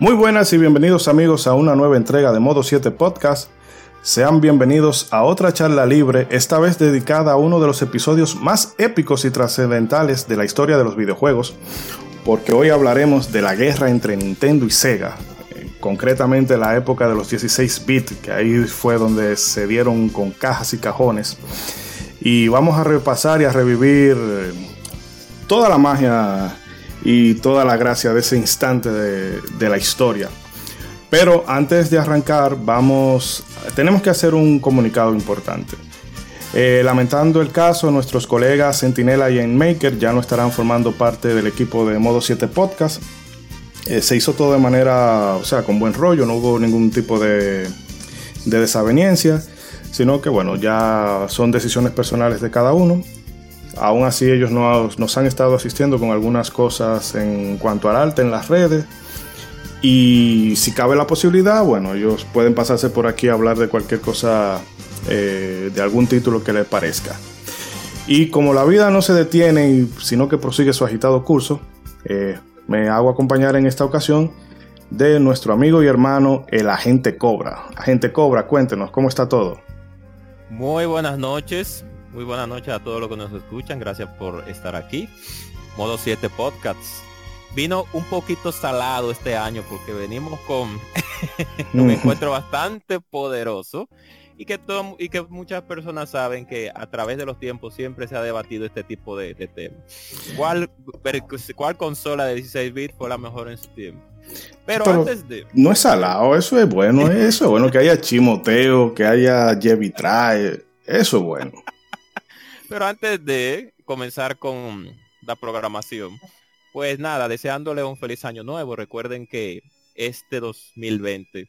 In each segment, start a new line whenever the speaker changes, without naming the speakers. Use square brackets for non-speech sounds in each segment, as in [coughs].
Muy buenas y bienvenidos amigos a una nueva entrega de Modo 7 Podcast. Sean bienvenidos a otra charla libre, esta vez dedicada a uno de los episodios más épicos y trascendentales de la historia de los videojuegos, porque hoy hablaremos de la guerra entre Nintendo y Sega, eh, concretamente la época de los 16 bits, que ahí fue donde se dieron con cajas y cajones. Y vamos a repasar y a revivir eh, toda la magia y toda la gracia de ese instante de, la historia. Pero antes de arrancar, vamos, tenemos que hacer un comunicado importante. Eh, lamentando el caso, nuestros colegas Sentinela y Enmaker ya no estarán formando parte del equipo de Modo 7 Podcast. Eh, se hizo todo de manera, o sea, con buen rollo, no hubo ningún tipo de, de sino que bueno, ya son decisiones personales de cada uno Aún así ellos nos, han estado asistiendo con algunas cosas en cuanto al arte en las redes. Y si cabe la posibilidad, bueno, ellos pueden pasarse por aquí a hablar de cualquier cosa, eh, de algún título que les parezca. Y como la vida no se detiene, sino que prosigue su agitado curso, eh, me hago acompañar en esta ocasión de nuestro amigo y hermano, el agente Cobra. Agente Cobra, cuéntenos, ¿cómo está todo?
Muy buenas noches, muy buenas noches a todos los que nos escuchan. Gracias por estar aquí. Modo 7 Podcasts. Vino un poquito salado este año porque venimos con [laughs] un encuentro bastante poderoso y que, todo, y que muchas personas saben que a través de los tiempos siempre se ha debatido este tipo de, temas. ¿Cuál, ¿Cuál consola de 16 bits fue la mejor en su tiempo?
Pero, antes de... No es salado, eso es bueno, eso es bueno que haya chimoteo, que haya Jevi Trae, eso es bueno.
Pero antes de comenzar con la programación, pues nada, deseándole un feliz año nuevo. Recuerden que este 2020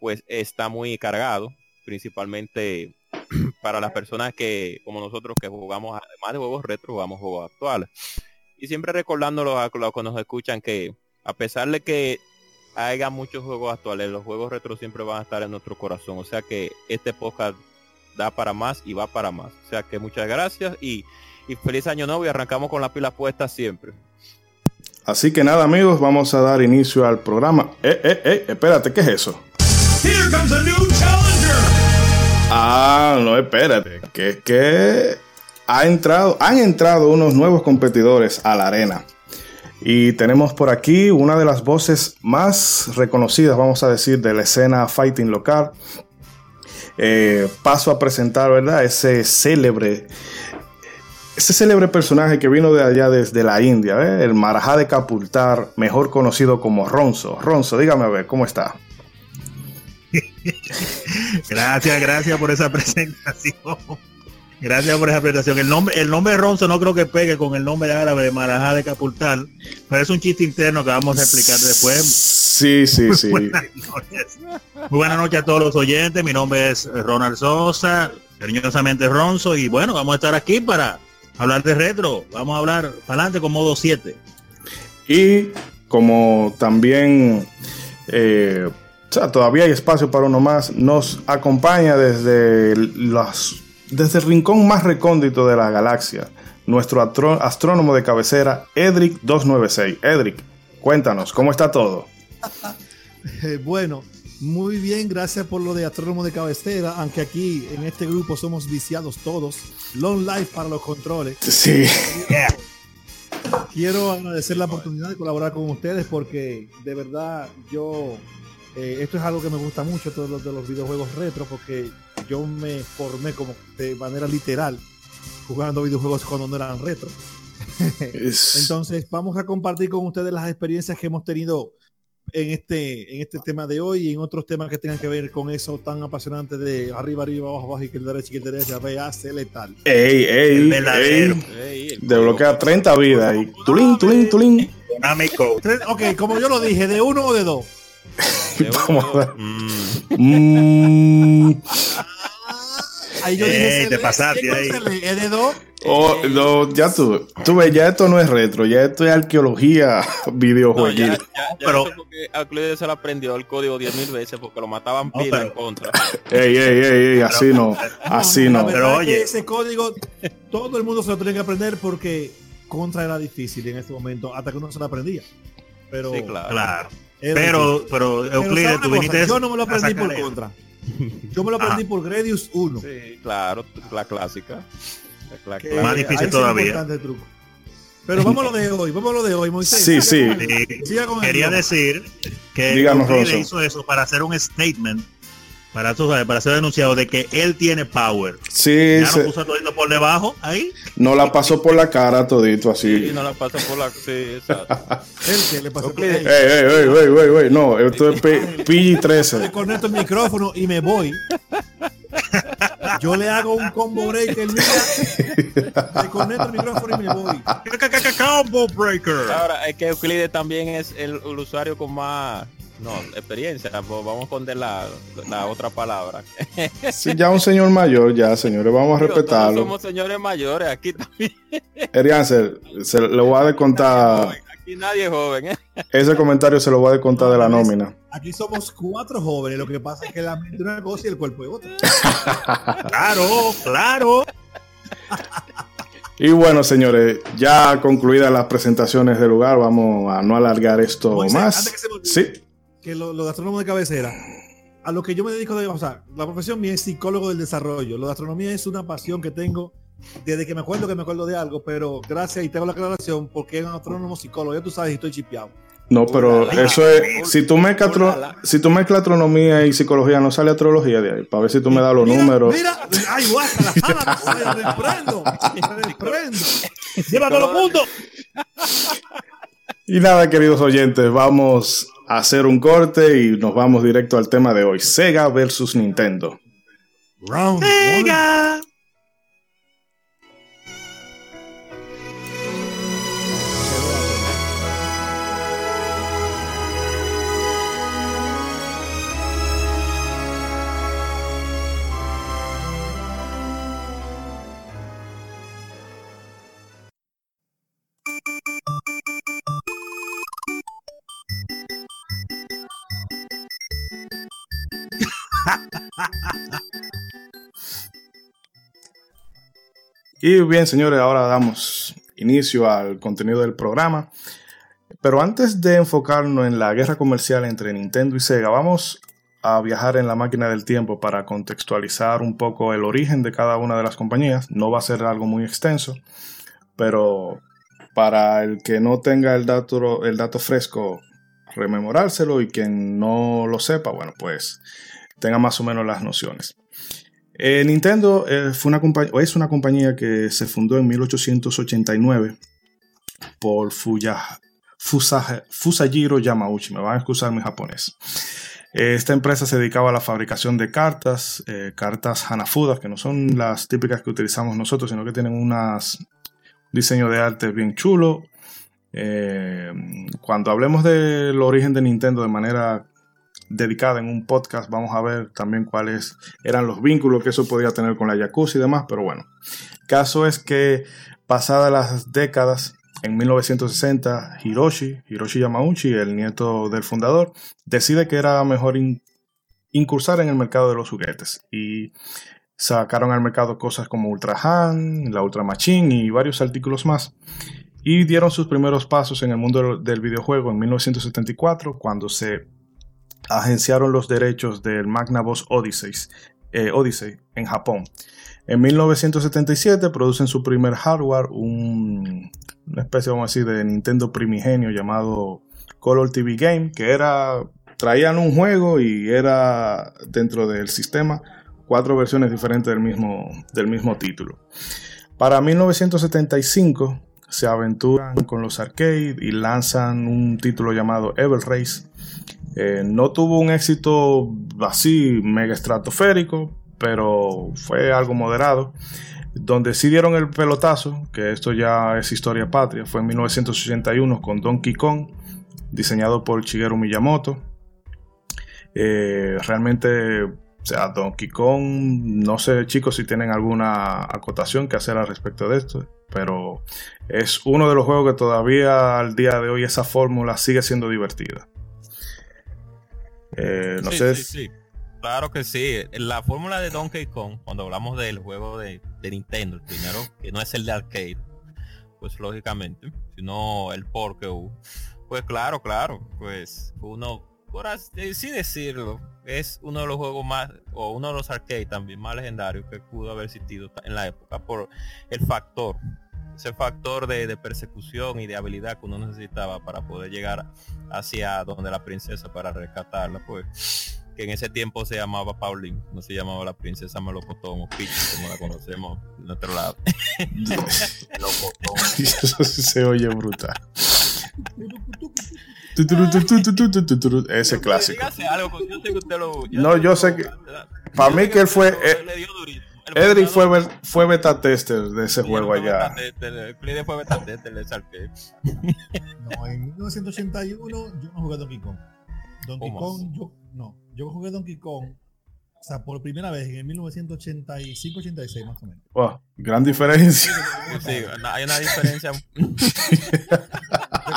pues está muy cargado, principalmente [clears throat] para las personas que, como nosotros, que jugamos, además de juegos retro, jugamos juegos actuales. Y siempre recordándolo a los que nos escuchan que a pesar de que haya muchos juegos actuales, los juegos retro siempre van a estar en nuestro corazón. O sea que este podcast da para más y va para más. O sea que muchas gracias y, feliz año nuevo y arrancamos con la pila puesta siempre.
Así que nada amigos, vamos a dar inicio al programa. Eh, eh, eh, espérate, ¿qué es eso? Ah, no, espérate. Que que ha entrado, han entrado unos nuevos competidores a la arena. Y tenemos por aquí una de las voces más reconocidas, vamos a decir, de la escena fighting local. Eh, paso a presentar, ¿verdad? Ese célebre, ese célebre personaje que vino de allá desde la India, ¿eh? el Marajá de Capultar, mejor conocido como Ronzo. Ronzo, dígame a ver, ¿cómo está? [laughs]
gracias, gracias por esa [laughs] presentación. Gracias por esa presentación. El nombre, el nombre Ronzo no creo que pegue con el nombre árabe de Marajá de Capultar, pero es un chiste interno que vamos a explicar después.
Sí, sí, sí.
Muy buenas noches a todos los oyentes. Mi nombre es Ronald Sosa, cariñosamente Ronzo. Y bueno, vamos a estar aquí para hablar de retro. Vamos a hablar para adelante con modo 7.
Y como también eh, todavía hay espacio para uno más, nos acompaña desde, las, desde el rincón más recóndito de la galaxia, nuestro astrónomo de cabecera, Edric 296. Edric, cuéntanos, ¿cómo está todo? [laughs]
Eh, bueno, muy bien, gracias por lo de astrónomo de cabecera, aunque aquí en este grupo somos viciados todos. Long life para los controles.
Sí.
Quiero agradecer la oportunidad de colaborar con ustedes porque de verdad yo eh, esto es algo que me gusta mucho todos los de los videojuegos retro porque yo me formé como de manera literal jugando videojuegos cuando no eran retro. [laughs] Entonces vamos a compartir con ustedes las experiencias que hemos tenido en este, en este tema de hoy y en otros temas que tengan que ver con eso tan apasionante de arriba, arriba, abajo, abajo, izquierda, derecha, izquierda, derecha, A, C, letal.
Ey, ey, ey, desbloquea 30 vidas y tulín, tulín, tulín.
Ok, como yo lo dije, ¿de uno o de dos? [laughs]
De uno,
mm. [laughs] Ahí yo dije, te pasaste ahí.
¿Es de dos?
Oh, no, ya tú, tú ves, ya esto no es retro, ya esto es arqueología [laughs] videojueguil. No, [laughs]
pero Euclides se lo aprendió el código 10.000 veces porque lo mataban pila en contra. [laughs]
Ey, ey, ey, ey así no, así no.
Pero oye, ese código todo el mundo se lo tenía que aprender porque contra era difícil en este momento hasta que uno se lo aprendía. Pero
sí, claro.
Era
Pero, pero
Pero
Euclides,
¿sabe
tú viniste?
Yo no me lo
a
aprendí por contra. Yo me lo aprendí
Ah.
por Gradius 1.
Sí, claro, la clásica. La
que
clásica.
Más difícil todavía.
Pero vamos a lo de hoy, vamos a lo de hoy, Moisés.
Sí, sí.
quería decir que
Díganos,
hizo eso para hacer un statement, para, tú sabes, para ser denunciado de que él tiene power.
Sí,
Ya
se-
lo puso todito por debajo, ahí.
no la pasó por la cara todito así.
Sí, no la pasa por la... Sí, exacto. [laughs]
El que le pasó por
Euclides.
ahí.
Ey, ey, ey, ey, ey, ey, no, esto es P- PG-13.
Desconecto el micrófono y me voy. Yo le hago un combo breaker, mira. Desconecto el micrófono y me voy.
Combo breaker.
Ahora, es que Euclides también es el, el usuario con más... No, experiencia. pues vamos a poner la, la otra palabra. [laughs]
Sí, ya un señor mayor, ya, señores, vamos a respetarlo.
somos señores mayores. Aquí también.
Erian, se, se le voy a descontar,
Aquí nadie es joven. ¿eh?
ese comentario se lo voy a descontar de la nómina.
Aquí somos cuatro jóvenes, lo que pasa es que la mente es una cosa y el cuerpo es otra. [laughs]
Claro, claro.
Y bueno, señores, ya concluidas las presentaciones del lugar, vamos a no alargar esto
Moisés,
más.
antes que se me olvide,
Sí,
que lo- los astrónomos de cabecera, a lo que yo me dedico, de, o sea, la profesión mía es psicólogo del desarrollo. Lo de astronomía es una pasión que tengo desde que me acuerdo que me acuerdo de algo, pero gracias y tengo la aclaración porque es un astrónomo psicólogo. Ya tú sabes, y estoy chipeado.
no, pero eso es, si tú mezclas si tú mezclas astronomía y psicología, no sale astrología de ahí, para ver si tú me das los
Mira,
números.
Mira, ay, guácala, jala, me reprendo, me reprendo.
Llévalo al mundo.
Y nada, queridos oyentes, vamos hacer un corte y nos vamos directo al tema de hoy, Sega versus Nintendo.
Round one.
Y bien, señores, ahora damos inicio al contenido del programa. Pero antes de enfocarnos en la guerra comercial entre Nintendo y Sega, vamos a viajar en la máquina del tiempo para contextualizar un poco el origen de cada una de las compañías. No va a ser algo muy extenso, pero para el que no tenga el dato, el dato fresco, rememorárselo y quien no lo sepa, bueno, pues tenga más o menos las nociones. Eh, Nintendo eh, fue una o es una compañía que se fundó en 1889 por Fusa- Fusajiro Yamauchi. Me van a excusar mi japonés. Eh, Esta empresa se dedicaba a la fabricación de cartas, cartas Hanafuda, que no son las típicas que utilizamos nosotros, sino que tienen unas un diseño de arte bien chulo. Cuando hablemos del origen de Nintendo de manera dedicada en un podcast, vamos a ver también cuáles eran los vínculos que eso podía tener con la Yakuza y demás, pero bueno. Caso es que pasadas las décadas, en 1960, Hiroshi, Hiroshi Yamauchi, el nieto del fundador, decide que era mejor in- incursar en el mercado de los juguetes y sacaron al mercado cosas como Ultra Han, la Ultra Machine y varios artículos más. Y dieron sus primeros pasos en el mundo del videojuego en 1974, cuando se agenciaron los derechos del Magnavox Odyssey, eh, Odyssey en Japón. En 1977 producen su primer hardware, un- una especie, de Nintendo primigenio llamado Color TV Game, que era, traían un juego y era dentro del sistema cuatro versiones diferentes del mismo, del mismo título. Para 1975 se aventuran con los arcade y lanzan un título llamado Ever Race. Eh, no tuvo un éxito así mega estratosférico, pero fue algo moderado. Donde sí dieron el pelotazo, que esto ya es historia patria, fue en 1981 con Donkey Kong, diseñado por Shigeru Miyamoto. Eh, realmente, o sea, Donkey Kong, no sé chicos si tienen alguna acotación que hacer al respecto de esto, pero es uno de los juegos que todavía al día de hoy esa fórmula sigue siendo divertida. Eh, no
sí,
sé.
sí, sí. Claro que sí. La fórmula de Donkey Kong, cuando hablamos del juego de, de Nintendo, el primero, que no es el de arcade, pues lógicamente, sino el por que hubo. Pues claro, claro, pues uno, por así decirlo, es uno de los juegos más, o uno de los arcades también más legendarios que pudo haber existido en la época por el factor, ese factor de, persecución y de habilidad que uno necesitaba para poder llegar hacia donde la princesa para rescatarla, pues que en ese tiempo se llamaba Pauline, no se llamaba la princesa Melocotón o Peach, como la conocemos en otro lado. [laughs]
Eso [laughs] se oye brutal. Ese clásico. No, yo sé que. Para mí que él fue. Eh, Edric fue, fue beta tester de ese juego allá.
fue beta tester [laughs]
No, en 1981 yo no jugué Donkey Kong. Donkey Kong, yo no. Yo jugué Donkey Kong o sea, por primera vez en el 1985-86 más o menos.
Wow, gran diferencia. [laughs]
Sí, hay una diferencia [laughs]
de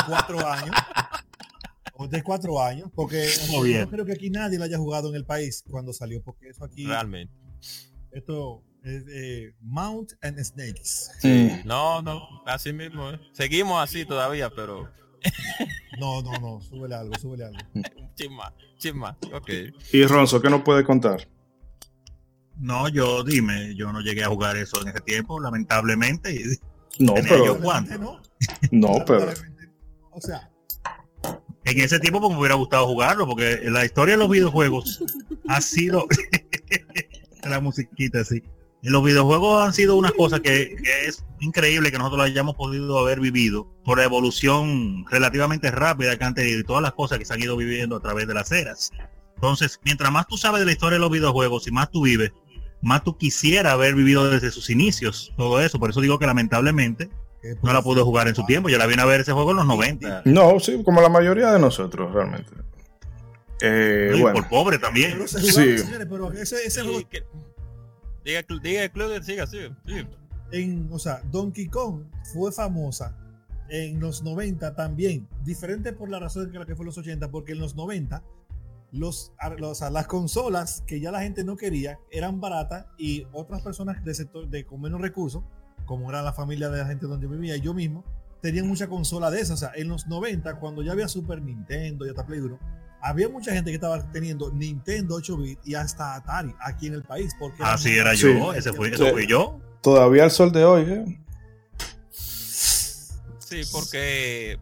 cuatro años. De cuatro años, porque yo creo que aquí nadie lo haya jugado en el país cuando salió, porque eso aquí.
Realmente.
Esto es eh, Mount and Snakes.
Sí. No, no, así mismo. ¿eh? Seguimos así todavía, pero. [laughs]
no, no, no, súbele algo, súbele algo.
chisma, chisma, ok.
Y Ronzo, ¿qué nos puede contar?
No, yo dime, yo no llegué a jugar eso en ese tiempo, lamentablemente. [laughs]
No, pero. No, no pero.
O sea.
En ese tiempo pues, me hubiera gustado jugarlo, porque la historia de los videojuegos [laughs] ha sido. La musiquita así. Los videojuegos han sido una cosa que, que, es increíble que nosotros lo hayamos podido haber vivido por la evolución relativamente rápida que han tenido y todas las cosas que se han ido viviendo a través de las eras. Entonces, mientras más tú sabes de la historia de los videojuegos y más tú vives, más tú quisiera haber vivido desde sus inicios, todo eso. Por eso digo que lamentablemente no la pude jugar en su tiempo. Yo la vine a ver ese juego en los 90.
No, sí, como la mayoría de nosotros, realmente. Eh, bueno.
Por pobre también.
sí.
Pero ese, ese juego...
Diga, diga siga, siga,
En, o sea, Donkey Kong fue famosa en los 90 también. Diferente por la razón que la que fue en los 80, porque en los 90 los, los, las consolas que ya la gente no quería eran baratas y otras personas de sector de con menos recursos, como era la familia de la gente donde vivía y yo mismo, tenían mucha consola de esas. O sea, en los 90, cuando ya había Super Nintendo y hasta Play 1, había mucha gente que estaba teniendo Nintendo 8 bit y hasta Atari aquí en el país. Porque
Así era yo, ese fue, eso fui yo.
Todavía el sol de hoy, ¿eh?
Sí, porque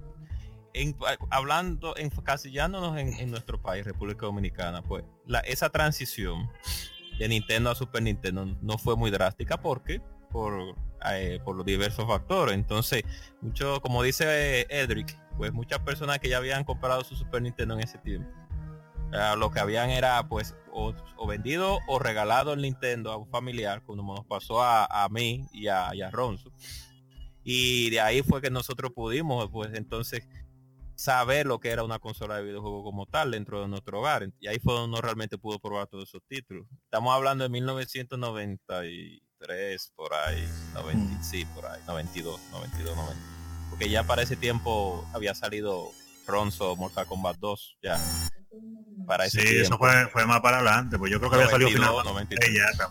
hablando, encasillándonos en, en, nuestro país, República Dominicana, pues la, esa transición de Nintendo a Super Nintendo no fue muy drástica porque por, eh, por los diversos factores. Entonces, mucho, como dice Edric, pues muchas personas que ya habían comprado su Super Nintendo en ese tiempo, lo que habían era pues o, vendido o regalado el Nintendo a un familiar, como nos pasó a, mí y a, y a Ronzo. Y de ahí fue que nosotros pudimos pues entonces saber lo que era una consola de videojuego como tal dentro de nuestro hogar. Y ahí fue donde uno realmente pudo probar todos esos títulos. Estamos hablando de 1993, por ahí, 90, mm. sí, por ahí, 92, 92, 90. Porque ya para ese tiempo había salido Ronzo Mortal Kombat 2, ya.
Para ese sí, eso fue, fue, más para adelante, pues yo creo que había salido final,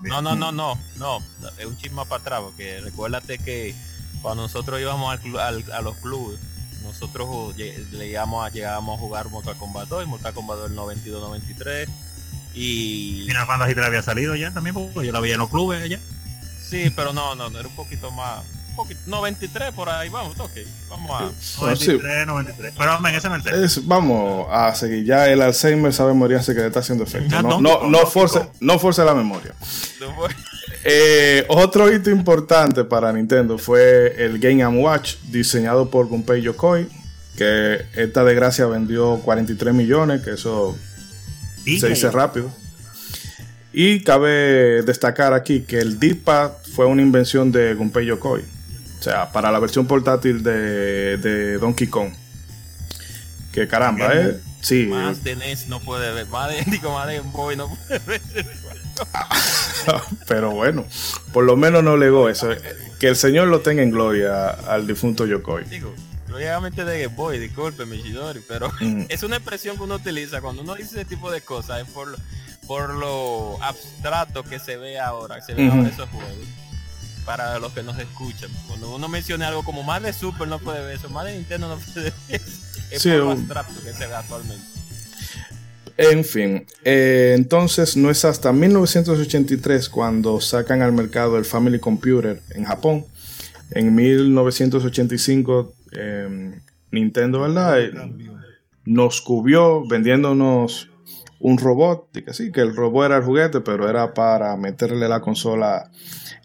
No, no, no, no, no, es un chisme para atrás, porque recuérdate que cuando nosotros íbamos al, a los clubes, nosotros llegábamos a, llegábamos a jugar Mortal Kombat 2 y Mortal Kombat 2 el 92-93 y...
Final Fantasy 3 había salido ya también porque yo la veía en los clubes ya.
Sí, pero no, no, no, era un poquito más... Un poquito, 93 por ahí, vamos, ok, vamos
a... 93, 93, pero vamos, ese
es Vamos a seguir, ya el Alzheimer sabe morirse que le está haciendo efecto. No, no, no, force, no. force la memoria. Eh, otro hito importante para Nintendo fue el Game Watch diseñado por Gunpei Yokoi, que esta desgracia vendió 43 millones, que eso se dice rápido. Y cabe destacar aquí que el D-Pad fue una invención de Gunpei Yokoi, o sea, para la versión portátil de, Donkey Kong. Que caramba, ¿eh? Sí.
Más de NES no puede ver, más de, [laughs] digo, más de Boy no puede ver. [laughs]
Pero bueno, por lo menos no legó eso. Que el Señor lo tenga en gloria al difunto Yokoi.
Digo, lógicamente de Game Boy, disculpe, Michidori, pero mm. [laughs] es una expresión que uno utiliza cuando uno dice ese tipo de cosas, es por, por lo abstracto que se ve ahora, que se ve ahora esos juegos. Para los que nos escuchan. Cuando uno menciona algo como más de Super no puede ver eso, más de Nintendo no [laughs] puede ver eso. Es
Sí,
polvo
un-
abstracto que se ve actualmente.
En fin, eh, entonces no es hasta 1983 cuando sacan al mercado el Family Computer en Japón. En 1985 eh, Nintendo, ¿verdad? Eh, nos cubrió vendiéndonos un robot, de que sí, que el robot era el juguete, pero era para meterle la consola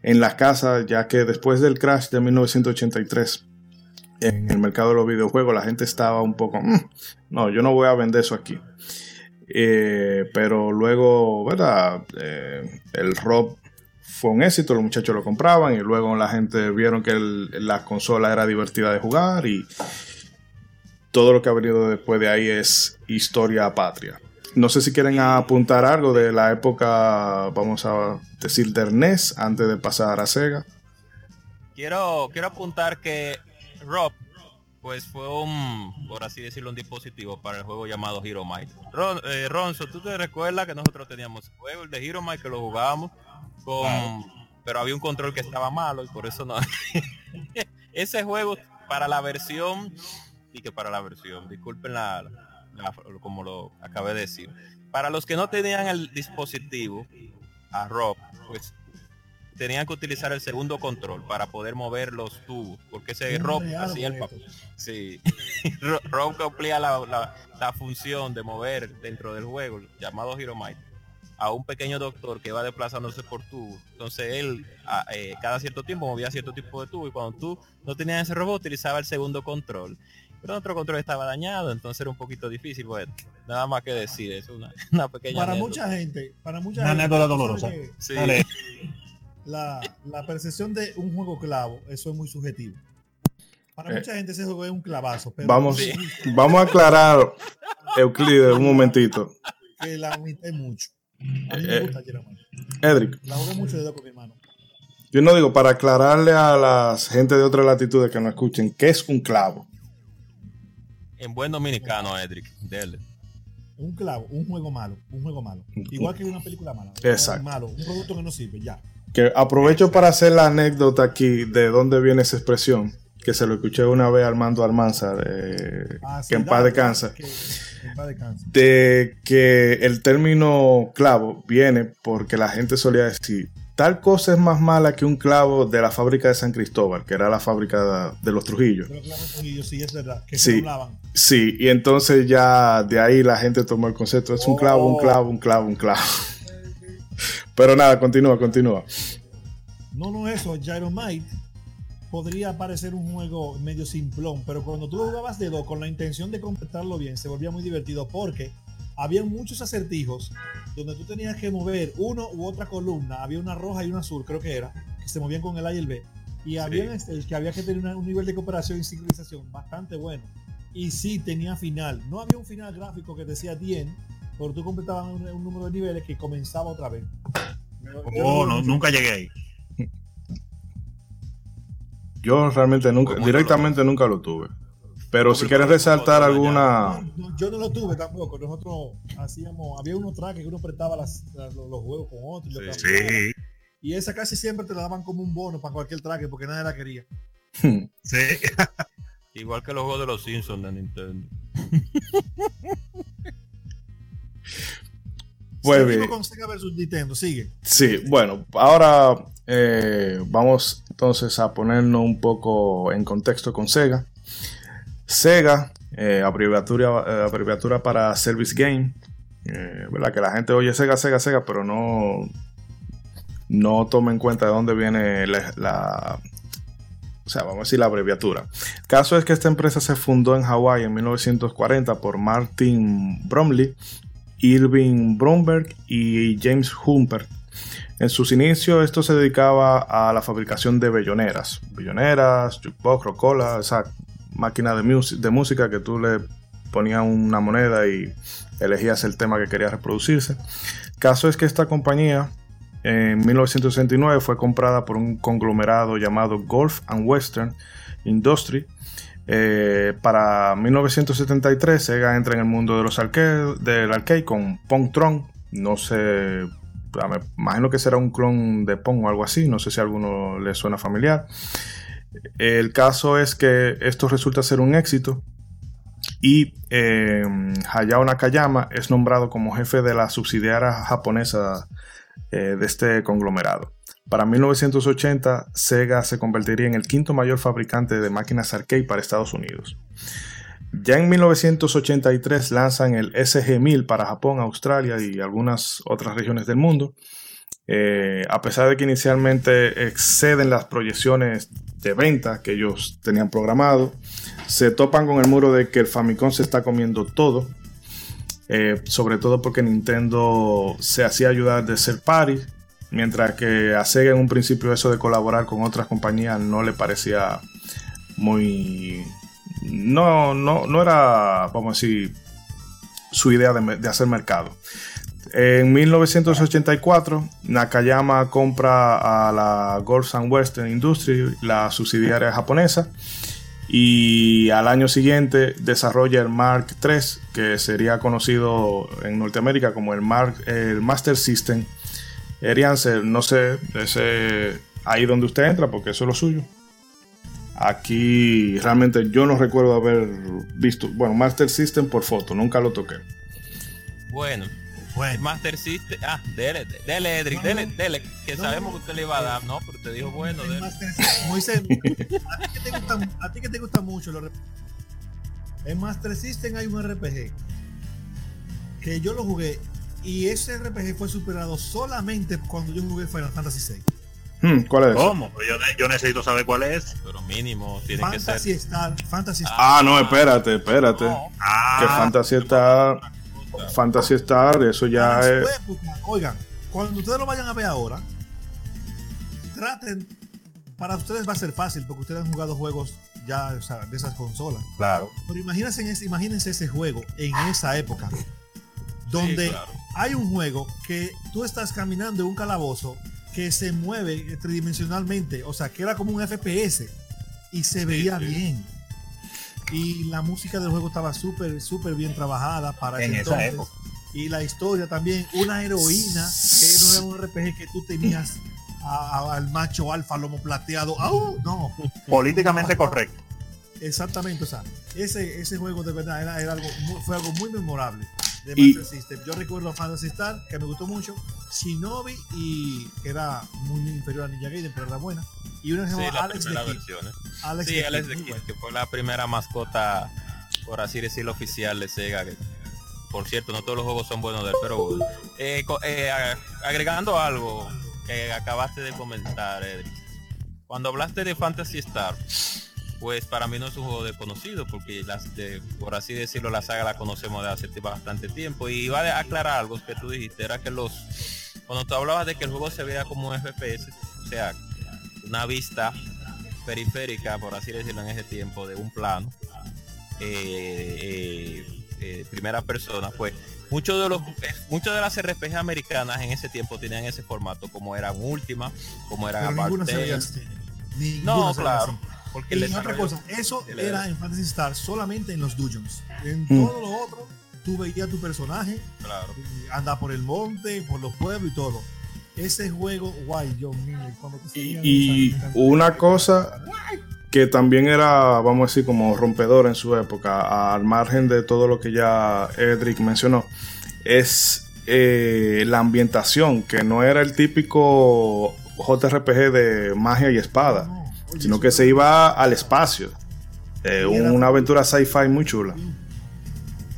en las casas, ya que después del crash de 1983 en el mercado de los videojuegos la gente estaba un poco, "Mm, no, yo no voy a vender eso aquí. Eh, pero luego, ¿verdad? Eh, el Rob fue un éxito, los muchachos lo compraban y luego la gente vieron que el- la consola era divertida de jugar y todo lo que ha venido después de ahí es historia patria. No sé si quieren apuntar algo de la época, vamos a decir, de NES antes de pasar a Sega.
Quiero, quiero apuntar que Rob, pues fue un, por así decirlo, un dispositivo para el juego llamado Hero Might. Ron, eh, Ronzo, ¿tú te recuerdas que nosotros teníamos el juego, el de Hero Might, que lo jugábamos con... Pero había un control que estaba malo y por eso no... [laughs] Ese juego para la versión... Y que para la versión, disculpen la, la- como lo acabé de decir. Para los que no tenían el dispositivo, a Rob, pues tenían que utilizar el segundo control para poder mover los tubos, porque ese Rob hacía el papel. Sí. [laughs] Ro- Rob cumplía la, la- la función de mover dentro del juego, llamado Hero Might, a un pequeño doctor que va desplazándose por tubo. Entonces él a- eh, cada cierto tiempo movía cierto tipo de tubo y cuando tú no tenías ese robot utilizaba el segundo control. Pero otro control estaba dañado, entonces era un poquito difícil. Bueno, nada más que decir, es una, [laughs] una pequeña
Para
anécdota.
mucha gente, para mucha
Una
gente,
anécdota dolorosa.
que
Sí.
Dale. [laughs]
La, la percepción de un juego clavo, eso es muy subjetivo. Para
Eh,
mucha gente ese juego es un clavazo, pero
Vamos,
Sí. [laughs]
vamos a aclarar, Euclides, un momentito.
que la omité mucho. A mí
Eh,
me gusta Jeremiah.
Edric,
La jugué mucho de con mi hermano.
yo no digo para aclararle a las gente de otras latitudes que nos escuchen, ¿qué es un clavo?
En buen dominicano, Edric, dele.
Un clavo, un juego malo, un juego malo. Igual que una película mala.
Exacto.
Malo, un producto que no sirve, ya.
Que aprovecho para hacer la anécdota aquí de dónde viene esa expresión, que se lo escuché una vez a Armando Almanzar, eh,
Ah, sí,
que en
dale,
paz descansa,
que- En paz descansa.
de que el término clavo viene porque la gente solía decir, tal cosa es más mala que un clavo de la fábrica de San Cristóbal, que era la fábrica de los.
Pero claro, Trujillo, sí, es verdad. Que
Sí.
hablaban.
Sí, y entonces ya de ahí la gente tomó el concepto, es un clavo, un clavo, un clavo, un clavo. Pero nada, continúa, continúa.
No, no eso, Gyromite podría parecer un juego medio simplón, pero cuando tú lo jugabas de dos con la intención de completarlo bien, se volvía muy divertido porque había muchos acertijos donde tú tenías que mover uno u otra columna, había una roja y una azul, creo que era, que se movían con el A y el B. Y había este, el que había que tener una- un nivel de cooperación y sincronización bastante bueno. Y sí tenía final. No había un final gráfico que decía 10, pero tú completabas un, un número de niveles que comenzaba otra vez.
Oh, no, nunca llegué ahí.
Yo realmente nunca, directamente nunca lo tuve. Pero si quieres resaltar alguna...
No, yo no lo tuve tampoco. Nosotros hacíamos, había unos trajes que uno las- las- los, los juegos con otro y,
Sí.
y esa casi siempre te la daban como un bono para cualquier traje porque nadie la quería.
sí. [laughs]
Igual que los juegos de los Simpsons de Nintendo.
Pues
Seguimos
bien.
con Sega versus Nintendo, sigue.
Sí, bueno, ahora eh, vamos entonces a ponernos un poco en contexto con Sega. Sega, eh, abreviatura, eh, abreviatura para Service Game, eh, ¿verdad? Que la gente oye Sega, Sega, Sega, pero no, no toma en cuenta de dónde viene la, o sea, vamos a decir la abreviatura. El caso es que esta empresa se fundó en Hawái en 1940 por Martin Bromley, Irving Bromberg y James Humpert. En sus inicios esto se dedicaba a la fabricación de belloneras, belloneras, jukebox, rocola, esa máquina de, música que tú le ponías una moneda y elegías el tema que querías reproducirse. Caso es que esta compañía en 1969 fue comprada por un conglomerado llamado Golf and Western Industry. Eh, para 1973 Sega entra en el mundo de los arcade, del arcade con Pong Tron. No sé, me imagino que será un clon de Pong o algo así. No sé si a alguno le suena familiar. El caso es que esto resulta ser un éxito y eh, Hayao Nakayama es nombrado como jefe de la subsidiaria japonesa eh, de este conglomerado. Para 1980, Sega se convertiría en el quinto mayor fabricante de máquinas arcade para Estados Unidos. Ya en 1983 lanzan el SG-1000 para Japón, Australia y algunas otras regiones del mundo. Eh, a pesar de que inicialmente exceden las proyecciones de venta que ellos tenían programado, se topan con el muro de que el Famicom se está comiendo todo. Eh, sobre todo porque Nintendo se hacía ayudar de ser party, mientras que a Sega en un principio eso de colaborar con otras compañías no le parecía muy... No, no, no era, vamos a decir, su idea de, de hacer mercado. En 1984, Nakayama compra a la Golf and Western Industry, la subsidiaria japonesa, y al año siguiente desarrolla el Mark III, que sería conocido en Norteamérica como el, Mark, el Master System. Erianse, no sé, ese ahí donde usted entra, porque eso es lo suyo. Aquí realmente yo no recuerdo haber visto, bueno, Master System por foto, nunca lo toqué.
Bueno, bueno. Master System. Ah, dele, dele, Edric, dele, dele, que no, sabemos que usted le iba a dar, ¿no? Pero te dijo bueno. Dele.
Moisés, a ti que te gusta, a ti que te gusta mucho los En Master System hay un RPG que yo lo jugué y ese RPG fue superado solamente cuando yo jugué Final Fantasy VI.
Hmm, ¿Cuál es?
¿Cómo? Yo, yo, necesito saber cuál es.
Pero mínimo tiene
Fantasy
que ser.
Star, Fantasy Star.
Ah, no, espérate, espérate.
No.
Ah,
que Fantasy Star. Fantasy Star, eso ya es.
época, oigan, cuando ustedes lo vayan a ver ahora, traten, para ustedes va a ser fácil porque ustedes han jugado juegos ya o sea, de esas consolas.
claro.
Pero imagínense, ese- imagínense ese juego en esa época, donde
Sí, claro.
hay un juego que tú estás caminando en un calabozo que se mueve tridimensionalmente, o sea, que era como un FPS y se veía
sí.
bien. Y la música del juego estaba súper, súper bien trabajada para
En
ese
esa
entonces.
época.
Y la historia también, una heroína, que no era un RPG que tú tenías a- a- al macho alfa lomo plateado. ¡Au! No,
Políticamente correcto.
Exactamente, o sea, ese, ese juego de verdad era, era algo fue algo muy memorable de
Y-
Master System. Yo recuerdo a Fantasy Star, que me gustó mucho, Shinobi, y que era muy inferior a Ninja Gaiden, pero era buena. Y una que se
Sí,
llamaba Alex Kid.
versión. ¿eh?
Alex
Sí,
the
Alex
Kid,
de Kid,
buena.
que fue la primera mascota, por así decirlo, oficial de Sega. que, por cierto, no todos los juegos son buenos de él, pero bueno. Eh, eh, ag- agregando algo que acabaste de comentar, Edric. Cuando hablaste de Fantasy Star, pues para mí no es un juego desconocido, porque las de, por así decirlo, la saga la conocemos de hace bastante tiempo. Y iba a aclarar algo que tú dijiste, era que los cuando tú hablabas de que el juego se veía como un FPS, o sea, una vista periférica, por así decirlo en ese tiempo, de un plano, eh, eh, eh, primera persona, pues muchos de los muchas de las RPG americanas en ese tiempo tenían ese formato, como eran Ultima, como eran.
Ninguna
No, claro,
así.
Porque
Y otra cosa, eso era en Fantasy Star solamente en los dungeons. En
Mm.
todo lo otro, tú veías tu personaje
claro.
anda por el monte, por los pueblos y todo. Ese juego, guay, Dios mío, cuando te
Y, y una cosa que también era, vamos a decir, como rompedor en su época, al margen de todo lo que ya Edric mencionó, es eh, la ambientación, que no era el típico JRPG de magia y espada, sino que se iba al espacio. Eh, una aventura sci-fi muy chula.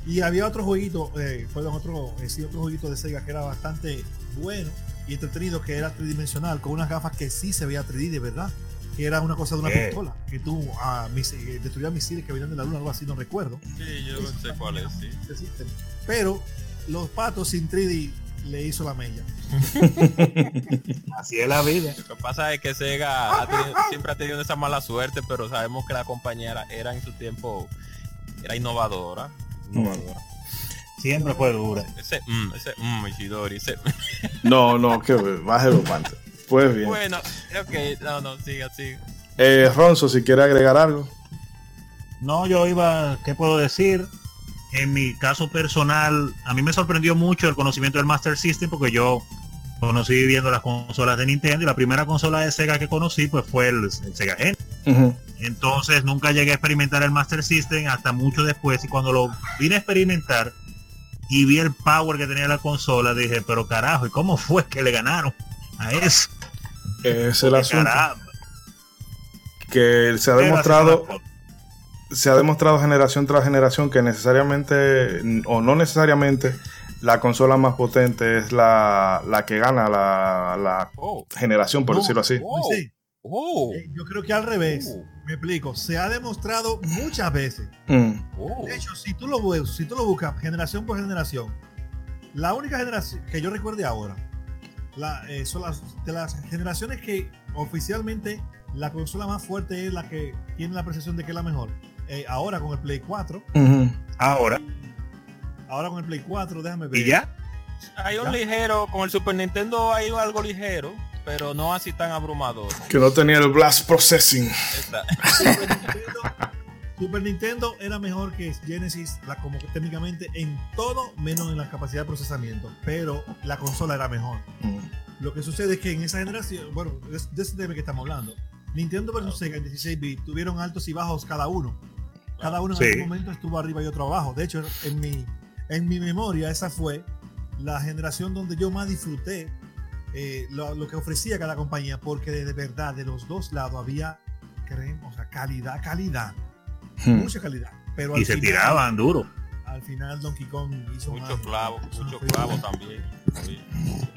Y había otro jueguito, eh, perdón, otro, eh, sí, otro jueguito de Sega que era bastante bueno y entretenido, que era tridimensional, con unas gafas que sí se veía 3D de verdad. Que era una cosa de una pistola, que tú ah, mis- eh, destruías misiles que venían de la luna, algo así, no recuerdo.
Sí, yo sé cuál es, sí.
Pero los patos sin 3D le hizo la mella. [laughs]
Así es la vida.
Lo que pasa es que Sega ha tenido- siempre ha tenido esa mala suerte, pero sabemos que la compañía era, era en su tiempo era innovadora. innovadora.
Siempre fue dura.
Ese, mm, ese, mm, Ishidori, ese-
No, no, que bájelo, Pante. Pues bien.
Bueno, ok, no, no, siga, siga.
Eh, Ronzo, si quiere agregar algo.
No, yo iba, ¿qué puedo decir? En mi caso personal, a mí me sorprendió mucho el conocimiento del Master System porque yo conocí viendo las consolas de Nintendo y la primera consola de Sega que conocí pues fue el, el Sega Genesis. Entonces nunca llegué a experimentar el Master System hasta mucho después y cuando lo vine a experimentar y vi el power que tenía la consola, dije, pero carajo, ¿y cómo fue que le ganaron a eso?
Ese es el asunto.
Caramba.
Que se ha demostrado, se ha demostrado generación tras generación que necesariamente o no necesariamente la consola más potente es la, la que gana la, la
Oh,
generación, por
No,
decirlo así.
oh,
Sí,
oh,
yo creo que al revés.
Oh.
Me explico. Se ha demostrado muchas veces.
Mm,
oh.
De hecho, si tú lo si tú lo buscas generación por generación, la única generación que yo recuerde ahora, la, eh, son las de las generaciones que oficialmente la consola más fuerte es la que tiene la percepción de que es la mejor. Eh, ahora con el Play 4,
ujú.
Ahora,
ahora con el Play 4, déjame ver.
y ya,
Hay un
Ya.
ligero, con el Super Nintendo hay algo ligero, pero no así tan abrumador.
Que no tenía el blast processing.
Super [laughs] Nintendo, Super Nintendo era mejor que Genesis, la, como que técnicamente en todo menos en la capacidad de procesamiento, pero la consola era mejor.
Mm.
Lo que sucede es que en esa generación, bueno, es de ese tema que estamos hablando, Nintendo versus Sega en 16 bits tuvieron altos y bajos cada uno. Cada uno en
Sí.
algún momento estuvo arriba y otro abajo. De hecho, en mi, en mi memoria, esa fue la generación donde yo más disfruté eh, lo, lo que ofrecía cada compañía, porque de, de verdad de los dos lados había, creemos, o sea, calidad, calidad,
Mm.
mucha calidad. Pero
y se
final-
tiraban duro.
Al final Donkey Kong hizo
Mucho
más-
clavo,
hizo
mucho
más-
clavo también. [laughs]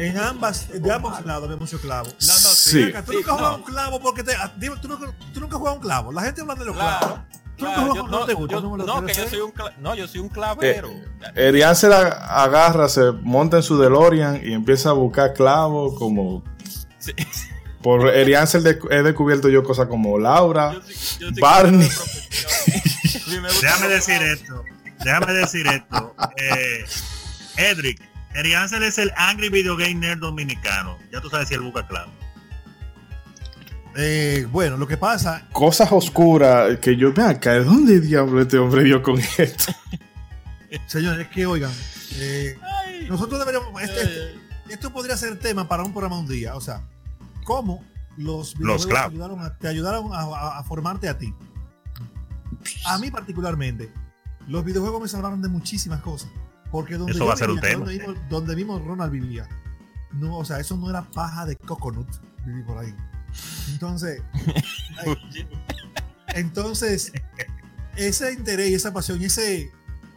En ambas, de ambos lados había mucho clavo.
No, no,
Sí.
Acá, tú
Sí,
nunca
no.
un clavo porque te. ah, tú, nunca, tú nunca has jugado un clavo. La gente habla de los
Claro,
clavos.
Claro, yo-
no,
no,
te gusta,
yo-
no
que soy un cla- no, yo soy un clavero.
Erian se la agarra, se monta en su DeLorean y empieza a buscar clavos como...
Sí.
Por Erian se le- he descubierto yo cosas como Laura.
Yo yo
Barney.
de
Déjame decir esto. Déjame decir esto. Eh, Edric, Eri Ansel es el Angry Video Game Nerd dominicano. Ya tú sabes si él busca clavo.
Eh, bueno, lo que pasa,
Cosas oscuras que yo... Vean acá, ¿de dónde diablo este hombre dio con esto? [laughs]
señores, es que oigan, eh, nosotros deberíamos. Este, este-
eh,
esto podría ser tema para un programa un día. O sea, cómo los videojuegos te ayudaron, a, te ayudaron a, a- a formarte a ti. A mí, particularmente, los videojuegos me salvaron de muchísimas cosas. Porque donde
Eso
yo
va a ser un tema.
Donde mismo, donde mismo Ronald vivía. No, o sea, eso no era paja de coconut vivir por ahí. Entonces, [laughs] entonces, ese interés y esa pasión y ese,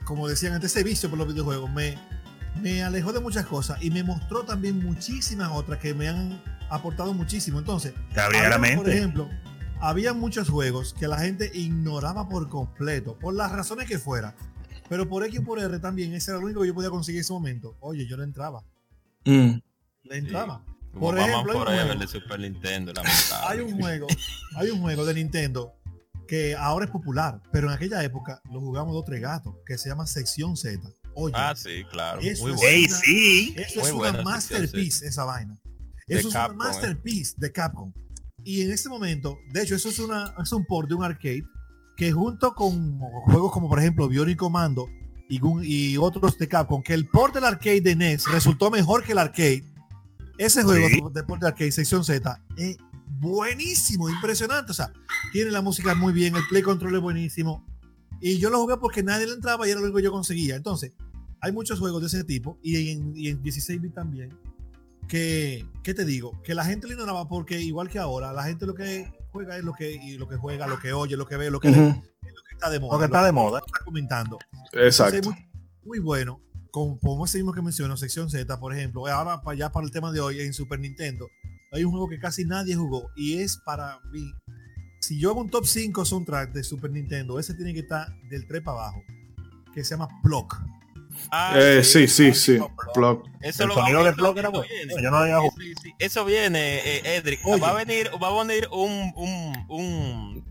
como decían antes, ese vicio por los videojuegos me, me alejó de muchas cosas y me mostró también muchísimas otras que me han aportado muchísimo. Entonces, había, por ejemplo, había muchos juegos que la gente ignoraba por completo, por las razones que fuera. Pero por X y por R también, ese era lo único que yo podía conseguir en ese momento. Oye, yo le entraba,
Mm.
le entraba. Por ejemplo, hay un
Forever
juego.
de Super Nintendo.
Hay un juego, hay un juego de Nintendo que ahora es popular, pero en aquella época lo jugamos dos tres gatos, que se llama Sección Z. Oye,
Ah, sí, claro.
Eso
Muy
es-
bueno.
¡Ey, sí!
eso
muy
es
buena
una masterpiece esa vaina.
De
Eso es
Capcom,
una
eh.
masterpiece de Capcom. Y en este momento, de hecho, eso es, una, es un port de un arcade que junto con juegos como por ejemplo Bionic Commando y, y otros de Capcom, que el port del arcade de NES resultó mejor que el arcade. Ese juego
Sí.
de port de arcade, sección Z, es buenísimo, impresionante. O sea, tiene la música muy bien, el play control es buenísimo. Y yo lo jugué porque nadie le entraba y era lo único que yo conseguía. Entonces, hay muchos juegos de ese tipo y en, y en 16 bit también que, ¿qué te digo? Que la gente le ignoraba porque igual que ahora, la gente lo que juega es lo que, y lo que juega, lo que oye, lo que ve, lo que, lo que está de moda.
Lo que está de moda.
está comentando. Entonces,
Exacto.
muy, muy bueno. Como, como ese mismo que menciono, sección Z, por ejemplo. Ahora para allá para el tema de hoy en Super Nintendo, hay un juego que casi nadie jugó y es para mí. Si yo hago un top 5 soundtrack de Super Nintendo, ese tiene que estar del 3 para abajo, que se llama Block.
Ah,
Eh, sí, sí, sí.
Block. Eso
El
lo
sonido era bueno.
viene.
Yo no lo había jugado.
Sí, sí. Eso viene, eh, Edric.
Oye.
Va a venir, va a venir un, un,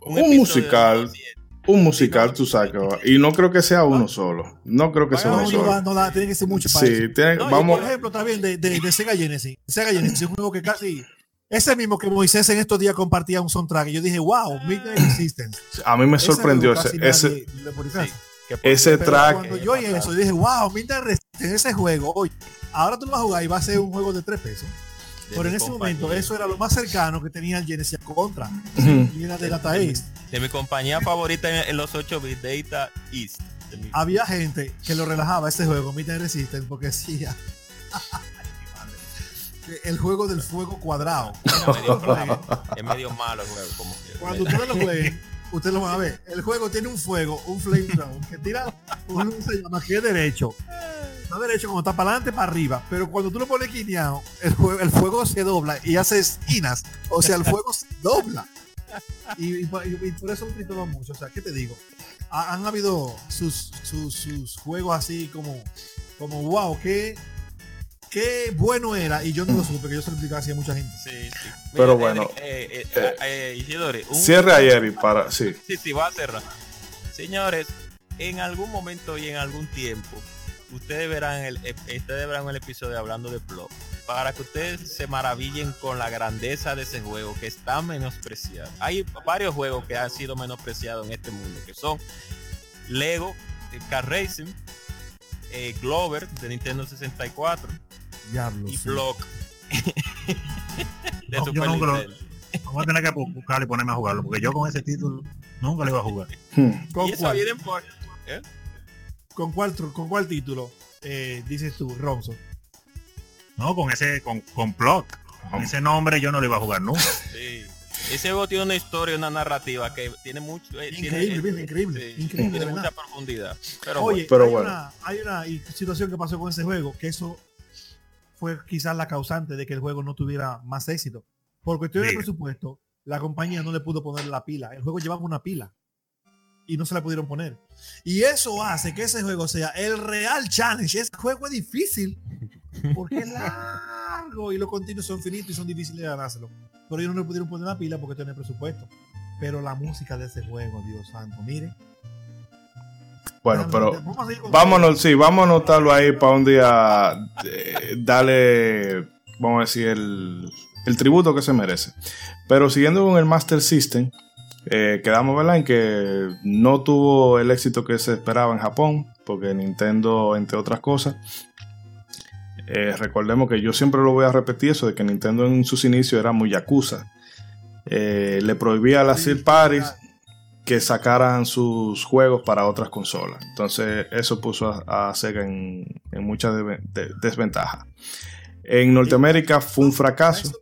un,
musical.
de-
Un musical, tú sabes que. Y no creo que sea uno solo. No creo que sea uno
No, no,
solo.
no da, tiene que ser mucho para eso.
Sí, tiene-
No,
vamos.
Por ejemplo, también de, de, de Sega Genesis. Sega Genesis es un juego que casi... Ese mismo que Moisés en estos días compartía un soundtrack. Y yo dije, wow, Midnight Resistance.
A mí me sorprendió ese, ese, ese
cierto,
track.
Cuando yo oí eso, yo dije, wow, Midnight Resistance, ese juego, oye, ahora tú lo vas a jugar y va a ser un juego de tres pesos. Pero en ese momento eso era lo más cercano que tenía el Genesis contra. Y era de Data East.
De mi compañía favorita en, en los 8 bits, Data East. Mi-
Había gente que lo relajaba este juego, Midnight Resistance, porque decía [laughs] el juego del fuego cuadrado.
es medio malo el juego, como que.
Cuando ustedes lo jueguen, ustedes lo van a ver. El juego tiene un fuego, un flamethrower, que tira un se llama que es derecho. Está derecho como está para adelante, para arriba. Pero cuando tú lo pones quineado, el, jue- el fuego se dobla y hace esquinas. O sea, el fuego se dobla. Y, y por- y- y por eso lo mucho. O sea, ¿qué te digo? Ha- han habido sus, sus, sus juegos así como, como wow, qué, qué bueno era. Y yo no lo supe, que yo se lo explicaba así a mucha gente.
Sí, sí.
Pero bueno,
eh, eh,
eh,
eh, eh, Isidore, un-
Cierre ayer y para. Sí.
Sí, sí, va a cerrar. Señores, en algún momento y en algún tiempo, ustedes verán el, ep- ustedes verán el episodio hablando de Plop. Para que ustedes se maravillen con la grandeza de ese juego que está menospreciado. Hay varios juegos que han sido menospreciados en este mundo, que son Lego, eh, Car Racing, eh, Glover de Nintendo 64
Diablo.
y
sí.
Block [laughs] de
No, yo nunca lo-. Vamos a tener que buscarlo y ponerme a jugarlo, porque yo con ese título nunca lo iba a jugar.
Hmm.
¿Con
Y eso
cuál?
viene por...
¿Con cuál, con cuál título eh, dices tú, Ronzo?
No, con ese, con, con plot. Con ese nombre yo no lo iba a jugar nunca. [laughs]
Sí. Ese juego tiene una historia, una narrativa que tiene mucho, eh,
Increíble,
tiene,
bien, increíble,
sí,
increíble,
tiene mucha profundidad. Pero
Oye,
Pero
hay,
bueno.
una, hay una situación que pasó con ese juego, que eso fue quizás la causante de que el juego no tuviera más éxito. Por cuestión de presupuesto, la compañía no le pudo poner la pila. El juego llevaba una pila y no se la pudieron poner. Y eso hace que ese juego sea el real challenge. Ese juego es difícil porque es largo y los continuos son finitos y son difíciles de ganárselo. Pero ellos no le pudieron poner la pila porque tienen presupuesto. Pero la música de ese juego, Dios santo, mire.
Bueno, pero vámonos, sí, vamos a anotarlo ahí para un día eh, darle, vamos a decir, el, el tributo que se merece. Pero siguiendo con el Master System, eh, quedamos ¿verdad? en que no tuvo el éxito que se esperaba en Japón, porque Nintendo, entre otras cosas, eh, recordemos que yo siempre lo voy a repetir eso de que Nintendo en sus inicios era muy yakuza. Le prohibía a las third parties que sacaran sus juegos para otras consolas. Entonces eso puso a, a Sega en, en mucha de- de- desventaja. En Norteamérica fue un fracaso.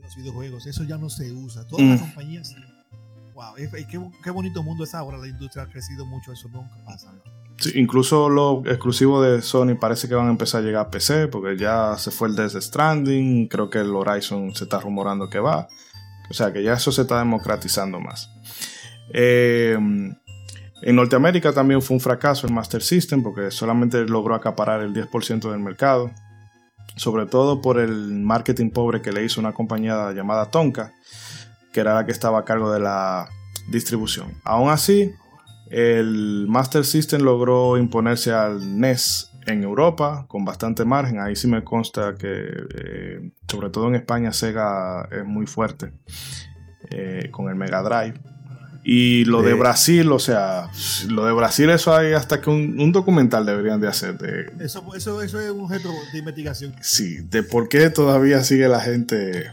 Los videojuegos, eso ya no se usa. Todas
Mm.
las compañías. Wow, es- es- qué, qué bonito mundo es ahora. La industria ha crecido mucho, eso nunca pasa. ¿no?
Sí, incluso los exclusivos de Sony parece que van a empezar a llegar a PC porque ya se fue el Death Stranding, creo que el Horizon se está rumorando que va. O sea que ya eso se está democratizando más. Eh, en Norteamérica también fue un fracaso el Master System porque solamente logró acaparar el 10% del mercado. Sobre todo por el marketing pobre que le hizo una compañía llamada Tonka, que era la que estaba a cargo de la distribución. Aún así, el Master System logró imponerse al NES en Europa con bastante margen. Ahí sí me consta que, eh, sobre todo en España, Sega es muy fuerte eh, con el Mega Drive. Y lo de. Brasil, o sea, lo de Brasil, eso hay hasta que un, un documental deberían de hacer. De,
Eso, eso, eso es un objeto de investigación.
sí, de por qué todavía sigue la gente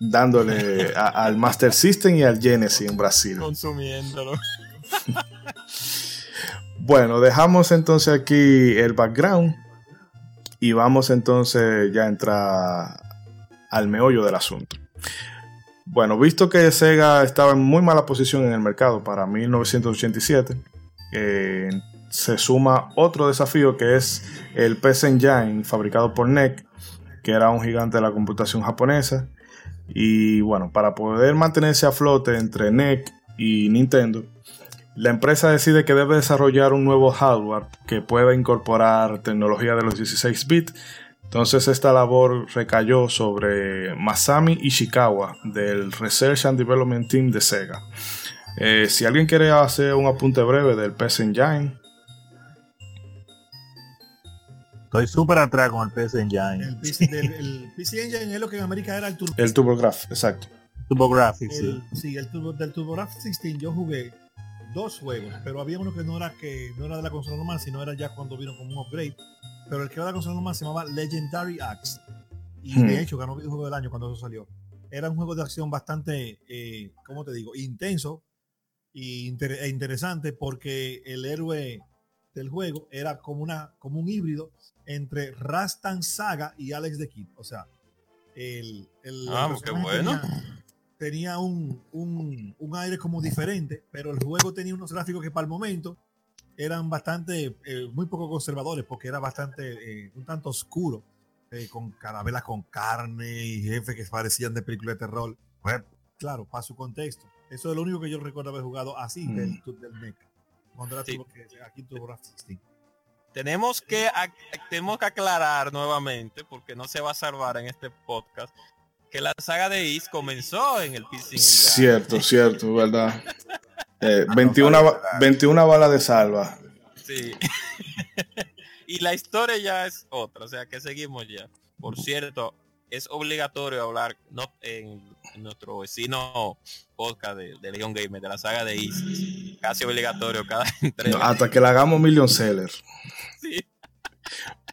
dándole a- al Master System y al Genesis en Brasil.
consumiéndolo. [laughs]
Bueno, dejamos entonces aquí el background y vamos entonces ya a entrar al meollo del asunto. Bueno, visto que Sega estaba en muy mala posición en el mercado para 1987, eh, se suma otro desafío que es el PC Engine fabricado por NEC, que era un gigante de la computación japonesa. Y bueno, para poder mantenerse a flote entre NEC y Nintendo, la empresa decide que debe desarrollar un nuevo hardware que pueda incorporar tecnología de los 16 bits. Entonces esta labor recayó sobre Masami Ishikawa del Research and Development Team de Sega. Eh, si alguien quiere hacer un apunte breve del PC Engine,
Estoy súper atrás con el PS Engine.
El PC, del- el PC Engine es lo que en América era el Turbo.
el TurboGrafx, exacto.
TurboGrafx, sí.
el- sí, el turbo, del TurboGrafx 16 yo jugué dos juegos, pero había uno que no era que no era de la consola normal, sino era ya cuando vino como un upgrade. Pero el que era la consola normal se llamaba Legendary Axe. y de hecho ganó videojuego del año cuando eso salió. Era un juego de acción bastante, eh, ¿cómo te digo? Intenso e interesante porque el héroe del juego era como, una, como un híbrido entre Rastan Saga y Alex the Kid. O sea, el, el,
ah, qué bueno.
tenía, un, un, un, aire como diferente, pero el juego tenía unos gráficos que para el momento eran bastante, eh, muy poco conservadores, porque era bastante, eh, un tanto oscuro, eh, con carabelas con carne y jefes que parecían de película de terror. Pues, claro, para su contexto. Eso es lo único que yo recuerdo haber jugado así del, mm. del mecha. Cuando era que, aquí tuvo
tenemos que, tenemos que aclarar nuevamente, porque no se va a salvar en este podcast, que la saga de Is comenzó en el PC.
Cierto, cierto, verdad. [laughs] 21, eh, 21 balas de salva.
Sí. [laughs] y la historia ya es otra, o sea que seguimos ya. Por cierto, es obligatorio hablar no, en, nuestro vecino podcast de, de Leon Gamer, de la saga de Is. Casi obligatorio cada [laughs] entrega.
hasta que la hagamos Million Seller. Sí.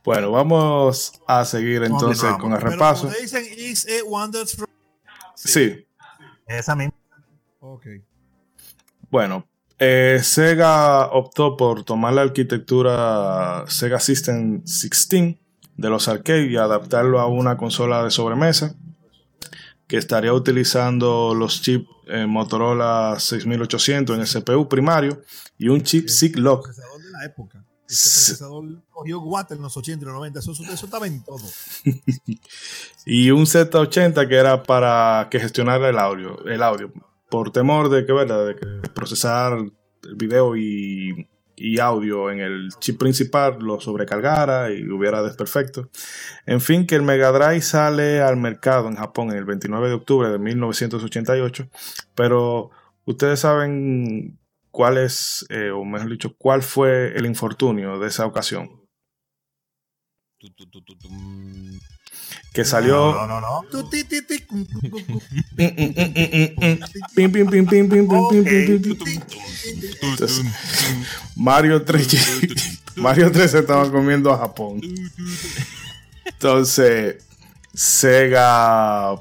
Bueno, vamos a seguir entonces con el repaso.
dicen Is Wonders from...
Sí.
Esa misma.
Ok.
Bueno, eh, Sega optó por tomar la arquitectura Sega System 16 de los arcades y adaptarlo a una consola de sobremesa que estaría utilizando los chips eh, Motorola 6800 en el CPU primario y un chip SIG-Lock.
de la época. Ese procesador cogió Watt en los 80 y los 90, eso, eso estaba en todo. [laughs]
y un Z80 que era para que gestionara el audio, el audio. Por temor de que, ¿verdad? De procesar el video y audio en el chip principal lo sobrecargara y hubiera desperfecto. En fin, que el Mega Drive sale al mercado en Japón el 29 de octubre de 1988, pero ustedes saben cuál es, eh, o mejor dicho, cuál fue el infortunio de esa ocasión que salió.
No, no, no.
Mario 3 Mario 3 se estaba comiendo a Japón. Entonces, Sega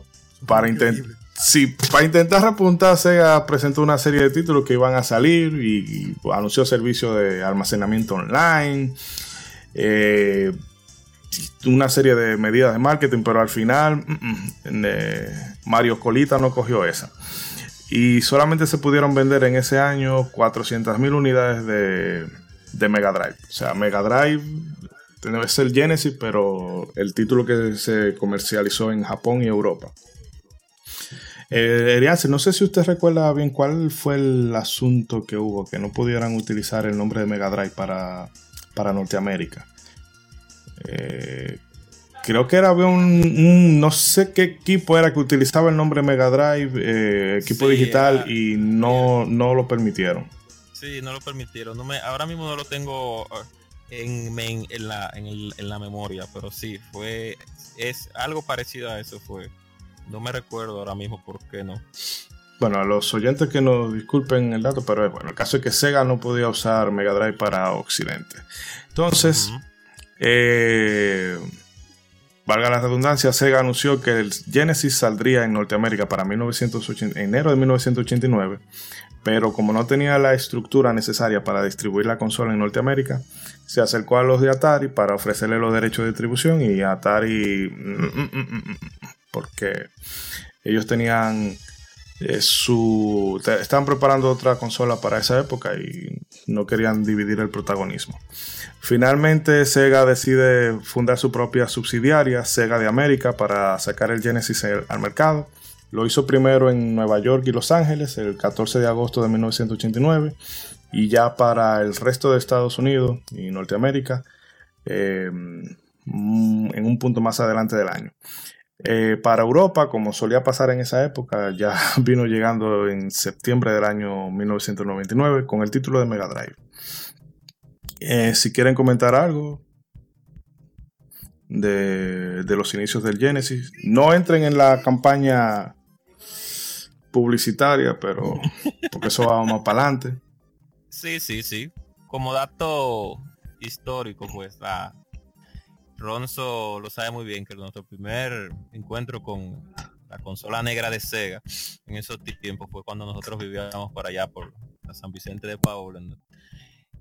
para intentar Sí, para intentar repuntar, Sega presentó una serie de títulos que iban a salir y, anunció servicio de almacenamiento online. Eh, una serie de medidas de marketing, pero al final mm, mm, Mario Colita no cogió esa. Y solamente se pudieron vender en ese año 400.000 unidades de, de, Mega Drive. O sea, Mega Drive debe ser Genesis, pero el título que se comercializó en Japón y Europa. Eh, no sé si usted recuerda bien cuál fue el asunto que hubo, que no pudieran utilizar el nombre de Mega Drive para, para Norteamérica. Eh, creo que era un, no sé qué equipo era que utilizaba el nombre Mega Drive, eh, equipo digital, y no, no lo permitieron.
Sí, no lo permitieron. No me, ahora mismo no lo tengo eh, en, en, la, en, la memoria, pero sí, fue es algo parecido a eso fue. No me recuerdo ahora mismo por qué no.
Bueno, a los oyentes que nos disculpen el dato, pero bueno, el caso es que Sega no podía usar Mega Drive para Occidente. Entonces, eh, valga la redundancia, Sega anunció que el Genesis saldría en Norteamérica para 1980, enero de 1989, pero como no tenía la estructura necesaria para distribuir la consola en Norteamérica, se acercó a los de Atari para ofrecerle los derechos de distribución y Atari, mm, mm, mm, porque ellos tenían eh, estaban preparando otra consola para esa época y no querían dividir el protagonismo. Finalmente, Sega decide fundar su propia subsidiaria, Sega de América, para sacar el Genesis al mercado. Lo hizo primero en Nueva York y Los Ángeles el 14 de agosto de 1989 y ya para el resto de Estados Unidos y Norteamérica eh, mm, en un punto más adelante del año. Eh, para Europa, como solía pasar en esa época, ya [laughs] vino llegando en septiembre del año 1999 con el título de Mega Drive. Eh, si quieren comentar algo de, los inicios del Genesis, no entren en la campaña publicitaria, pero [laughs] porque eso va más para adelante.
Sí, sí, sí. Como dato histórico, pues Ronzo lo sabe muy bien que nuestro primer encuentro con la consola negra de Sega en esos tiempos fue cuando nosotros vivíamos para allá por San Vicente de Paula.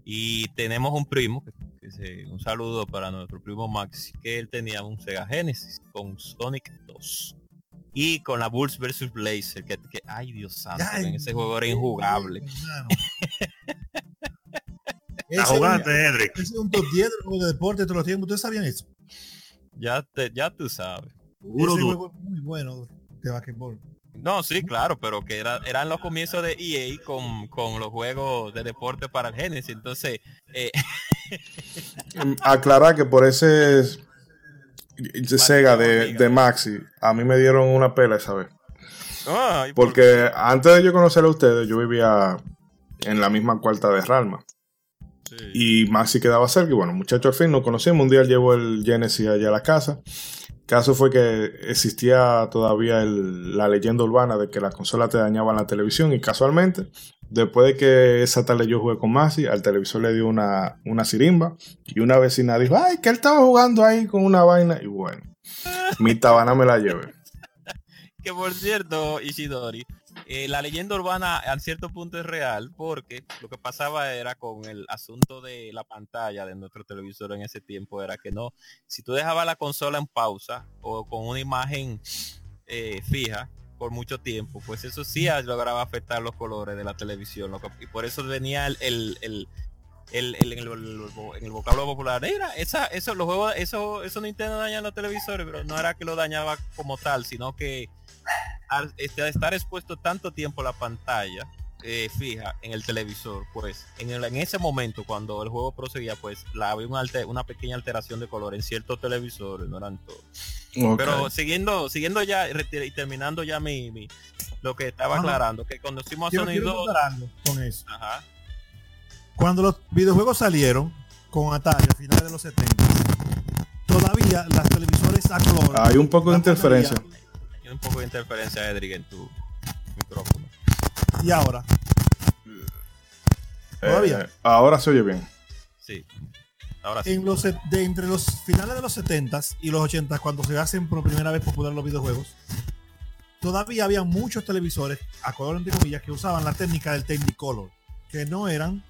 Y tenemos un primo, que, un saludo para nuestro primo Max, que él tenía un Sega Genesis con Sonic 2 y con la Bulls versus Blazer, que, ay Dios santo, en ese juego era injugable.
Edric.
es un top 10 de deporte de los tiempos. ¿Ustedes sabían eso?
Ya, te, ya tú sabes.
Ese juego es muy bueno de basquetbol.
No, sí, claro, pero que era, eran los comienzos de EA con, con los juegos de deporte para el Genesis. Entonces, eh...
aclarar que por ese Sega de, de, Maxi, a mí me dieron una pela esa vez. Porque antes de yo conocer a ustedes, yo vivía en la misma cuarta de Ralma. Y Maxi quedaba cerca. Y bueno, muchachos, al fin nos conocimos. Un día llevó el Genesis allá a la casa. caso fue que existía todavía la leyenda urbana de que las consolas te dañaban la televisión. Y casualmente, después de que esa tarde yo jugué con Maxi, al televisor le dio una, una sirimba. Y una vecina dijo: Ay, que él estaba jugando ahí con una vaina. Y bueno, mi tabana me la llevé. [laughs]
que por cierto, Ishidori, eh, la leyenda urbana a cierto punto es real porque lo que pasaba era con el asunto de la pantalla de nuestro televisor en ese tiempo era que no, si tú dejabas la consola en pausa o con una imagen eh, fija por mucho tiempo, pues eso sí lograba afectar los colores de la televisión y por eso venía el, el, el el, el, vocablo popular. Era esa eso los juegos eso eso Nintendo daña los televisores pero no era que lo dañaba como tal sino que al este, estar expuesto tanto tiempo la pantalla eh, fija en el televisor, pues en, en, ese momento cuando el juego proseguía, pues la había una, una pequeña alteración de color en ciertos televisores, no eran todos. Pero siguiendo, siguiendo ya y terminando ya mi, lo que estaba aclarando, que cuando hicimos sonido
con eso. Cuando los videojuegos salieron con Atari a finales de los 70, todavía las televisores a color.
Hay un poco de interferencia
un poco de interferencia, Edric, en tu micrófono.
¿Y ahora?
¿Todavía? Eh, ahora se oye bien.
Sí.
Ahora sí. En los, de, entre los finales de los 70s y los 80s, cuando se hacen por primera vez popular los videojuegos, todavía había muchos televisores, a color entre comillas, que usaban la técnica del Technicolor, que no eran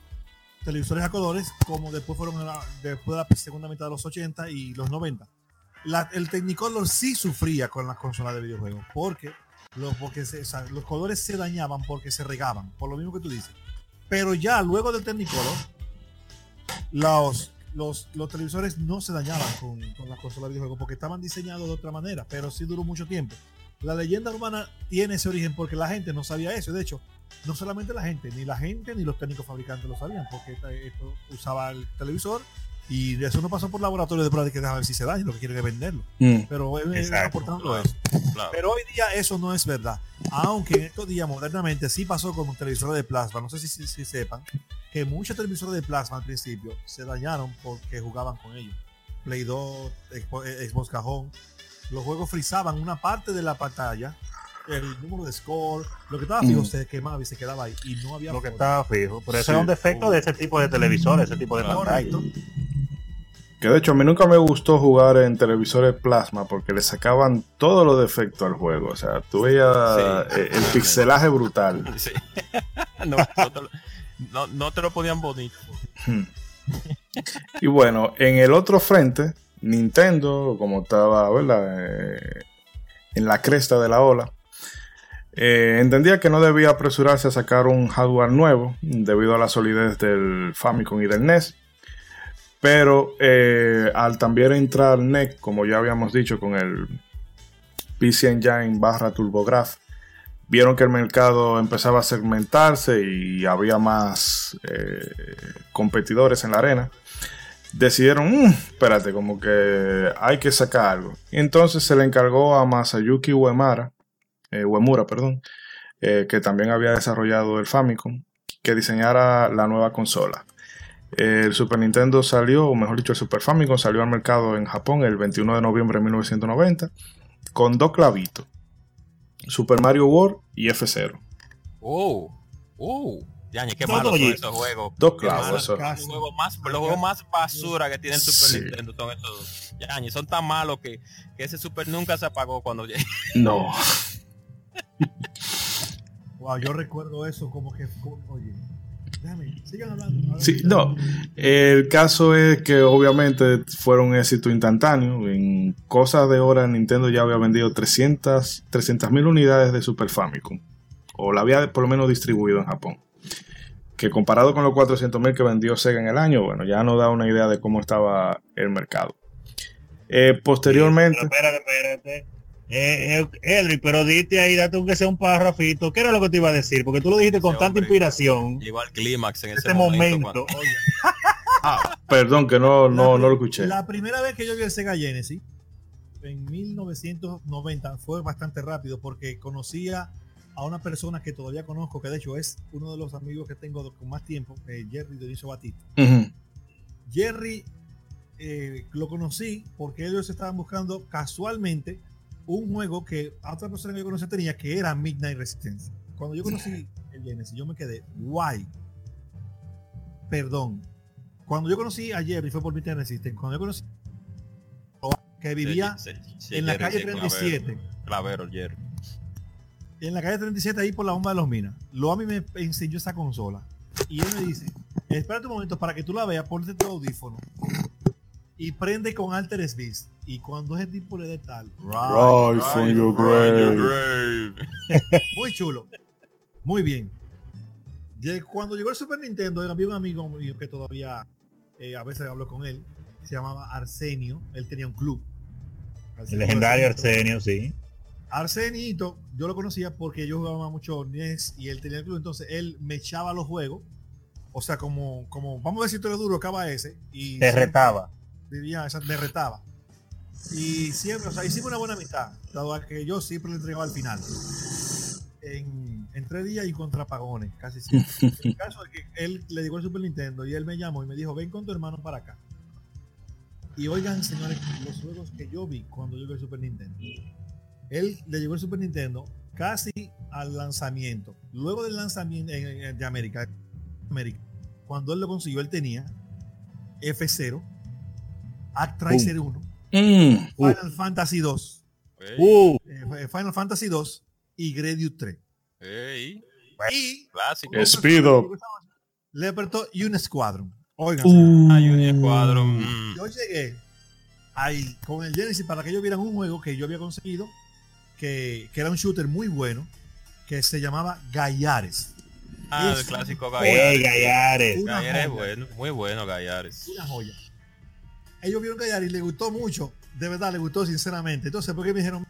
televisores a colores como después fueron después de la segunda mitad de los 80 y los 90 el Technicolor sí sufría con las consolas de videojuegos porque, los, colores se dañaban porque se regaban, por lo mismo que tú dices. Pero ya luego del Technicolor, los televisores no se dañaban con, con las consolas de videojuegos porque estaban diseñados de otra manera, pero sí duró mucho tiempo. La leyenda urbana tiene ese origen porque la gente no sabía eso. De hecho, no solamente la gente, ni la gente ni los técnicos fabricantes lo sabían, porque esto usaba el televisor y eso no pasó por laboratorio de prueba de que a ver si se daña, lo que quieren es venderlo. Mm. Pero es aportando eso. Pero hoy día eso no es verdad. Aunque en estos días modernamente sí pasó con televisores de plasma. No sé si, si, sepan que muchos televisores de plasma al principio se dañaron porque jugaban con ellos. Play 2, Xbox Cajón. Los juegos frizaban una parte de la pantalla el número de score, lo que estaba fijo mm. se quemaba y se quedaba ahí y no había
lo que estaba fijo. Pero eso es un defecto de ese tipo de televisores, ese tipo de pantalla.
Que de hecho a mí nunca me gustó jugar en televisores plasma porque le sacaban todos los defectos al juego. O sea, tú veías eh, el pixelaje brutal. [laughs]
No, te lo, ponían bonito. Hmm.
y bueno, en el otro frente, Nintendo, como estaba, ¿verdad? Eh, en la cresta de la ola, eh, entendía que no debía apresurarse a sacar un hardware nuevo debido a la solidez del Famicom y del NES pero eh, al también entrar NEC, como ya habíamos dicho, con el PC Engine barra TurboGrafx, vieron que el mercado empezaba a segmentarse y había más eh, competidores en la arena. Decidieron, mm, espérate, como que hay que sacar algo. entonces se le encargó a Masayuki Uemura, eh, Uemura, perdón, que también había desarrollado el Famicom, que diseñara la nueva consola. El Super Nintendo salió, o mejor dicho, el Super Famicom salió al mercado en Japón el 21 de noviembre de 1990 con dos clavitos: Super Mario World y F0.
Oh, oh. Ya, qué
Dos
malos son esos juegos.
Dos clavos.
Los juegos más, los juegos más basura que tiene el Super
Sí.
Nintendo son esos dos. Ya, son tan malos que, que ese Super nunca se apagó cuando llegué. [laughs]
No.
Wow, yo recuerdo eso como que, como- oye, sigan hablando. A ver.
Sí, no. El caso es que obviamente fueron un éxito instantáneo. En cosas de hora Nintendo ya había vendido 300 mil unidades de Super Famicom. O la había por lo menos distribuido en Japón. Que comparado con los 400 mil que vendió Sega en el año, bueno, ya nos da una idea de cómo estaba el mercado. Eh, posteriormente...
Pero espérate, espérate. Eh, eh, Edric, pero dite ahí, date aunque sea un párrafito. ¿Qué era lo que te iba a decir? Porque tú lo dijiste con tanta
hombre.
inspiración.
Llegó al clímax en ese
Este
momento.
momento.
cuando- [laughs]
Oye,
Perdón, que no, no, no lo escuché.
La primera vez que yo vi el Sega Genesis, en 1990, fue bastante rápido porque conocía a una persona que todavía conozco, que de hecho es uno de los amigos que tengo con más tiempo, eh, Jerry Dionisio Batista. Jerry eh, lo conocí porque ellos estaban buscando casualmente un juego que a otra persona que yo conocía tenía, que era Midnight Resistance. Cuando yo conocí [laughs] el Genesis, yo me quedé, guay. Perdón. Cuando yo conocí a Jerry fue por Midnight Resistance. Cuando yo conocí que vivía en la calle
sí, clavero.
37,
Clavero, Jerry.
en la calle 37 ahí por la bomba de los minas. Lo a mí me enseñó esa consola. Y él me dice, espérate un momento para que tú la veas, ponte tu audífono y prende con Alter Beast. Y cuando ese tipo le dé tal,
Right from your grave. [laughs]
muy chulo. Muy bien. Cuando llegó el Super Nintendo, había un amigo mío que todavía eh, a veces hablo con él. Se llamaba Arsenio. Él tenía un club.
El legendario Arsenio, sí.
Arsenito, yo lo conocía porque yo jugaba mucho NES y él tenía el club, entonces él me echaba los juegos. O sea, como, como vamos a decir tú eres duro, acaba ese. Y
Te retaba.
Vivía, esa- me retaba. Y siempre, o sea, hicimos una buena amistad, dado a que yo siempre le entregaba al final. En, en tres días y contra pagones, casi siempre. [laughs] El caso es que él le llegó el Super Nintendo y él me llamó y me dijo, ven con tu hermano para acá. Y oigan, señores, los juegos que yo vi cuando llegó el Super Nintendo. Él le llegó el Super Nintendo casi al lanzamiento. Luego del lanzamiento en- en- de América, América, cuando él lo consiguió, él tenía F0, Actraiser 1,
Mm.
Final Fantasy 2,
Ey,
Uh,
eh, Final Fantasy 2 y Gradius 3.
ey,
Y
clásico.
Es- Speed up.
Leperto y un Squadron. Oigan,
Uh.
Hay un escuadrón. mm.
yo llegué ahí con el Genesis para que ellos vieran un juego que yo había conseguido, que, que era un shooter muy bueno, que se llamaba Gallares.
Ah, el
es-
clásico
ey,
Gallares.
Gallares.
Gallares es bueno, muy bueno Gallares.
una joya. Ellos vieron Gallares y les gustó mucho, de verdad, les gustó sinceramente. Entonces, porque me dijeron,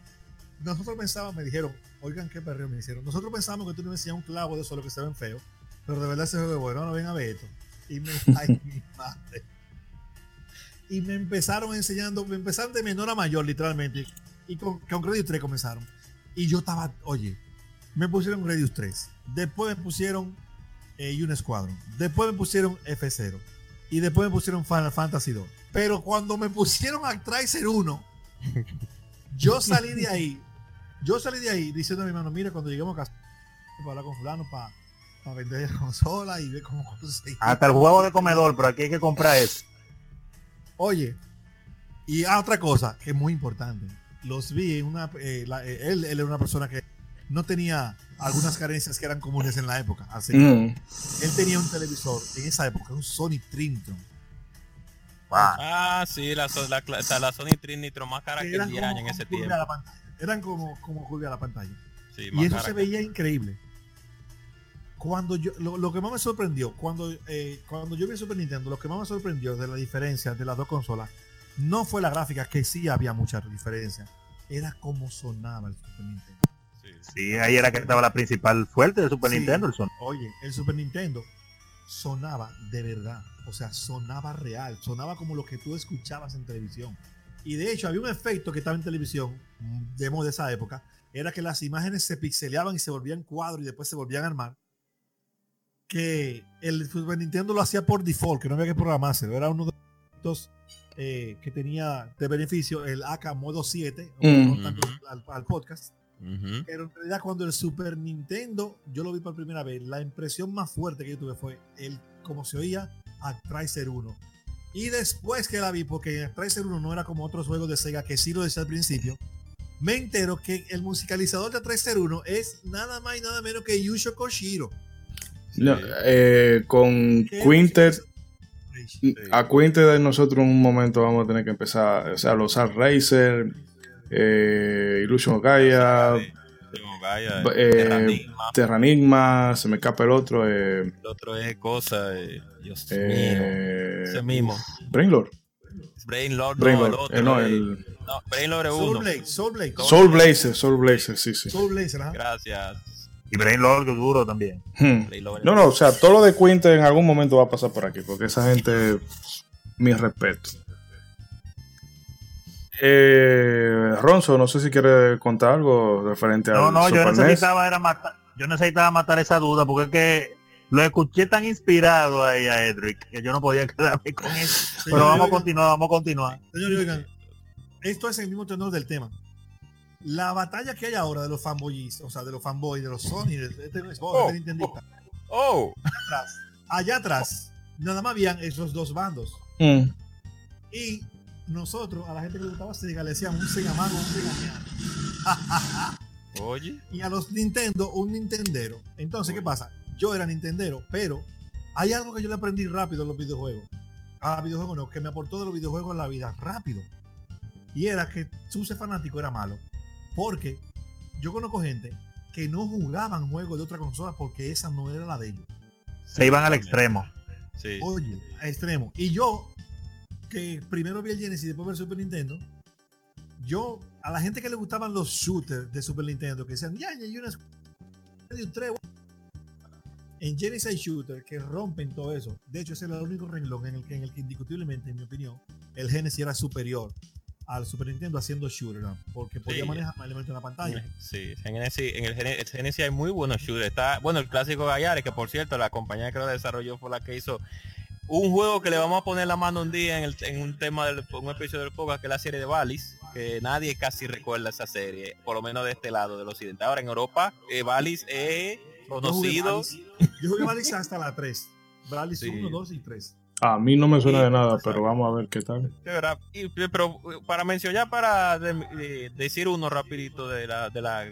nosotros pensábamos, me dijeron, oigan qué perreo me hicieron. Nosotros pensamos que tú no me enseñas un clavo de eso, lo que se ven feo, pero de verdad ese juego es bueno, no ven a ver esto. Y me, [laughs] ay, mi madre. Y me empezaron enseñando, me empezaron de menor a mayor, literalmente. Y con, con Gradius 3 comenzaron. Y yo estaba, oye, me pusieron Gradius 3. Después me pusieron eh, un Squadron. Después me pusieron F0. Y después me pusieron Final Fantasy 2. Pero cuando me pusieron Actraiser 1, yo salí de ahí. Yo salí de ahí diciendo a mi hermano, mira, cuando lleguemos a casa, para hablar con fulano, para, para vender la consola y ver cómo conseguir.
Hasta el juego de comedor, pero aquí hay que comprar eso.
Oye, y ah, otra cosa que es muy importante. Los vi en una... eh, la- eh, él, él era una persona que no tenía algunas carencias que eran comunes en la época. Así que
Mm.
él tenía un televisor en esa época, un Sony Trinitron.
Ah, sí, la, la, sea, la Sony Trinitro más cara
que
que
eran
el
como,
año en ese
como
tiempo.
la. Eran como, como curvia a la pantalla.
Sí,
Y eso se
que-
veía increíble. Cuando yo, lo, lo que más me sorprendió, cuando, eh, cuando yo vi el Super Nintendo, lo que más me sorprendió de la diferencia de las dos consolas, no fue la gráfica, que sí había mucha diferencia, era cómo sonaba el Super Nintendo.
sí, sí.
Sí, ahí era que estaba la principal fuerte de Super
Sí.
Nintendo, el son.
Oye, el Super Nintendo sonaba de verdad, o sea, sonaba real, sonaba como lo que tú escuchabas en televisión. Y de hecho había un efecto que estaba en televisión, mm, demo de esa época, era que las imágenes se pixeleaban y se volvían cuadros y después se volvían a armar. Que el Super Nintendo lo hacía por default, que no había que programárselo, era uno de los eh, que tenía de beneficio el AK Modo 7,
Mm.
al podcast,
Ujú.
Pero en realidad cuando el Super Nintendo, yo lo vi por primera vez, la impresión más fuerte que yo tuve fue el como se oía a Tracer 1. Y después que la vi, porque en Tracer 1 no era como otros juegos de Sega que sí lo decía al principio, me entero que el musicalizador de Tracer 1 es nada más y nada menos que Yusho Koshiro.
No, eh, con
¿Qué
Quintet, a Quintet de nosotros en un momento vamos a tener que empezar, o sea, los Art Racer, eh, Illusion Gaia,
Gaia,
eh,
Terranigma.
Se me escapa el otro, eh,
El otro es cosa, eh, Dios mío.
eh,
Ese mismo.
Brainlord,
Brainlord, no,
Brainlord,
el otro.
eh, no,
es-
el
no, Brainlord es uno.
Soul Blade, Soul Blade,
Soul Blazer, Soul Blazer, sí, sí.
Soul Blazer, ajá.
Gracias.
Y Brain Lord que duro también.
Hmm.
Brainlord.
No, no, o sea, todo lo de Quintet en algún momento va a pasar por aquí, porque esa gente, mi respeto. Eh, Ronzo, no sé si quiere contar algo referente
No,
al
no, yo
Super
necesitaba era matar, yo necesitaba matar esa duda porque es que lo escuché tan inspirado ahí a Edric que yo no podía quedarme con eso. Pero
Señor,
vamos a continuar, vamos a continuar.
Señores, oigan, esto es el mismo tenor del tema. La batalla que hay ahora de los fanboys, o sea, de los fanboys, de los Sony, de este no Xbox,
Oh,
de Nintendista,
Oh,
atrás, allá atrás, nada más habían esos dos bandos.
Mm.
Y nosotros, a la gente que le gustaba Sega, le decíamos un Sega Mago, un Sega [laughs]
oye.
Y a los Nintendo, un Nintendero. Entonces, ¿qué pasa? Yo era Nintendero, pero hay algo que yo le aprendí rápido en los videojuegos. A videojuegos no, que me aportó de los videojuegos en la vida rápido. Y era que su ser fanático era malo. Porque yo conozco gente que no jugaban juegos de otra consola porque esa no era la de ellos.
Se iban al extremo.
Sí.
Oye, a extremo. Y yo, que primero vi el Genesis y después vi el Super Nintendo, yo, a la gente que le gustaban los shooters de Super Nintendo, que decían, ya, ya, hay una de un tres". En Genesis hay shooters que rompen todo eso. De hecho, ese era el único renglón en el que, en el que indiscutiblemente, en mi opinión, el Genesis era superior al Super Nintendo haciendo shooter, ¿no? porque podía
Sí.
manejar más elementos en la pantalla.
Sí, en Genesis, en el el Genesis hay muy buenos shooters. Está, bueno, el clásico Gallares, que por cierto, la compañía que lo desarrolló fue la que hizo un juego que le vamos a poner la mano un día en, el- en un tema del un episodio del podcast que es la serie de Valis, que nadie casi recuerda esa serie, por lo menos de este lado del occidente. Ahora en Europa, eh, Valis es conocido.
Yo jugué Valis hasta la 3. Valis
Sí.
1, 2 y 3.
A mí no me suena
Sí,
de nada, pero vamos a ver qué tal.
De verdad. Y- pero para mencionar, para de- de- decir uno rapidito de la de la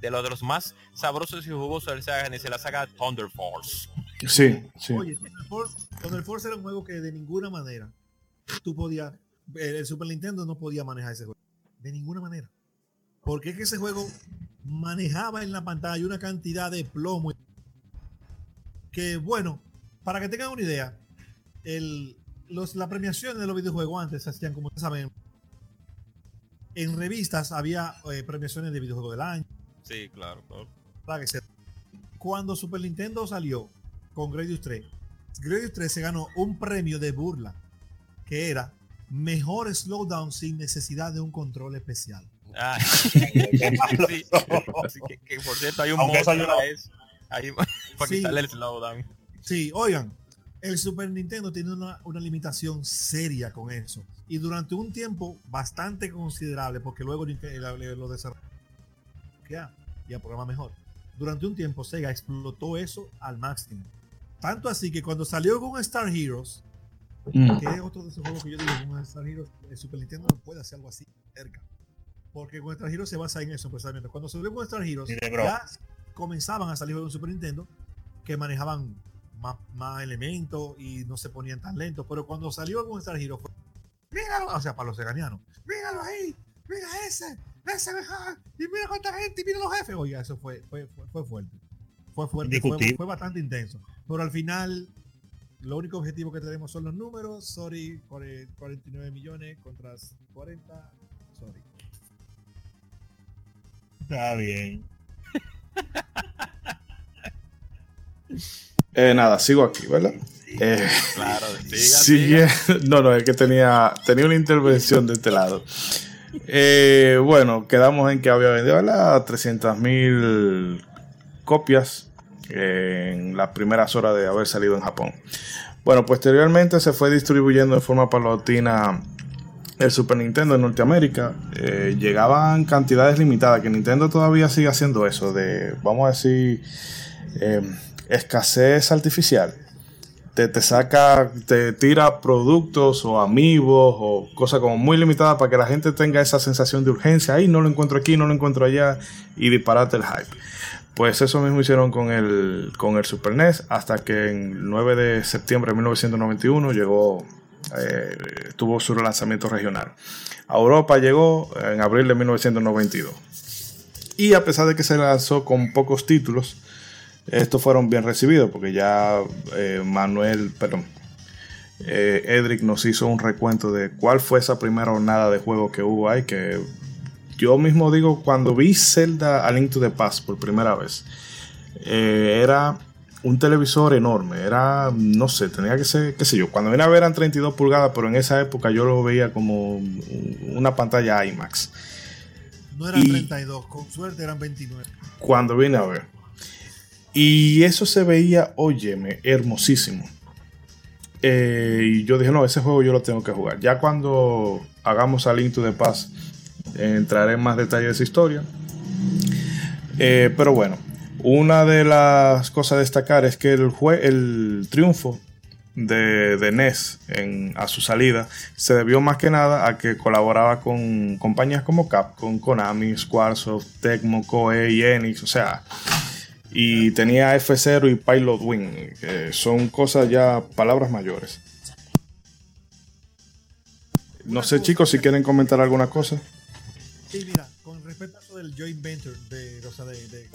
de lo de los más sabrosos y jugosos del Sega Genesis, la saga Thunder Force.
Sí, sí.
Oye, Force, Thunder Force era un juego que de ninguna manera tú podías, el el Super Nintendo no podía manejar ese juego. De ninguna manera. Porque es que ese juego manejaba en la pantalla una cantidad de plomo que, bueno, para que tengan una idea, el, los, la premiación de los videojuegos antes se hacían, como saben, en revistas había eh, premiaciones de videojuegos del año.
Sí, claro, claro.
Cuando Super Nintendo salió con Gradius 3, Gradius 3 se ganó un premio de burla que era mejor slowdown sin necesidad de un control especial.
Ah, [laughs] sí. Así que, que, por cierto hay un
Aunque
mod
eso yo
para eso. [laughs] Para
Sí.
quitarle el slowdown.
Sí, oigan, el Super Nintendo tiene una, una limitación seria con eso. Y durante un tiempo bastante considerable, porque luego lo desarrolló y a programa mejor. Durante un tiempo Sega explotó eso al máximo. Tanto así que cuando salió con Star Heroes,
Mm.
que es otro de esos juegos que yo digo, con Star Heroes, el Super Nintendo no puede hacer algo así cerca. Porque con Star Heroes se basa en eso precisamente. Cuando salió con Star Heroes, ya comenzaban a salir juegos en Super Nintendo que manejaban más, más elementos y no se ponían tan lentos. Pero cuando salió con Star Heroes, fue, míralo, o sea, para los seganianos, míralo ahí, mira ese, ese mejor, y mira cuánta gente, y mira los jefes. Oiga, eso fue, fue, fue, fue fuerte. Fue fuerte, fue, fue bastante intenso. Pero al final, lo único objetivo que tenemos son los números. Sorry, por el 49 millones contra 40. Sorry.
Está bien. [laughs]
Eh, nada, sigo aquí, ¿verdad? Eh,
Claro, [laughs] siga,
sigue- No, no, es que tenía, tenía una intervención de este lado. Eh, bueno, quedamos en que había vendido ¿verdad? 300 mil copias en las primeras horas de haber salido en Japón. Bueno, posteriormente se fue distribuyendo de forma paulatina el Super Nintendo en Norteamérica, eh, llegaban cantidades limitadas, que Nintendo todavía sigue haciendo eso, de, vamos a decir, eh, escasez artificial. Te, te, saca, te tira productos o amigos o cosas como muy limitadas para que la gente tenga esa sensación de urgencia. Ahí no lo encuentro aquí, no lo encuentro allá y disparate el hype. Pues eso mismo hicieron con el, con el Super NES hasta que en el 9 de septiembre de 1991 llegó eh, tuvo su lanzamiento regional. A Europa llegó en abril de 1992. Y a pesar de que se lanzó con pocos títulos, estos fueron bien recibidos porque ya eh, Manuel, perdón, eh, Edric nos hizo un recuento de cuál fue esa primera jornada de juego que hubo ahí, que yo mismo digo, cuando vi Zelda A Link to the Past por primera vez, eh, era un televisor enorme. Era, no sé, tenía que ser, qué sé yo. Cuando vine a ver eran 32 pulgadas, pero en esa época yo lo veía como una pantalla IMAX.
No eran 32, con suerte eran 29.
Cuando vine a ver. Y eso se veía, óyeme, hermosísimo. Eh, y yo dije, no, ese juego yo lo tengo que jugar. Ya cuando hagamos a Link to the Past, entraré en más detalles de esa historia. Eh, pero bueno, una de las cosas a destacar es que el, el triunfo de, de NES a su salida se debió más que nada a que colaboraba con compañías como Capcom, Konami, Squaresoft, Tecmo, Koei Enix, o sea, y tenía F0 y Pilot Wing, que son cosas ya, palabras mayores. No sé chicos si quieren comentar alguna cosa.
Sí, mira, con respecto a eso del joint venture, de, o sea, de,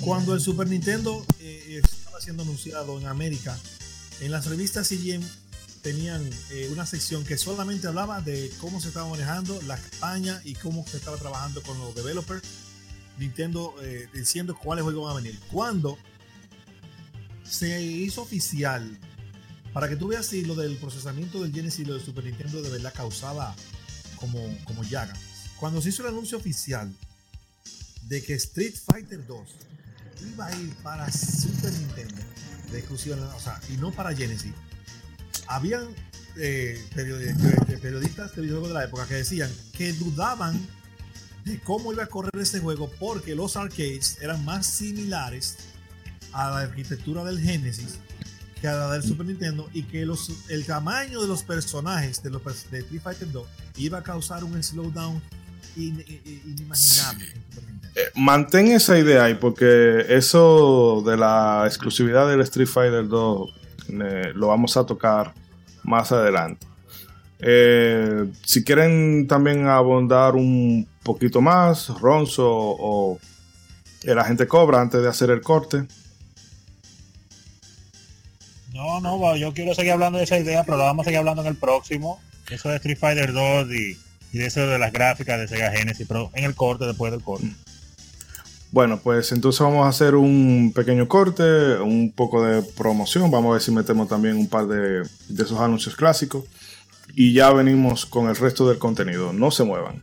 cuando el Super Nintendo eh, estaba siendo anunciado en América, en las revistas CGM tenían eh, una sección que solamente hablaba de cómo se estaba manejando la campaña y cómo se estaba trabajando con los developers. Nintendo eh, diciendo cuáles juegos van a venir. Cuando se hizo oficial, para que tú veas si lo del procesamiento del Genesis y lo del Super Nintendo de verdad causaba como, como llaga. Cuando se hizo el anuncio oficial de que Street Fighter 2 iba a ir para Super Nintendo de exclusiva, o sea, y no para Genesis, habían eh, periodistas de videojuegos de la época que decían que dudaban de cómo iba a correr ese juego porque los arcades eran más similares a la arquitectura del Genesis que a la del Super Nintendo y que los, el tamaño de los personajes de, los, de Street Fighter 2 iba a causar un slowdown inimaginable.
Eh, mantén esa idea ahí porque eso de la exclusividad del Street Fighter 2 eh, lo vamos a tocar más adelante. Eh, si quieren también abondar un poquito más, Ronzo o el agente Cobra antes de hacer el corte.
No, no, yo quiero seguir hablando de esa idea, pero lo vamos a seguir hablando en el próximo. Eso de Street Fighter 2 y, y de eso de las gráficas de Sega Genesis, pero en el corte, después del corte.
Bueno, pues entonces vamos a hacer un pequeño corte, un poco de promoción. Vamos a ver si metemos también un par de, de esos anuncios clásicos. Y ya venimos con el resto del contenido. No se muevan.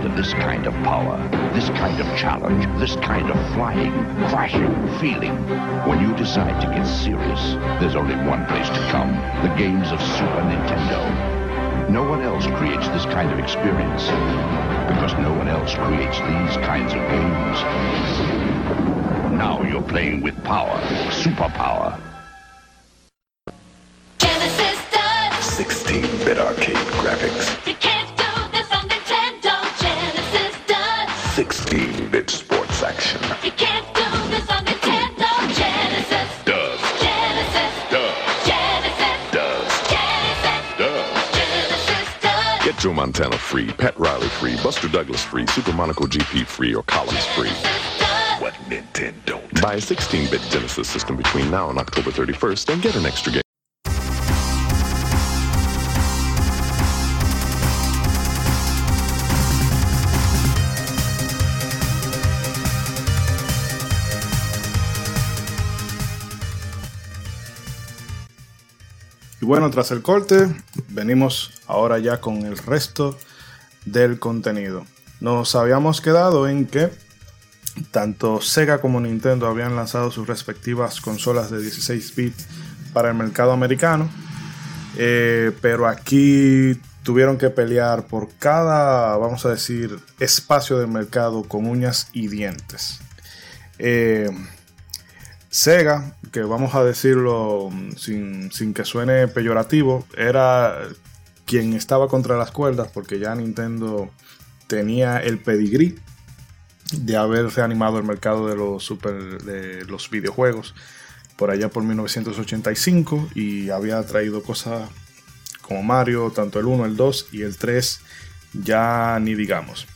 Decide to step up to this kind of power, this kind of challenge, this kind of flying, crashing, feeling, when you decide to get serious, there's only one place to come. The games of Super Nintendo. No one else creates this kind of experience because no one else creates these kinds of games. Now you're playing with power, superpower.
Genesis does.
16-bit arcade graphics, 16-bit sports action,
You can't do this on Nintendo. Genesis.
does,
Genesis.
does,
Genesis.
does,
Genesis.
does.
Genesis does.
Get Joe Montana free, Pat Riley free, Buster Douglas free, Super Monaco GP free, or Columns free. What Nintendo? Buy a 16-bit Genesis system between now and October 31st and get an extra game.
Y bueno, tras el corte, venimos ahora ya con el resto del contenido. Nos habíamos quedado en que tanto Sega como Nintendo habían lanzado sus respectivas consolas de 16 bits para el mercado americano, eh, pero aquí tuvieron que pelear por cada, vamos a decir, espacio del mercado con uñas y dientes. Eh, Sega, que vamos a decirlo mm, sin, sin que suene peyorativo, era quien estaba contra las cuerdas porque ya Nintendo tenía el pedigrí de haber reanimado el mercado de los, super, de los videojuegos por allá por 1985 y había traído cosas como Mario, tanto el 1, el 2 y el 3, ya ni digamos.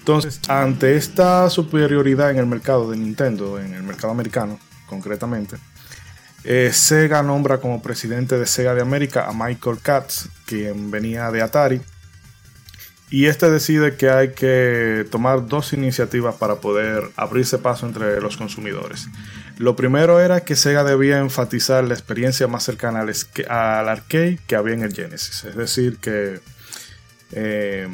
Entonces, ante esta superioridad en el mercado de Nintendo, en el mercado americano concretamente, eh, Sega nombra como presidente de Sega de América a Michael Katz, quien venía de Atari, y este decide que hay que tomar dos iniciativas para poder abrirse paso entre los consumidores. Lo primero era que Sega debía enfatizar la experiencia más cercana al, arcade que había en el Genesis. Es decir, que eh,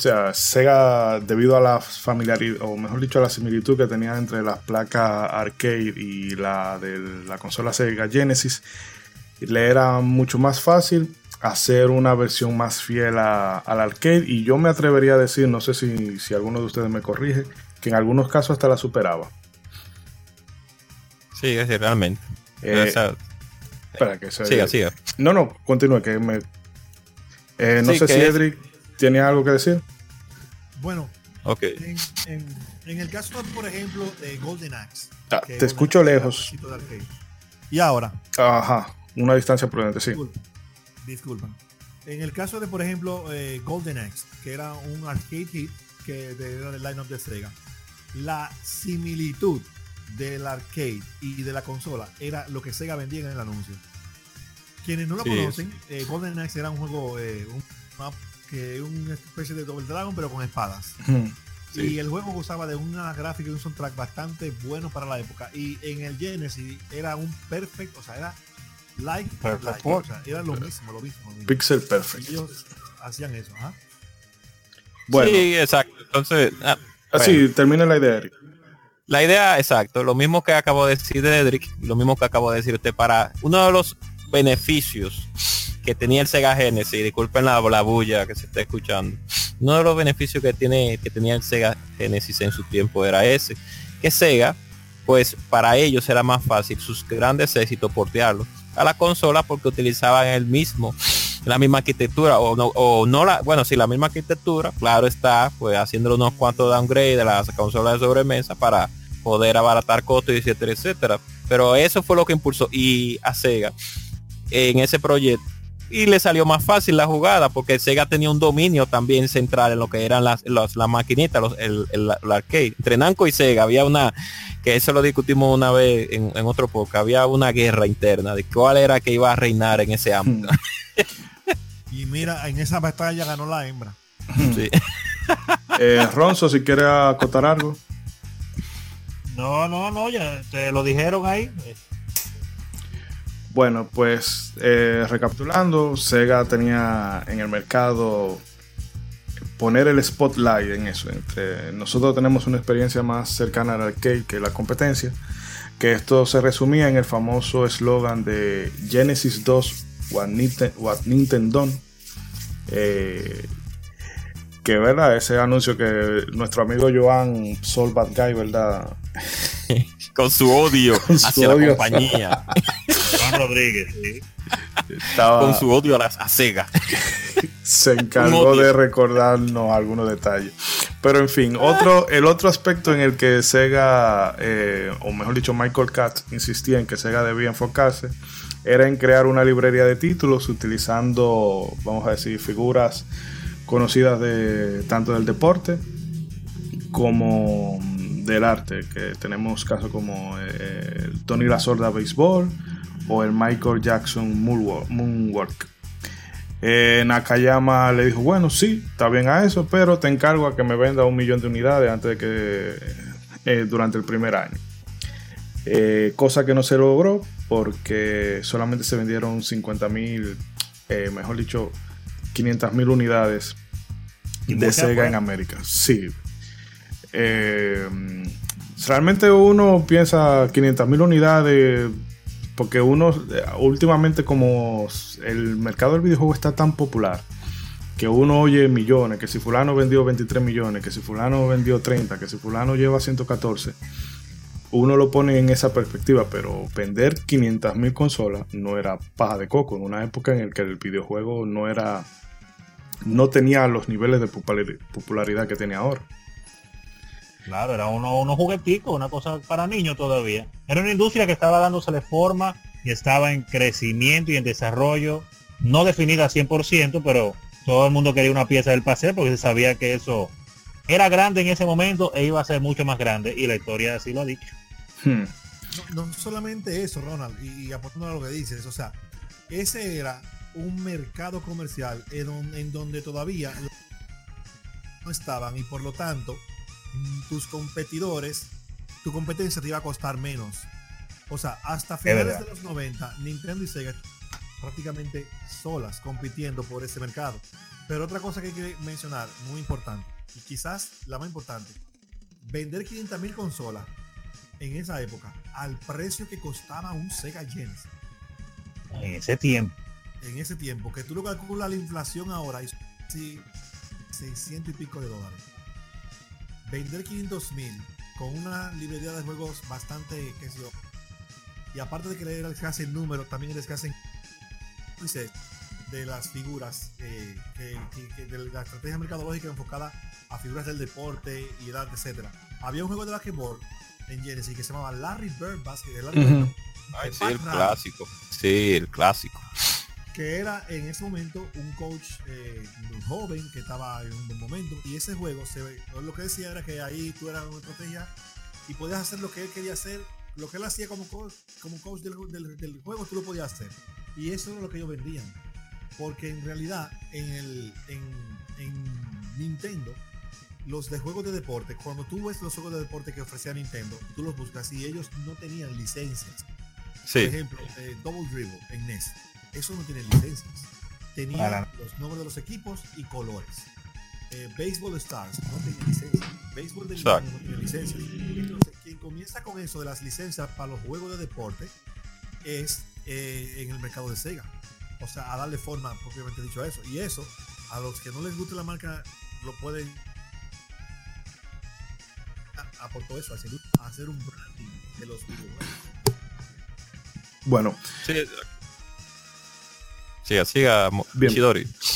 o sea, Sega, debido a la familiaridad, o mejor dicho, a la similitud que tenía entre la placa arcade y la de la consola Sega Genesis, le era mucho más fácil hacer una versión más fiel a- al arcade. Y yo me atrevería a decir, no sé si, si alguno de ustedes me corrige, que en algunos casos hasta la superaba.
Sí, es decir, realmente.
Eh,
O sea,
Espera, que se-
siga, siga.
No, no, continúe, que me. Eh, no
Sí,
sé si
es-
Tiene algo que decir.
Bueno,
Ok.
en, en- en el caso, por ejemplo, de Golden Axe.
Ah, te escucho
Axe
lejos.
Y ahora,
Ajá, una distancia prudente, sí.
disculpa, disculpa. En el caso de, por ejemplo, eh, Golden Axe, que era un arcade hit que de- era del lineup de Sega, la similitud del arcade y de la consola era lo que Sega vendía en el anuncio. Quienes no lo
Sí,
conocen, eh, Golden Axe era un juego, eh, un map que una especie de Double Dragon, pero con espadas. Y el juego gozaba de una gráfica y un soundtrack bastante bueno para la época. Y en el Genesis era un perfecto, o sea, era like,
Perfect
like,
work.
o sea, era lo mismo, lo mismo. lo mismo.
Pixel
Y
Perfect.
ellos hacían eso, ¿ah?
Bueno,
Sí, exacto. Entonces, ah,
así
bueno.
termina la idea, Eric.
La idea, exacto, lo mismo que acabo de decir de Edric, lo mismo que acabo de decir usted para uno de los beneficios que tenía el Sega Genesis, disculpen la, la bulla que se está escuchando, uno de los beneficios que tiene que tenía el Sega Genesis en su tiempo era ese, que Sega, pues para ellos era más fácil sus grandes éxitos portearlos a la consola porque utilizaban el mismo la misma arquitectura o no, o no la bueno sí la misma arquitectura claro está pues haciéndole unos cuantos downgrade de las consolas de sobremesa para poder abaratar costos etcétera etcétera. Pero eso fue lo que impulsó y a Sega en ese proyecto y le salió más fácil la jugada porque Sega tenía un dominio también central en lo que eran las, las, las maquinitas, los, el, el- el arcade. Entre Namco y Sega había una, que eso lo discutimos una vez en, en otro podcast, había una guerra interna de cuál era que iba a reinar en ese ámbito. [laughs]
Y mira, en esa batalla ganó la hembra.
Sí. [laughs]
Eh, Ronzo, si quiere acotar algo.
No, no, no, ya te lo dijeron ahí.
Bueno, pues eh, recapitulando, Sega tenía en el mercado poner el spotlight en eso. Entre nosotros tenemos una experiencia más cercana al arcade que la competencia, que esto se resumía en el famoso eslogan de Genesis 2 What, What Nintendo. Eh, que verdad, ese anuncio que nuestro amigo Joan Sol Bad Guy, ¿verdad? [laughs]
con su odio
Con su
hacia
odio.
la compañía,
Juan Rodríguez, sí.
Estaba,
con su odio a, las, a Sega.
se encargó de recordarnos algunos detalles. Pero en fin, otro, el otro aspecto en el que Sega, eh, o mejor dicho, Michael Katz insistía en que Sega debía enfocarse, era en crear una librería de títulos utilizando, vamos a decir, figuras conocidas de tanto del deporte como del arte, que tenemos casos como eh, el Tony La Sorda Baseball o el Michael Jackson Moonwalk. Eh, Nakayama le dijo, bueno, sí, está bien a eso, pero te encargo a que me venda un millón de unidades antes de que eh, durante el primer año. Cosa que no se logró porque solamente se vendieron 50 mil, mejor dicho, 500 mil unidades de Sega en América. Sí. Eh, realmente uno piensa 500 mil unidades porque uno eh, últimamente como el mercado del videojuego está tan popular que uno oye millones, que si fulano vendió 23 millones, que si fulano vendió 30, que si fulano lleva 114, uno lo pone en esa perspectiva, pero vender 500 mil consolas no era paja de coco en una época en la que el videojuego no era no tenía los niveles de populari- popularidad que tiene ahora.
Claro, era uno, unos jugueticos, una cosa para niños todavía. Era una industria que estaba dándosele forma y estaba en crecimiento y en desarrollo, no definida al 100%, pero todo el mundo quería una pieza del paseo porque se sabía que eso era grande en ese momento e iba a ser mucho más grande y la historia así lo ha dicho.
Hmm.
No, no solamente eso, Ronald, y, y aportando a lo que dices, o sea, ese era un mercado comercial en, don- en donde todavía no estaban y por lo tanto tus competidores, tu competencia te iba a costar menos. O sea, hasta finales de los 90, Nintendo y Sega prácticamente solas compitiendo por ese mercado. Pero otra cosa que hay que mencionar, muy importante, y quizás la más importante, vender 500 mil consolas en esa época al precio que costaba un Sega Genesis
En ese tiempo.
en ese tiempo, que tú lo calculas la inflación ahora y sí, 600 y pico de dólares. Vender 500 mil con una librería de juegos bastante, qué sé yo, y aparte de que le escase el número, también le escase dice, de las figuras, eh, que, que- que de la estrategia mercadológica enfocada a figuras del deporte y edad, etcétera. Había un juego de basquetbol en Genesis que se llamaba Larry Bird Basket, Larry
Ujú.
Bird,
Ay,
de
sí, el clásico. Sí, el clásico.
Que era en ese momento un coach eh, muy joven que estaba en un buen momento. Y ese juego se ve- lo que decía era que ahí tú eras una estrategia y podías hacer lo que él quería hacer lo que él hacía como coach, como coach del, del- del juego tú lo podías hacer. Y eso era lo que ellos vendían. Porque en realidad en el en, en Nintendo los de juegos de deporte cuando tú ves los juegos de deporte que ofrecía Nintendo tú los buscas y ellos no tenían licencias. Por
Sí,
ejemplo, eh, Double Dribble en NES. Eso no tiene licencias. Tenía
Para.
los nombres de los equipos y colores. Eh, Baseball Stars no tiene licencia. Béisbol de
Exacto.
No tiene licencia. Entonces, quien comienza con eso de las licencias para los juegos de deporte es eh, en el mercado de Sega. O sea, a darle forma propiamente dicho a eso. Y eso, a los que no les guste la marca, lo pueden a- aportó eso, hacer, hacer un branding de los videojuegos.
Bueno,
sí. Siga, siga,
Bien.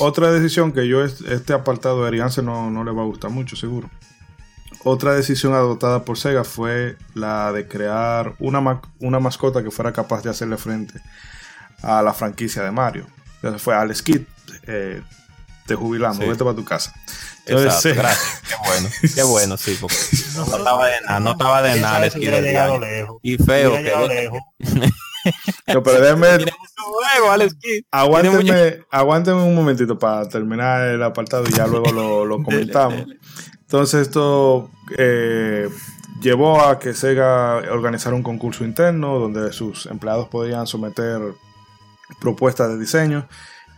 Otra decisión que yo, est- este apartado de Ariance no, no le va a gustar mucho, seguro. Otra decisión adoptada por Sega fue la de crear una, ma- una mascota que fuera capaz de hacerle frente a la franquicia de Mario. Entonces fue Alex Kidd, eh, te jubilamos,
Sí.
vete para tu casa.
Exacto,
Entonces, eh,
gracias. Qué bueno, qué bueno, sí. Porque [laughs] no
Nosotros-
estaba de nada, no estaba de nada. Alex Kidd. Y feo que
lejos. [laughs]
no, pero
juego, Alex Kidd.
aguántenme, aguántenme un momentito para terminar el apartado y ya luego lo, [laughs] lo
Dele,
comentamos.
dele.
Entonces esto eh, llevó a que Sega organizara un concurso interno donde sus empleados podían someter propuestas de diseño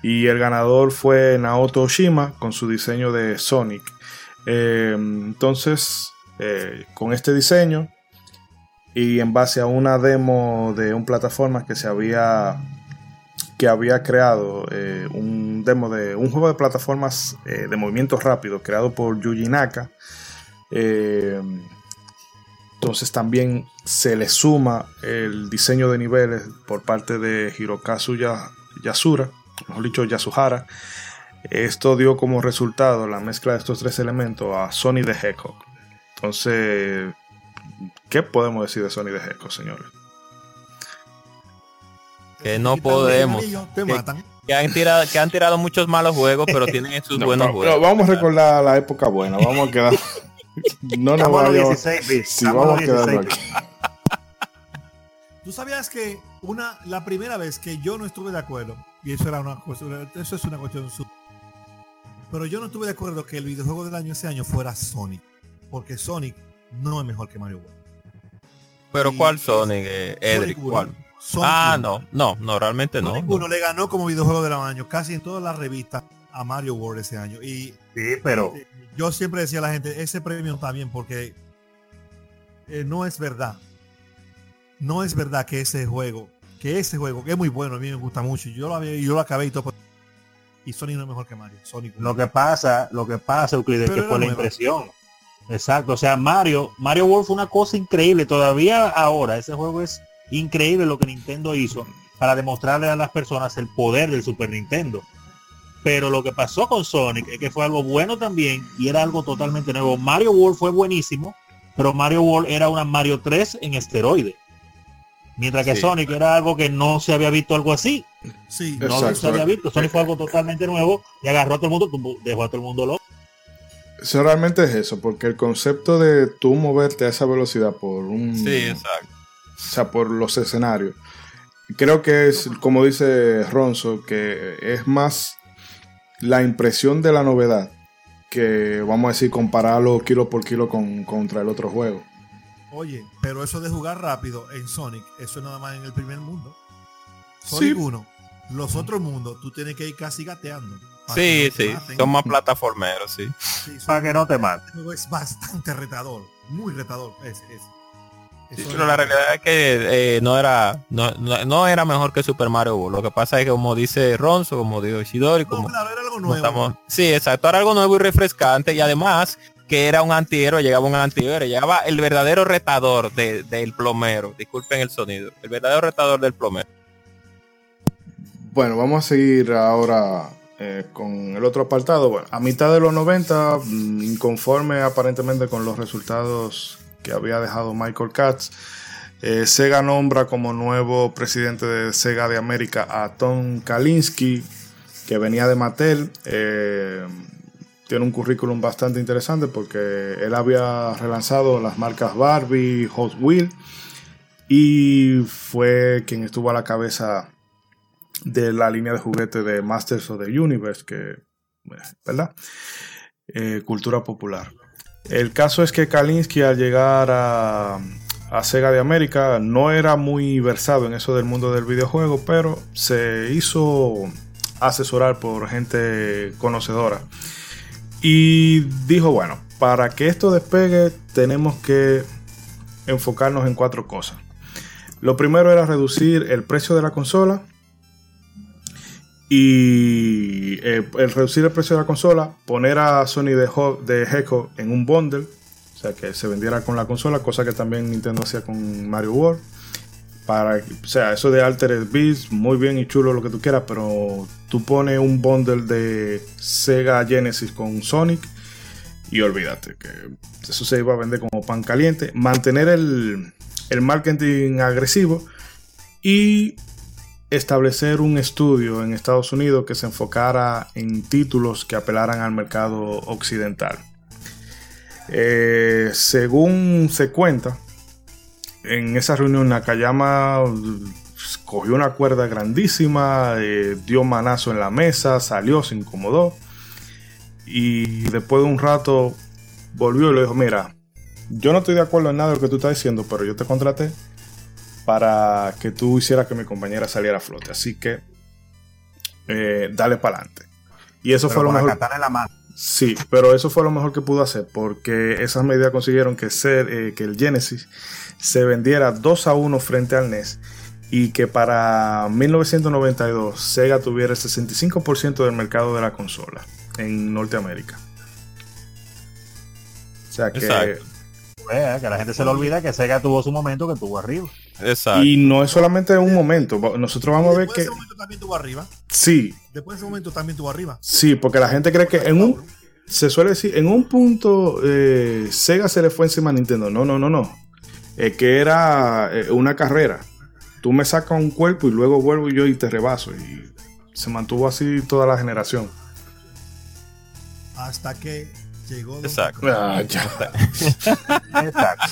y el ganador fue Naoto Oshima con su diseño de Sonic. Eh, entonces, eh, con este diseño y en base a una demo de un plataforma que se había que había creado eh, un demo de un juego de plataformas eh, de movimientos rápidos creado por Yuji Naka. Eh, Entonces también se le suma el diseño de niveles por parte de Hirokazu Ya- Yasura, mejor dicho Yasuhara. Esto dio como resultado la mezcla de estos tres elementos a Sony the Hedgehog. Entonces, ¿qué podemos decir de Sony the Hedgehog, señores?
Que no podemos.
Te
Que-
matan.
Que han tirado, que han tirado muchos malos juegos, pero tienen [laughs] sus
No,
buenos
no,
juegos.
no, vamos a recordar la época buena, vamos a quedar. [laughs] No nos
a
vayamos.
16 bits.
Sí,
a
vamos quedando
16
aquí. [laughs]
Tú sabías que una, la primera vez que yo no estuve de acuerdo, y eso era una cuestión, eso es una cuestión su- pero yo no estuve de acuerdo que el videojuego del año ese año fuera Sonic, porque Sonic no es mejor que Mario World.
Pero
y-
¿cuál Sonic, eh, Edric?
Sonic uno.
¿Cuál?
Sonic
Ah, no, no, no, realmente no.
Sonic
no.
1 le ganó como videojuego del año casi en todas las revistas a Mario World ese año. Y
Sí, pero
eh, yo siempre decía a la gente, ese premio está bien porque eh, no es verdad. No es verdad que ese juego, que ese juego, que es muy bueno, a mí me gusta mucho. Yo lo, había, yo lo acabé y todo. Y Sonic no es mejor que Mario. Sonic
lo que pasa, lo que pasa, Euclides,
Pero
que fue la
nueva.
impresión. Exacto, o sea, Mario, Mario World fue una cosa increíble. Todavía ahora, ese juego es increíble lo que Nintendo hizo para demostrarle a las personas el poder del Super Nintendo. Pero lo que pasó con Sonic es que fue algo bueno también y era algo totalmente nuevo. Mario World fue buenísimo, pero Mario World era una Mario 3 en esteroide. Mientras que
Sí.
Sonic era algo que no se había visto algo así.
Sí,
No
Exacto.
se había visto. Sonic fue algo totalmente nuevo y agarró a todo el mundo, dejó a todo el mundo loco.
Eso realmente es eso, porque el concepto de tú moverte a esa velocidad por un.
Sí, exacto.
O sea, por los escenarios. Creo que es, como dice Ronzo, que es más la impresión de la novedad que, vamos a decir, compararlo kilo por kilo con, contra el otro juego.
Oye, pero eso de jugar rápido en Sonic, eso es nada más en el primer mundo. Sonic
Sí.
1. Los otros mundos, tú tienes que ir casi gateando.
Sí, sí,
maten.
son más plataformeros, sí.
Sí,
Para que no te mate.
Juego es bastante retador, muy retador. ese, ese.
Sí, pero la realidad es que eh, no era no, no, no era mejor que Super Mario World. Lo que pasa es que como dice Ronzo, como dijo Isidori,
No,
como,
claro, era algo nuevo.
estamos... Sí, exacto, era algo nuevo y refrescante y además que era un antihéroe, llegaba un antihéroe, llegaba el verdadero retador de- del plomero. Disculpen el sonido. El verdadero retador del plomero.
Bueno, vamos a seguir ahora eh, con el otro apartado. Bueno, a mitad de los 90, mm, inconforme aparentemente con los resultados que había dejado Michael Katz, eh, Sega nombra como nuevo presidente de Sega de América a Tom Kalinske, que venía de Mattel. Eh, tiene un currículum bastante interesante porque él había relanzado las marcas Barbie, Hot Wheels y fue quien estuvo a la cabeza de la línea de juguetes de Masters of the Universe, que, eh, ¿verdad? Cultura popular. El caso es que Kalinsky al llegar a, a Sega de América no era muy versado en eso del mundo del videojuego, pero se hizo asesorar por gente conocedora. Y dijo, bueno, para que esto despegue tenemos que enfocarnos en cuatro cosas. Lo primero era reducir el precio de la consola. Y eh, el reducir el precio de la consola, poner a Sony de, de Hedgehog en un bundle, o sea que se vendiera con la consola, cosa que también Nintendo hacía con Mario World. Para, o sea, eso de Altered Beast, muy bien y chulo lo que tú quieras, pero tú pones un bundle de Sega Genesis con Sonic y olvídate que eso se iba a vender como pan caliente. Mantener el, el marketing agresivo y establecer un estudio en Estados Unidos que se enfocara en títulos que apelaran al mercado occidental. Eh, según se cuenta, en esa reunión Nakayama cogió una cuerda grandísima, eh, dio manazo en la mesa, salió, se incomodó y después de un rato volvió y le dijo, mira, yo no estoy de acuerdo en nada de lo que tú estás diciendo, pero yo te contraté para que tú hicieras que mi compañera saliera a flote. Así que eh, dale para adelante. Y eso fue lo mejor.
en la mano.
Sí, pero eso fue lo mejor que pudo hacer porque esas medidas consiguieron que, ser, eh, que el Genesis se vendiera 2 a 1 frente al NES y que para 1992 Sega tuviera el 65% del mercado de la consola en Norteamérica. O sea que
Exacto.
Eh, que la gente se le olvida que Sega tuvo su momento que tuvo arriba.
Exacto.
Y no es solamente un momento. Nosotros vamos a ver
Después de
que
ese momento también tuvo arriba.
sí,
Después de ese momento también tuvo arriba.
sí, porque la gente cree que en un se suele decir en un punto eh, Sega se le fue encima a Nintendo. No, no, no, no. Es que era eh, una carrera. Tú me sacas un cuerpo y luego vuelvo yo y te rebaso. Y se mantuvo así toda la generación.
Hasta que llegó
Exacto.
Ah, ya.
Exacto.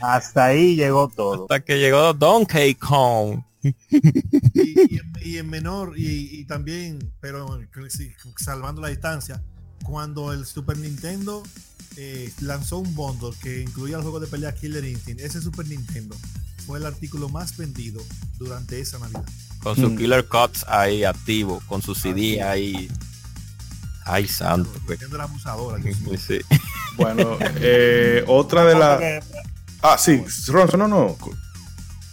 Hasta ahí llegó todo.
Hasta que llegó Donkey Kong.
y, y en, y en menor y, y también pero salvando la distancia cuando el Super Nintendo eh, lanzó un bundle que incluía el juego de pelea Killer Instinct ese Super Nintendo fue el artículo más vendido durante esa navidad
Con su
Mm.
Killer Cuts ahí activo. Con su CD ahí. Ay, santo. pues.
Abusadora.
Sí. [laughs]
Bueno, eh, otra de las. Ah, sí, Ronzo, no, no.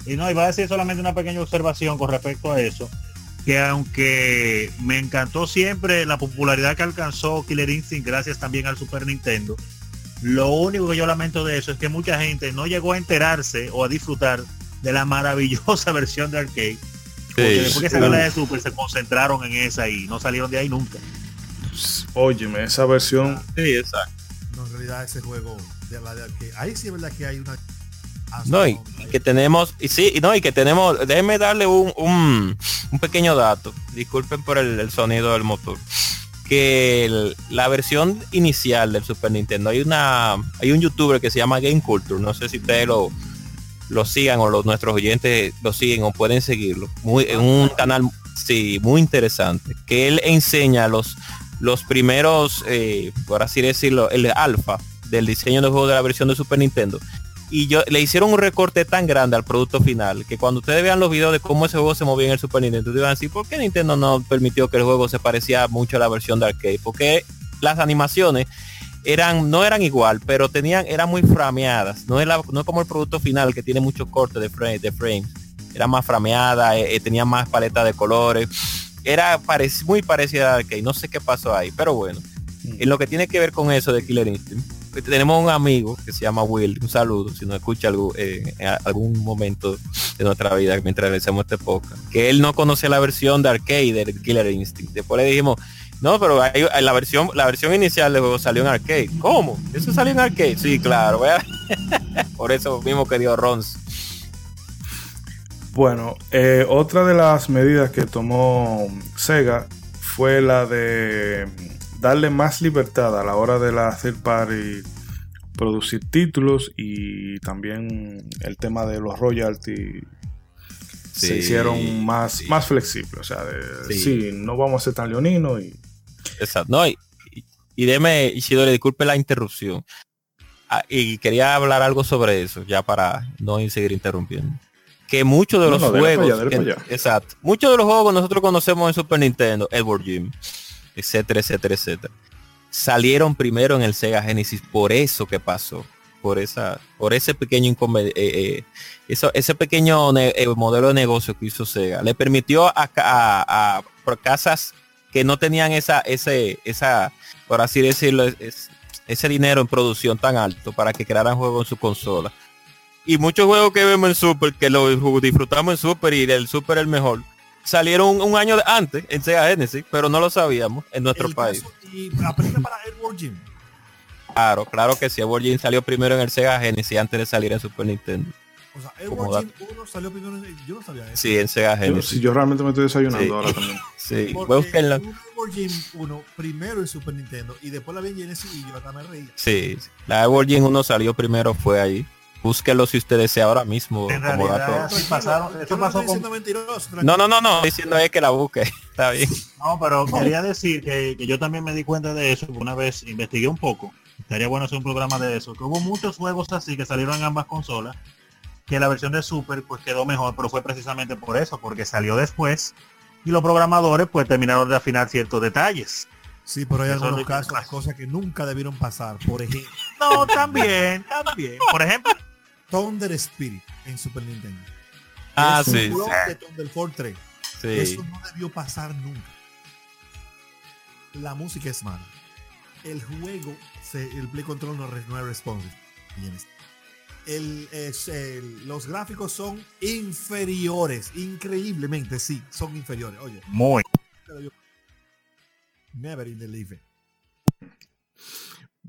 Y no, iba a decir solamente una pequeña observación con respecto a eso, que aunque me encantó siempre la popularidad que alcanzó Killer Instinct gracias también al Super Nintendo, lo único que yo lamento de eso es que mucha gente no llegó a enterarse o a disfrutar de la maravillosa [laughs] versión de arcade. Porque
Sí.
después que salió la de Super se concentraron en esa y no salieron de ahí nunca.
Óyeme, esa versión.
Sí, exacto.
no, en realidad ese juego de la de arcade ahí sí es verdad que hay una
No, y, y que tenemos, y sí, y no, y que tenemos, déjenme darle un, un, un pequeño dato, disculpen por el, el sonido del motor, que el- la versión inicial del Super Nintendo, hay una, hay un youtuber que se llama Game Culture, no sé si ustedes lo, lo sigan o los nuestros oyentes lo siguen o pueden seguirlo, muy, en un canal, sí, muy interesante, que él enseña los, los primeros, eh, por así decirlo, el alfa del diseño del juego de la versión de Super Nintendo y yo le hicieron un recorte tan grande al producto final que cuando ustedes vean los videos de cómo ese juego se movía en el Super Nintendo, ustedes van a ¿por qué Nintendo no permitió que el juego se parecía mucho a la versión de arcade? Porque las animaciones eran no eran igual, pero tenían eran muy frameadas, no era no como el producto final que tiene muchos cortes de frame, de frames. Era más frameada, eh, eh, tenía más paleta de colores. Era parec- muy parecida a arcade, no sé qué pasó ahí, pero bueno. En lo que tiene que ver con eso de Killer Instinct, pues, tenemos un amigo que se llama Will, un saludo, si nos escucha algo, eh, en algún momento de nuestra vida mientras realizamos este podcast, que él no conocía la versión de arcade del Killer Instinct. Después le dijimos, no, pero hay- la versión la versión inicial del juego salió en arcade. ¿Cómo? ¿Eso salió en arcade? Sí, claro. [laughs] Por eso mismo que dio Rons.
Bueno, eh, otra de las medidas que tomó Sega fue la de darle más libertad a la hora de la third party producir títulos y también el tema de los royalties se hicieron más,
sí.
más flexibles. O sea, de,
Sí.
sí. no vamos a ser tan leoninos y
Exacto. No, y, y, deme, Isidore, disculpe la interrupción. Ah, y quería hablar algo sobre eso, ya para no ir- seguir interrumpiendo. Que muchos de
No,
los
no,
juegos,
allá,
que- exacto, muchos de los juegos que nosotros conocemos en Super Nintendo, Edward Jim, etcétera, etcétera, etcétera, salieron primero en el Sega Genesis por eso que pasó, por esa, por ese pequeño inconveniente, eso, ese pequeño ne- eh, modelo de negocio que hizo Sega, le permitió a, a- a- por casas que no tenían esa, ese, esa, por así decirlo, es- ese dinero en producción tan alto para que crearan juegos en su consola. Y muchos juegos que vemos en Super, que lo disfrutamos en Super y el Super el mejor, salieron un, un año de- antes en Sega Genesis, pero no lo sabíamos en nuestro
El
país.
caso- y aplica para Edward Jim
Claro, claro que sí. Edward Jim salió primero en el Sega Genesis antes de salir en Super Nintendo.
o sea
Como
Edward Jim 1 salió primero en- yo no sabía eso
Sí, en Sega
yo,
Genesis.
si yo realmente me estoy desayunando
Sí.
ahora también. [laughs]
Sí,
hubo Edward Jim 1 primero en Super Nintendo y después la vi en Genesis y yo hasta me reí
Sí, la Edward Jim 1 salió primero, fue ahí. Búsquelo si usted desea ahora mismo.
En
como
realidad,
dato.
pasaron,
no
pasó con,
No, no, no, no. Diciendo es que la busque. [laughs] Está bien.
No, pero quería decir que, que yo también me di cuenta de eso, una vez investigué un poco, estaría bueno hacer un programa de eso, que hubo muchos juegos así que salieron en ambas consolas, que la versión de Super pues quedó mejor, pero fue precisamente por eso, porque salió después y los programadores pues terminaron de afinar ciertos detalles.
Sí, pero hay
Eso
algunos casos,
que-
cosas que nunca debieron pasar. Por ejemplo,
No, también, también. Por ejemplo,
Thunder Spirit en Super Nintendo.
Ah,
Es un
sí.
de Thunder Force 3.
Sí.
Eso no debió pasar nunca. La música es mala. El juego, se- el play control no, no es responsive. El- es- el- los gráficos son inferiores, increíblemente, sí, son inferiores. Oye,
Muy.
never in the life.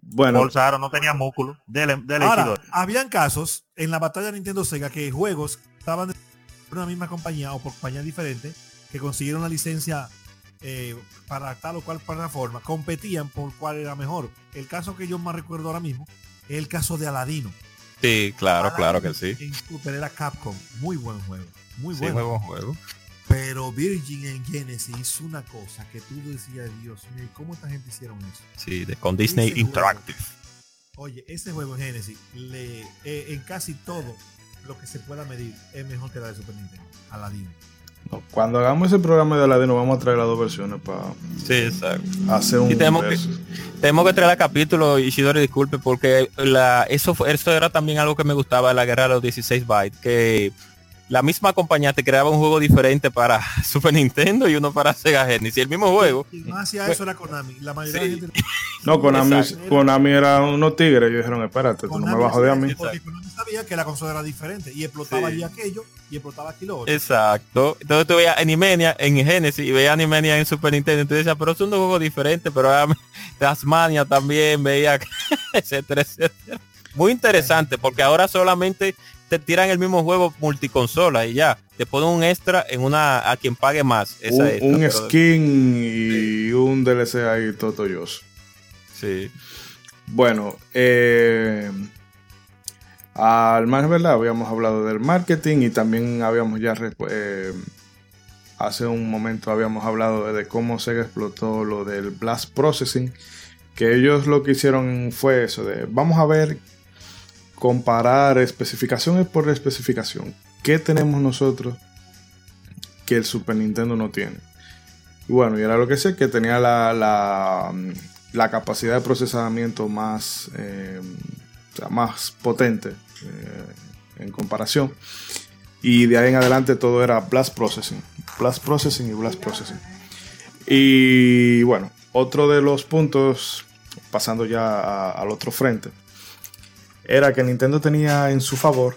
Bueno,
Bolsaro no tenía músculo. Dele, dele
Ahora, habían casos en la batalla Nintendo Sega que juegos estaban de una misma compañía o por compañías diferentes que consiguieron la licencia eh, para tal o cual plataforma, competían por cuál era mejor. El caso que yo más recuerdo ahora mismo es el caso de Aladino.
Sí, claro, claro que sí.
En Super era Capcom. Muy buen juego. Muy
Sí, buen juego.
Pero Virgin en Genesis hizo una cosa que tú decías, Dios mío, ¿cómo esta gente hicieron eso?
Sí, de, con Disney
Ese juego.
Interactive.
Oye, ese juego en Genesis, le, eh, en casi todo lo que se pueda medir, es mejor que la de Super Nintendo. Aladino.
no, cuando hagamos ese programa de Aladino vamos a traer las dos versiones para
Sí, exacto.
hacer un
Y tenemos que-. Tenemos que traer el capítulo, Isidoro, disculpe, porque la, eso, fue, eso era también algo que me gustaba de la guerra de los 16 bytes, que la misma compañía te creaba un juego diferente para [laughs] Super Nintendo y uno para Sega Genesis. Y el mismo juego.
Y más hacia eso era Konami. La mayoría
Sí.
de gente
No, [laughs] Konami. Konami era unos tigres. Ellos dijeron, espérate, tú no me
Konami
vas a mí.
Porque Konami sabía que la consola era diferente y explotaba
Sí.
allí aquello y explotaba aquí lo otro.
Exacto. Entonces tú veías Animania en Genesis y veías Animania en Super Nintendo. Entonces decías, pero son dos juegos diferentes, pero [laughs] Tasmania también, veía, etcétera, etcétera. Muy interesante, porque ahora solamente te tiran el mismo juego multiconsola y ya. Te ponen un extra en una a quien pague más. esa
Un,
extra,
un
pero-
skin y un DLC ahí totoyoso.
Sí.
Bueno, eh, al más verdad, habíamos hablado del marketing y también habíamos ya eh, hace un momento habíamos hablado de cómo Sega explotó lo del blast processing, que ellos lo que hicieron fue eso de vamos a ver comparar especificaciones por especificación. ¿Qué tenemos nosotros que el Super Nintendo no tiene? Y bueno, y era lo que sé, que tenía la, la, la capacidad de procesamiento más, eh, más potente eh, en comparación. Y de ahí en adelante todo era Blast Processing. Blast Processing y Blast Processing. Y bueno, otro de los puntos, pasando ya al otro frente, era que Nintendo tenía en su favor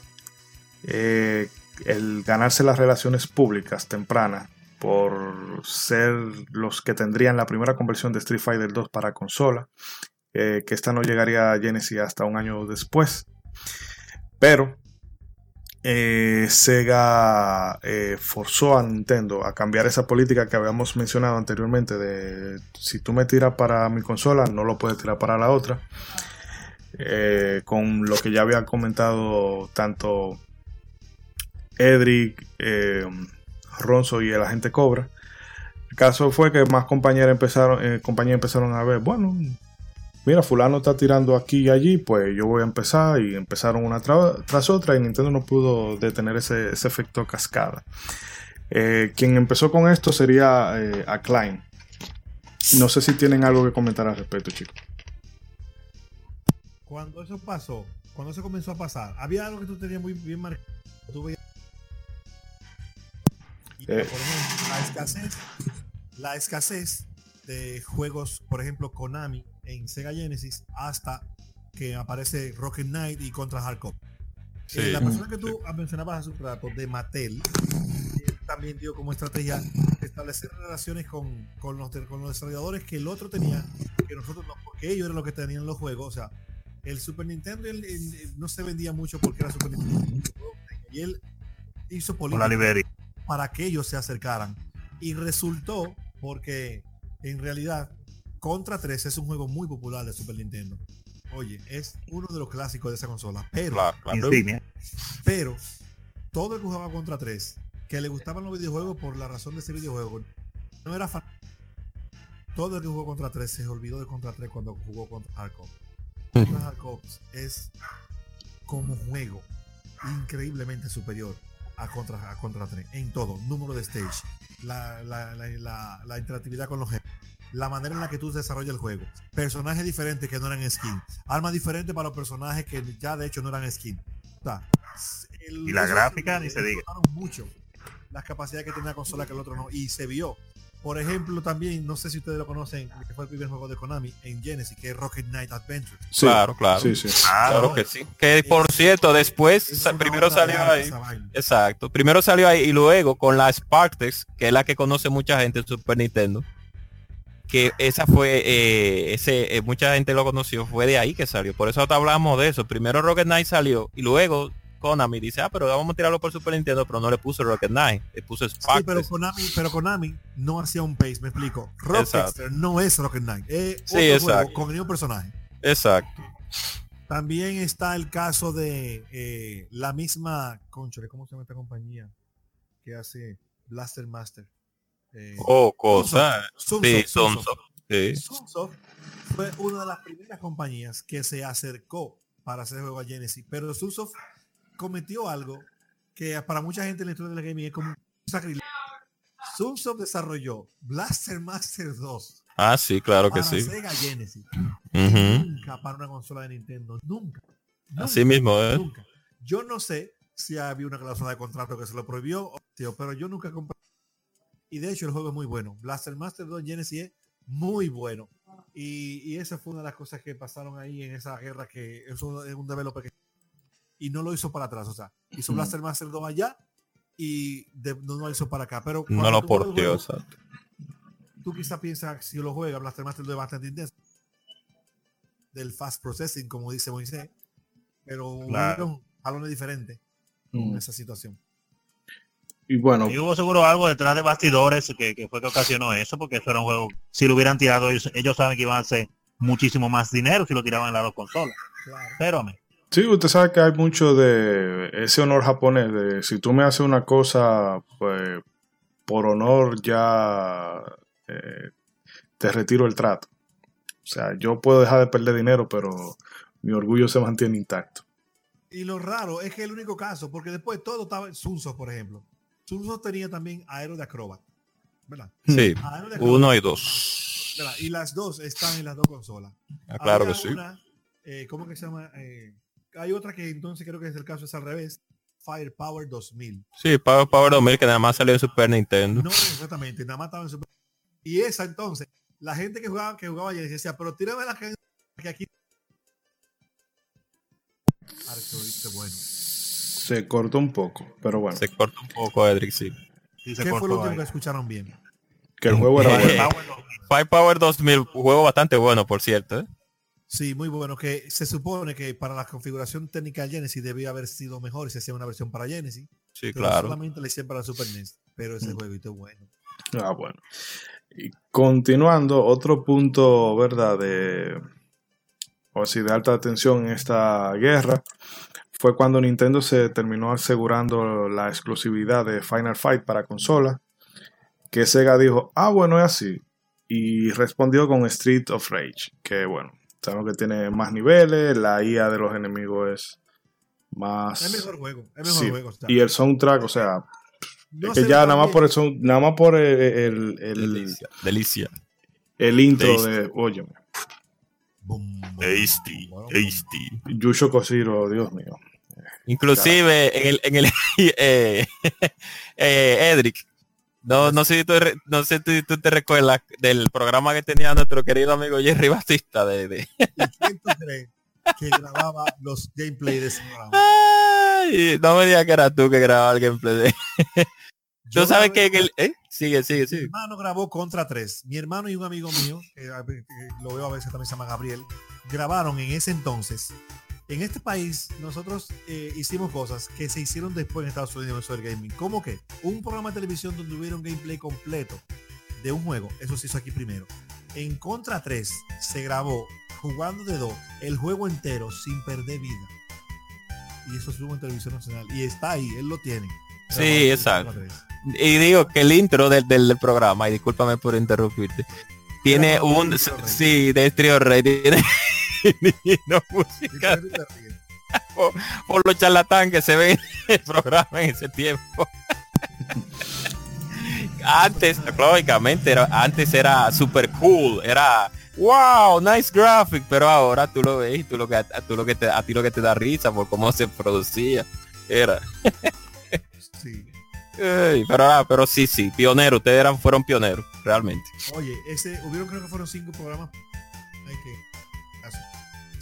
eh, el ganarse las relaciones públicas tempranas por ser los que tendrían la primera conversión de Street Fighter 2 para consola, eh, que esta no llegaría a Genesis hasta un año después. Pero eh, Sega forzó a Nintendo a cambiar esa política que habíamos mencionado anteriormente de si tú me tiras para mi consola, no lo puedes tirar para la otra. Eh, con lo que ya había comentado tanto Edric, eh, Ronzo y el agente Cobra. El caso fue que más compañeras empezaron, eh, compañías empezaron a ver, bueno, mira, fulano está tirando aquí y allí, pues yo voy a empezar y empezaron una tra- tras otra y Nintendo no pudo detener ese, efecto cascada. Eh, quien empezó con esto sería eh, Acclaim. No sé si tienen algo que comentar al respecto, chicos.
Cuando eso pasó, cuando eso comenzó a pasar, había algo que tú tenías muy bien marcado. Tú veías- Y,
Eh.
por ejemplo, la escasez, la escasez de juegos, por ejemplo, Konami en Sega Genesis, hasta que aparece Rocket Knight y contra Hardcore.
Sí.
Eh, la persona que tú mencionabas hace un rato de Mattel eh, también dio como estrategia establecer relaciones con, con los, de- con los desarrolladores que el otro tenía, que nosotros no, porque ellos eran los que tenían los juegos. O sea, el Super Nintendo el- el- el no se vendía mucho porque era Super Nintendo. Y él hizo política para que ellos se acercaran. Y resultó porque en realidad Contra 3 es un juego muy popular de Super Nintendo. Oye, es uno de los clásicos de esa consola. Pero
Claro, claro.
Insignia.
pero todo el que jugaba contra 3, que le gustaban los videojuegos por la razón de ser videojuego, no era fan. Todo el que jugó contra 3 se olvidó de contra 3 cuando jugó contra Hardcore. Hardcore es como juego increíblemente superior a contra, a contra 3 en todo, número de stage, la, la, la, la- interactividad con los jefes, la manera en la que tú desarrollas el juego, personajes diferentes que no eran skin, armas diferentes para los personajes que ya de hecho no eran skin. O sea, el-
Y la gráfica, ni se diga.
mucho las capacidades que tenía la consola que el otro no y se vio Por ejemplo, también, no sé si ustedes lo conocen, que fue el primer juego de Konami en Genesis, que es Rocket Knight Adventure.
Sí,
Claro, claro.
Sí, sí.
Claro que sí. Que por cierto, después
Es
sa-
una
primero salió ahí. Exacto. Primero salió ahí y luego con la Spartex, que es la que conoce mucha gente en Super Nintendo. Que esa fue, eh, ese, eh, mucha gente lo conoció, fue de ahí que salió. Por eso te hablamos de eso. Primero Rocket Knight salió y luego Konami dice, ah, pero vamos a tirarlo por Super Nintendo, pero no le puso Rocket Knight, le puso
Sí, pero. Konami, pero Konami no hacía un pace, me explico. Rockster no es Rocket Knight, es
Sí,
otro
exacto.
juego con el mismo personaje.
Exacto.
También está el caso de eh, la misma, conchole, ¿cómo se llama esta compañía que hace Blaster Master? Eh,
Oh, cosa.
Sunsoft,
Sí,
Sunsoft.
Sunsoft. Sí.
Sunsoft fue una de las primeras compañías que se acercó para hacer juego a Genesis, pero Sunsoft cometió algo que para mucha gente en la historia del gaming es como un sacrilegio. Sunsoft desarrolló Blaster Master 2
Ah, sí, claro que sí.
Sega Genesis. Nunca para una consola de Nintendo. Nunca.
Así mismo, ¿eh?
Nunca. Yo no sé si había una cláusula de contrato que se lo prohibió, tío, pero yo nunca compré. Y de hecho el juego es muy bueno. Blaster Master 2 Genesis es muy bueno. Y, y esa fue una de las cosas que pasaron ahí en esa guerra que eso es un developer que y no lo hizo para atrás. O sea, hizo
Mm.
Blaster Master 2 allá y de- no, lo hizo para acá. Pero
No lo porteó, exacto.
tú quizás piensas si lo juegas Blaster Master 2 es bastante intenso del fast processing como dice Moisés pero
Claro.
hubieron jalones diferentes
Mm.
en esa situación
Y bueno,
Y hubo seguro algo detrás de bastidores que, que fue que ocasionó eso, porque eso era un juego, si lo hubieran tirado, ellos, ellos saben que iban a hacer muchísimo más dinero si lo tiraban en las dos consolas.
claro
Pero, me,
sí, usted sabe que hay mucho de ese honor japonés, de si tú me haces una cosa, pues por honor ya eh, te retiro el trato. O sea, yo puedo dejar de perder dinero, pero mi orgullo se mantiene intacto.
y lo raro es que el único caso porque después todo estaba en Sunsoft por ejemplo Sunsoft tenía también Aero de Acrobat ¿verdad?
Sí,
Acrobat,
uno y dos.
¿verdad? y las dos están en las dos consolas
Ah, claro
Había
que sí.
una, eh, ¿cómo que se llama? Eh, hay otra que entonces creo que es el caso es al revés Firepower 2000
Sí, Power Power 2000 que nada más salió en Super Nintendo.
No, exactamente, nada más estaba en Super- Y esa entonces, la gente que jugaba, que jugaba allí decía, pero tírame la que, que aquí. Arturito, bueno.
Se cortó un poco, pero bueno,
Se corta un poco, Edric, sí.
sí se
¿Qué fue lo
cortó
último que escucharon bien?
que el juego era
Eh,
bueno.
Power 2000.
Five Power 2000, juego bastante bueno, por cierto. ¿eh?
Sí, muy bueno, que se supone que para la configuración técnica de Genesis debía haber sido mejor si hacía una versión para Genesis.
Sí,
pero
claro.
solamente le hicieron para Super NES. Pero ese jueguito es bueno.
Ah, bueno. Y continuando, otro punto, ¿verdad? De, o sí, de alta atención en esta guerra fue cuando Nintendo se terminó asegurando la exclusividad de Final Fight para consola, que Sega dijo, ah, bueno, es así. Y respondió con Street of Rage, que bueno, sabemos que tiene más niveles, la IA de los enemigos es más...
Es mejor juego. Es mejor
Sí,
juego.
Y el soundtrack, o sea,
no
es que ya nada más por el, sound- nada más por el, el- el-
Delicia. Delicia.
el intro
Tasty.
de,
bum,
Tasty. Tasty.
Yusho Koshiro, Dios mío.
Inclusive en el, en el [laughs] eh, [laughs] eh, Edric, no, no sé si tú, no sé si tú te recuerdas del programa que tenía nuestro querido amigo Jerry Batista de, de-
¿Y quién tú crees que grababa los gameplay de ese programa?
Ay, no me digas que era tú que grababa el gameplay de [laughs]
Yo
tú sabes
grabé
que, el- ¿eh? sigue sigue
Mi
sigue
hermano grabó Contra 3. Mi hermano y un amigo mío, que, que lo veo a veces también se llama Gabriel, grabaron en ese entonces. En este país nosotros eh, hicimos cosas que se hicieron después en Estados Unidos en el gaming. ¿Cómo que? Un programa de televisión donde hubiera un gameplay completo de un juego. Eso se hizo aquí primero. En Contra 3 se grabó jugando de dos el juego entero sin perder vida. Y eso estuvo en televisión nacional. Y está ahí, él lo tiene.
Sí, exacto.
Contra 3.
y digo que el intro del, del, del programa y discúlpame por interrumpirte tiene un sí de Trio Rey tiene [laughs] no, música
ríes. [laughs]
por los charlatán que se ven en el programa en ese tiempo. [laughs] antes, lógicamente, era, antes era super cool, era wow, nice graphic, pero ahora tú lo ves y tú lo que, a, tú lo que te, a ti lo que te da risa por cómo se producía. Era.
Sí.
Ey, pero, ah, pero sí, sí, pioneros, ustedes eran, fueron pioneros, realmente.
Oye, ese, hubieron creo que fueron cinco programas. Hay que.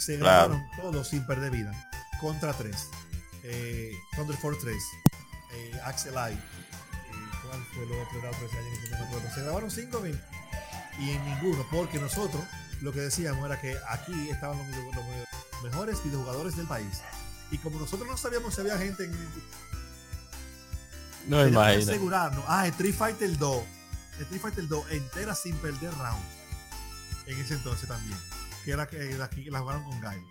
Se
Claro.
grabaron todos sin perder vida. Contra 3. Eh, Thunder Force 3. Eh, Axel Eye. Eh, ¿Cuál fue el otro? Era otro ese año no me acuerdo. Se grabaron cinco bien. Y en ninguno, porque nosotros lo que decíamos era que aquí estaban los, video- los mejores videojugadores del país. Y como nosotros no sabíamos si había gente en
No imagino.
asegurarnos. Ah, Street Fighter 2. Street Fighter 2 entera sin perder round. En ese entonces también. Que era que la, que la jugaron con Gail.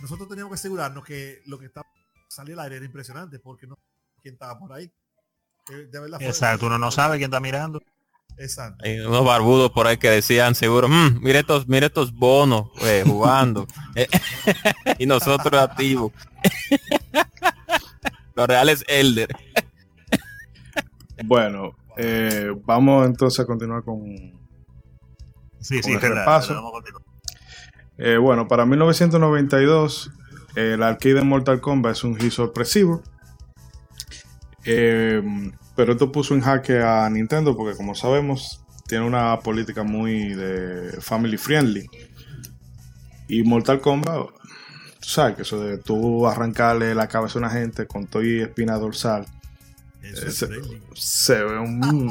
Nosotros teníamos que asegurarnos que lo que estaba salía al aire era impresionante porque no quién estaba por ahí. Eh, De verdad
Exacto, uno no sabe quién está mirando.
Exacto.
Hay unos barbudos por ahí que decían seguro, "Mm, mire estos, mire estos bonos eh, jugando. [laughs] Eh, [laughs] y nosotros activos. [laughs] Los reales Elder.
Bueno, eh, vamos entonces a continuar con...
Sí,
Con
sí,
el
es verdad,
repaso.
vamos a continuar.
Eh, bueno, para 1992, el arcade de Mortal Kombat es un hit sorpresivo. Eh, pero esto puso en jaque a Nintendo porque, como sabemos, tiene una política muy de family friendly. Y Mortal Kombat, tú sabes que eso de tú arrancarle la cabeza a una gente con todo y espina dorsal,
Eso
Ese-
es friendly.
se ve un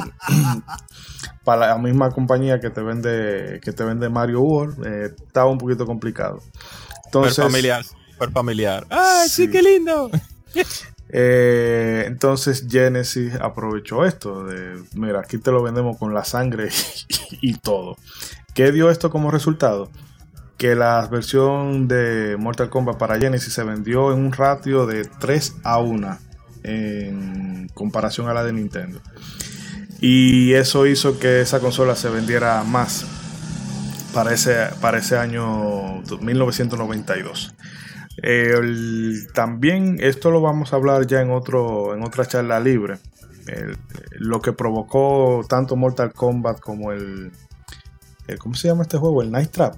[clears throat] para la misma compañía que te vende que te vende Mario World eh, estaba un poquito complicado
Super
entonces
familiar. Super familiar. ¡Ay, sí,
Sí.
qué lindo! [laughs]
eh, entonces Genesis aprovechó esto de mira aquí te lo vendemos con la sangre [laughs] y todo ¿qué dio esto como resultado? que la versión de Mortal Kombat para Genesis se vendió en un ratio de 3 a 1 en comparación a la de Nintendo. Y eso hizo que esa consola se vendiera más para ese, para ese año 1992. El- también esto lo vamos a hablar ya en, otro, en otra charla libre. Lo que provocó tanto Mortal Kombat como el, el- ¿Cómo se llama este juego? El Night Trap.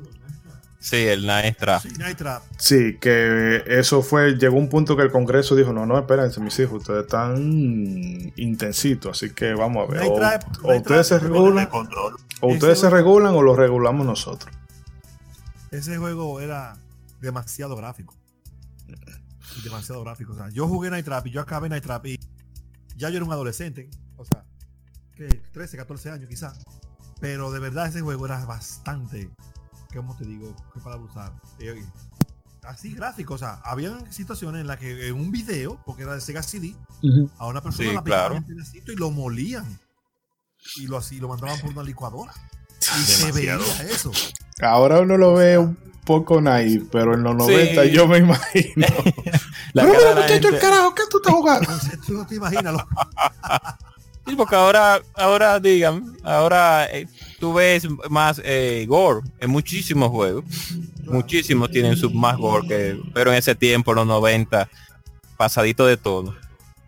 Sí, el Naestra.
Sí, Night Trap.
Sí, que eso fue, llegó un punto que el Congreso dijo, no, no, espérense, mis hijos, ustedes están intensitos, así que vamos a ver.
Night
O,
Trap,
o
Night
ustedes se
Trap,
regulan,
El control.
o
Ese
ustedes se
juego-
regulan o lo regulamos nosotros.
Ese juego era demasiado gráfico. Y demasiado gráfico. O sea, yo jugué Night Trap y yo acabé Night Trap y ya yo era un adolescente. O sea, que 13, 14 años quizás. Pero de verdad ese juego era bastante, ¿cómo te digo? ¿Qué para usar? Eh, así gráfico. O sea, habían situaciones en las que en un video, porque era de Sega CD, a una persona
Sí,
la
claro.
en pedacito y lo molían. Y lo así, lo mandaban por una licuadora. Y se veía eso.
Ahora uno lo ve un poco naive, pero en los 90 yo me imagino. [laughs] [laughs]
La
Pero
cara
muchacho, el carajo, ¿qué tú estás jugando? [laughs]
Tú no te imaginas lo-
Sí, porque ahora, ahora digan, ahora eh, tú ves más eh, gore en muchísimos juegos. Muchísimos tienen su más gore que, pero en ese tiempo, los 90, pasadito de todo.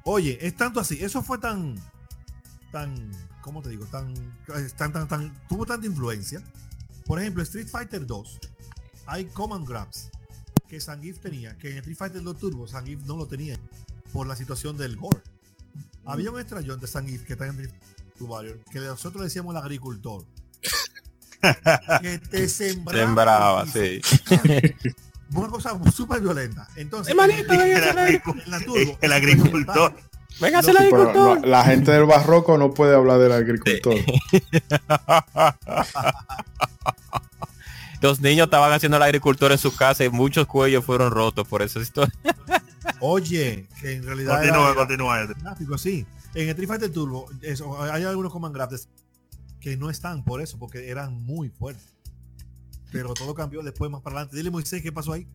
Oye, es tanto así. Eso fue tan, tan, ¿cómo te digo? Tan, tan, tan, tuvo tanta influencia. Por ejemplo, Street Fighter 2, hay command grabs que Zangief tenía, que en Street Fighter 2 Turbo Zangief no lo tenía por la situación del gore. Había un estrellón de Zangief que está en Street Fighter 2 Warrior, que nosotros decíamos el agricultor. Que [laughs] te sembraba.
Sembraba,
el
sí. [laughs]
Una cosa súper violenta. Entonces,
El, el agricultor.
Venga,
No,
el agricultor.
la, la gente del barroco no puede hablar del agricultor. [laughs]
Los niños estaban haciendo el agricultor en su casa y muchos cuellos fueron rotos por esa historia.
Oye, que en realidad
Continúa,
era
continúa.
gráfico, sí. En Street Fighter Turbo, eso, hay algunos command grabs que no están por eso, porque eran muy fuertes. Pero todo cambió después más para adelante. Dile Moisés, ¿qué pasó ahí?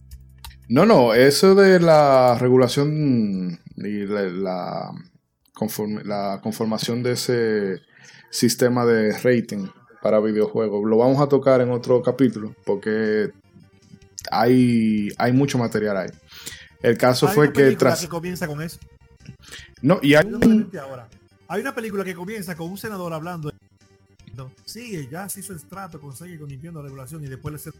No, no, eso de la regulación y la, la, conform- la conformación de ese sistema de rating para videojuegos, lo vamos a tocar en otro capítulo porque hay, hay mucho material ahí. El caso
Hay
fue
una
que tras...
que comienza con eso.
No, y hay.
Hay una película que comienza con un senador hablando. No, sí, ya se hizo el trato con Sega y con Nintendo de regulación y después le hace-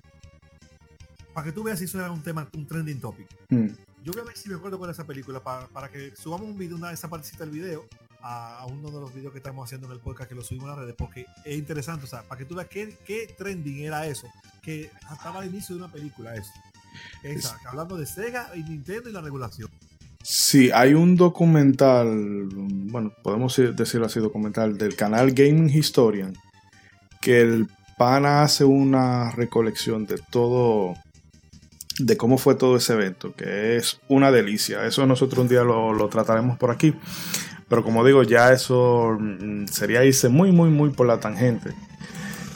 para que tú veas si eso era un tema, un trending topic.
Hmm.
Yo voy a ver si me acuerdo con esa película para, para que subamos un video, una de esa partecita del video a, a uno de los videos que estamos haciendo en el podcast que lo subimos a las redes porque es interesante, o sea, para que tú veas qué, qué trending era eso, que estaba al inicio de una película eso. Esa, hablando de Sega y Nintendo y la regulación.
Sí, hay un documental, bueno, podemos decirlo así, documental del canal Gaming Historian, que el pana hace una recolección de todo, de cómo fue todo ese evento, que es una delicia. Eso nosotros un día lo, trataremos por aquí. Pero como digo, ya eso mm, sería irse muy, muy, muy por la tangente.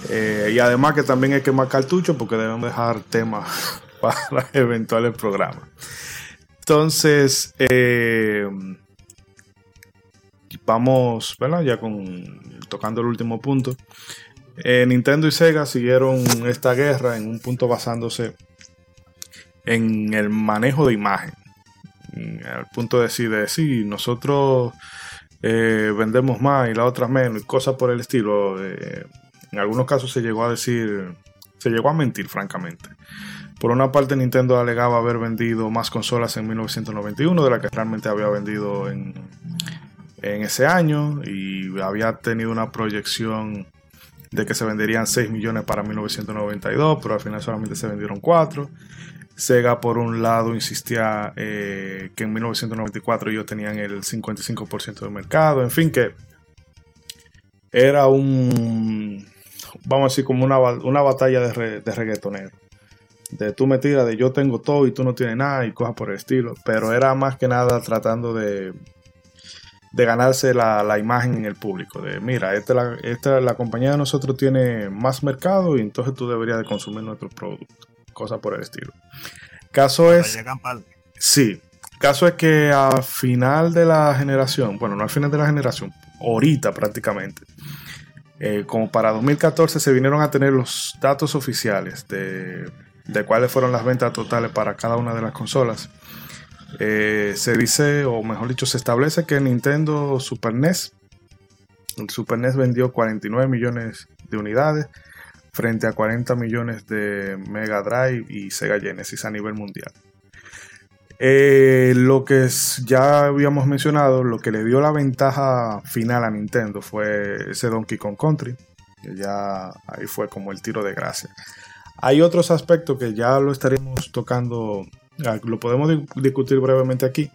Eh, y además que también hay que quemar cartucho porque debemos dejar temas [laughs] para eventuales programas. Entonces, eh, vamos, ¿verdad? Ya con tocando el último punto. Eh, Nintendo y Sega siguieron esta guerra en un punto basándose en el manejo de imagen. Mm, Al punto de decir, de, sí, nosotros eh, vendemos más y la otra menos, y cosas por el estilo. Eh, en algunos casos se llegó a decir, se llegó a mentir, francamente. Por una parte, Nintendo alegaba haber vendido más consolas en 1991 de la que realmente había vendido en, en ese año y había tenido una proyección de que se venderían 6 millones para 1992, pero al final solamente se vendieron 4. Sega, por un lado, insistía eh, que en 1994 ellos tenían el 55% del mercado, en fin, que era un, vamos a decir, como una, una batalla de, re- de reggaetonero. De tú me tiras de yo tengo todo y tú no tienes nada y cosas por el estilo, pero era más que nada tratando de, de ganarse la, la imagen en el público. De mira, esta, la, esta la compañía de nosotros tiene más mercado y entonces tú deberías de consumir nuestros productos. Cosas por el estilo. Caso es, sí, caso es que a final de la generación, bueno, no al final de la generación, ahorita prácticamente, eh, como para 2014 se vinieron a tener los datos oficiales de, de cuáles fueron las ventas totales para cada una de las consolas. Eh, se dice, o mejor dicho, se establece que Nintendo Super NES, el Super NES vendió 49 millones de unidades frente a 40 millones de Mega Drive y Sega Genesis a nivel mundial. Eh, lo que ya habíamos mencionado, lo que le dio la ventaja final a Nintendo fue ese Donkey Kong Country, que ya ahí fue como el tiro de gracia. Hay otros aspectos que ya lo estaremos tocando, lo podemos di- discutir brevemente aquí,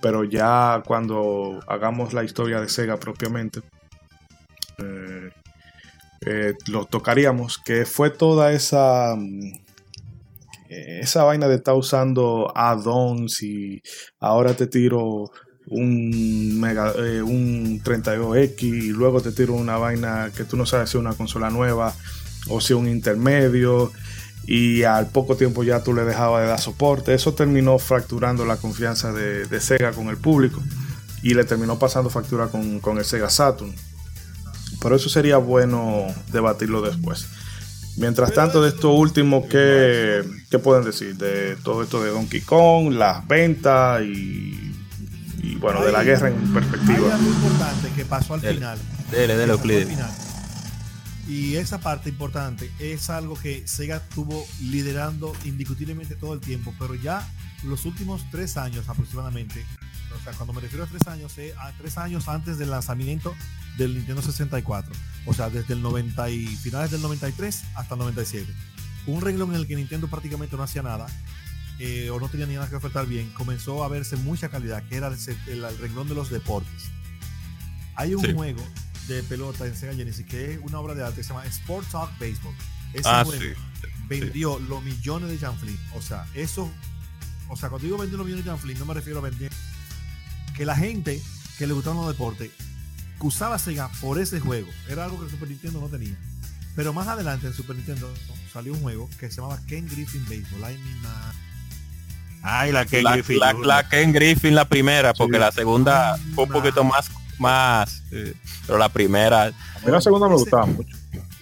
pero ya cuando hagamos la historia de Sega propiamente, eh, eh, lo tocaríamos, que fue toda esa mm, esa vaina de estar usando add-ons y ahora te tiro un eh, un 32X y luego te tiro una vaina que tú no sabes si es una consola nueva o si es un intermedio y al poco tiempo ya tú le dejabas de dar soporte. Eso terminó fracturando la confianza de, de Sega con el público y le terminó pasando factura con, con el Sega Saturn. Pero eso sería bueno debatirlo después. Mientras tanto, de esto último, ¿qué, qué pueden decir? De todo esto de Donkey Kong, las ventas y, y, bueno, de la guerra en
Hay
perspectiva.
algo importante que pasó al
Dele,
final.
Dele, dele,
Y esa parte importante es algo que Sega tuvo liderando indiscutiblemente todo el tiempo, pero ya los últimos tres años aproximadamente, o sea, cuando me refiero a tres años, es a tres años antes del lanzamiento del Nintendo 64, o sea, desde el 90 y finales del 93 hasta el 97. Un renglón en el que Nintendo prácticamente no hacía nada, eh, o no tenía ni nada que ofertar bien, comenzó a verse mucha calidad, que era el, se- el- el renglón de los deportes. Hay un
Sí.
juego de pelota en Sega Genesis que es una obra de arte que se llama Sport Talk Baseball. Ese
Ah,
juego
sí.
vendió los millones de chanflín. O sea, eso, o sea, cuando digo vendió los millones de chanflín, no me refiero a vender. Que la gente que le gustaban los deportes, que usaba Sega por ese juego, era algo que el Super Nintendo no tenía. Pero más adelante en Super Nintendo salió un juego que se llamaba Ken Griffin Baseball. Ay, mi ma-
Ay, la que
La,
Griffith.
la, la Ken Griffin la primera, porque
Sí.
la segunda fue un poquito más, más eh, pero la primera,
A mí la segunda me
Ese-
gustaba mucho.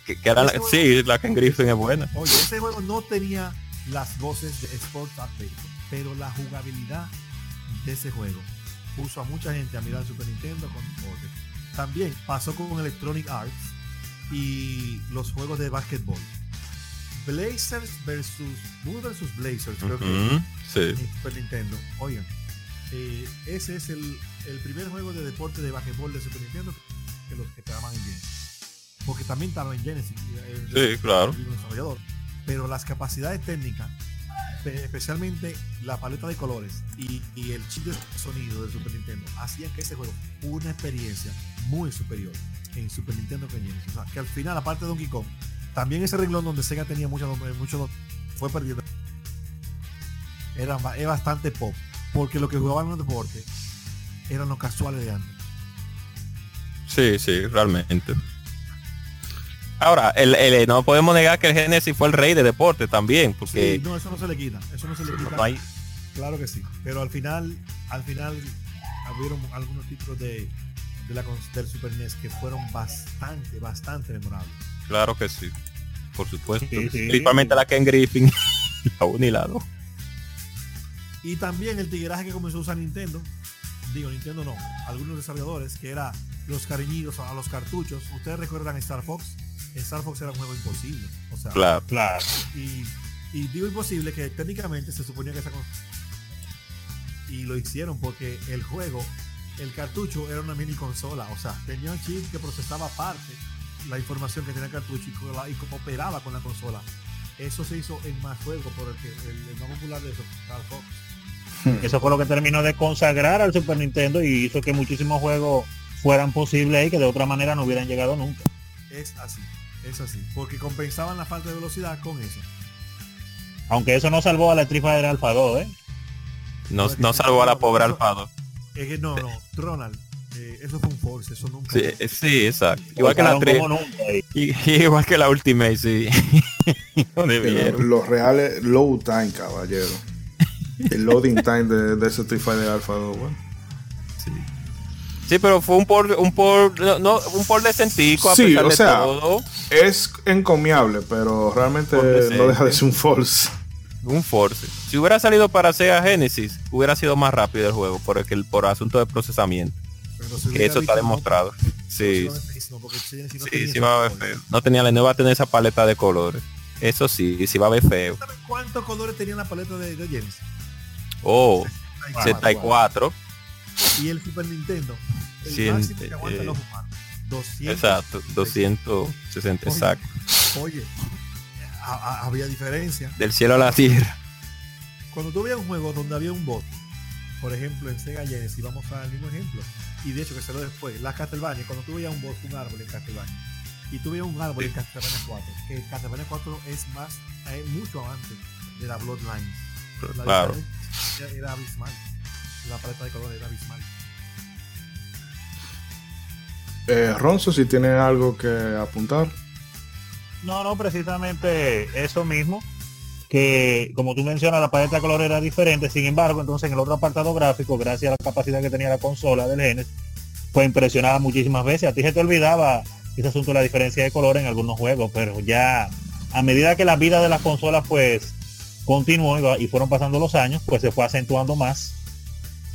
que, que era la-
juego-
sí, la Ken Griffin es buena.
Oye, ese juego no tenía las voces de Sport Talk Baseball, pero la jugabilidad de ese juego puso a mucha gente a mirar Super Nintendo con deportes. También pasó con Electronic Arts y los juegos de básquetbol. Blazers versus Bull versus Blazers, creo que
sí.
en Super Nintendo. Oigan, eh, ese es el, el primer juego de deporte de basquetbol de Super Nintendo que los que estaban en Genesis. Porque también estaba en Genesis. eh,
Sí, claro.
el desarrollador. Pero las capacidades técnicas, pe- especialmente la paleta de colores y, y el chip de sonido del Super Nintendo, hacían que ese juego una experiencia muy superior en Super Nintendo que en Genesis. O sea, que al final, aparte de Donkey Kong, también ese renglón donde Sega tenía mucho, mucho fue perdiendo. Era, es bastante pop. Porque lo que jugaban en los deportes eran los casuales de antes.
Sí, sí, realmente. Ahora, el, el- no podemos negar que el Genesis fue el rey de deporte también, porque
Sí, no, eso no se le quita. Eso no se le quita.
no hay,
Claro que sí. Pero al final, al final, hubieron algunos títulos de, de la, del Super NES que fueron bastante, bastante memorables.
claro que sí, por supuesto.
Sí, sí.
Principalmente la Ken Griffin, [laughs] la 1 y la 2.
Y también el tigueraje que comenzó a usar Nintendo, digo Nintendo no, algunos desarrolladores, que era los cariñitos a los cartuchos. Ustedes recuerdan Star Fox. Star Fox era un juego imposible. O sea,
Claro.
Claro.
y, y digo imposible que técnicamente se suponía que esa con- y lo hicieron porque el juego el cartucho era una mini consola o sea tenía un chip que procesaba aparte la información que tenía el cartucho y, co- la- y cooperaba con la consola eso se hizo en más juegos por el que el, el más popular de esos Star Fox [laughs]
Eso fue lo que terminó de consagrar al Super Nintendo y hizo que muchísimos juegos fueran posibles y que de otra manera no hubieran llegado nunca.
es así es así porque compensaban la falta de velocidad con eso
Aunque eso no salvó a la Street Fighter Alpha 2, ¿eh?
No, no salvó a la pobre
Eso-
Alfado.
es que no no Ronald eh, eso fue un force eso nunca
Sí, eh, sí, exacto. Igual que la
Usaron
3.
como nunca ahí.
Igual que la Ultimate, sí. [laughs] No.
Los reales low time, caballero. [laughs] El loading time de, de ese Street Fighter Alpha 2, bueno.
Sí, pero fue un por, un por, no, un por decentico a
Sí,
pesar
o
de
sea,
todo.
Es encomiable, pero realmente no deja de ser un false.
Un Force. Si hubiera salido para Sega Genesis, hubiera sido más rápido el juego por el, por asunto de procesamiento.
Pero si
Que eso está demostrado. Sí,
no,
sí, sí. No tenía la no va a tener esa paleta de colores. Eso sí, sí va a ver feo.
¿Saben cuántos colores tenía la paleta de, de Genesis?
Oh,
64.
74.
Y el Super Nintendo, el
Cien-
máximo que aguanta
eh,
los humanos. 200.
Exacto, 260 exacto.
Oye, a- a- había diferencia.
Del cielo a la tierra.
Cuando tú veías un juego donde había un bot, por ejemplo en Sega Genesis, vamos al mismo ejemplo, y de hecho que se lo después, la Castlevania, cuando tú veías un bot, un árbol en Castlevania, y tú veías un árbol en Castlevania 4, que Castlevania 4 es más, es mucho antes de la Bloodlines. La
Claro.
diferencia Era abismal. La paleta de colores era abismal.
Eh, Ronzo, si tiene algo que apuntar.
No, no, precisamente eso mismo. Que como tú mencionas, la paleta de color era diferente. Sin embargo, entonces en el otro apartado gráfico, gracias a la capacidad que tenía la consola del Genesis, pues impresionaba muchísimas veces. A ti se te olvidaba ese asunto de la diferencia de color en algunos juegos, pero ya a medida que la vida de las consolas pues continuó y fueron pasando los años, pues se fue acentuando más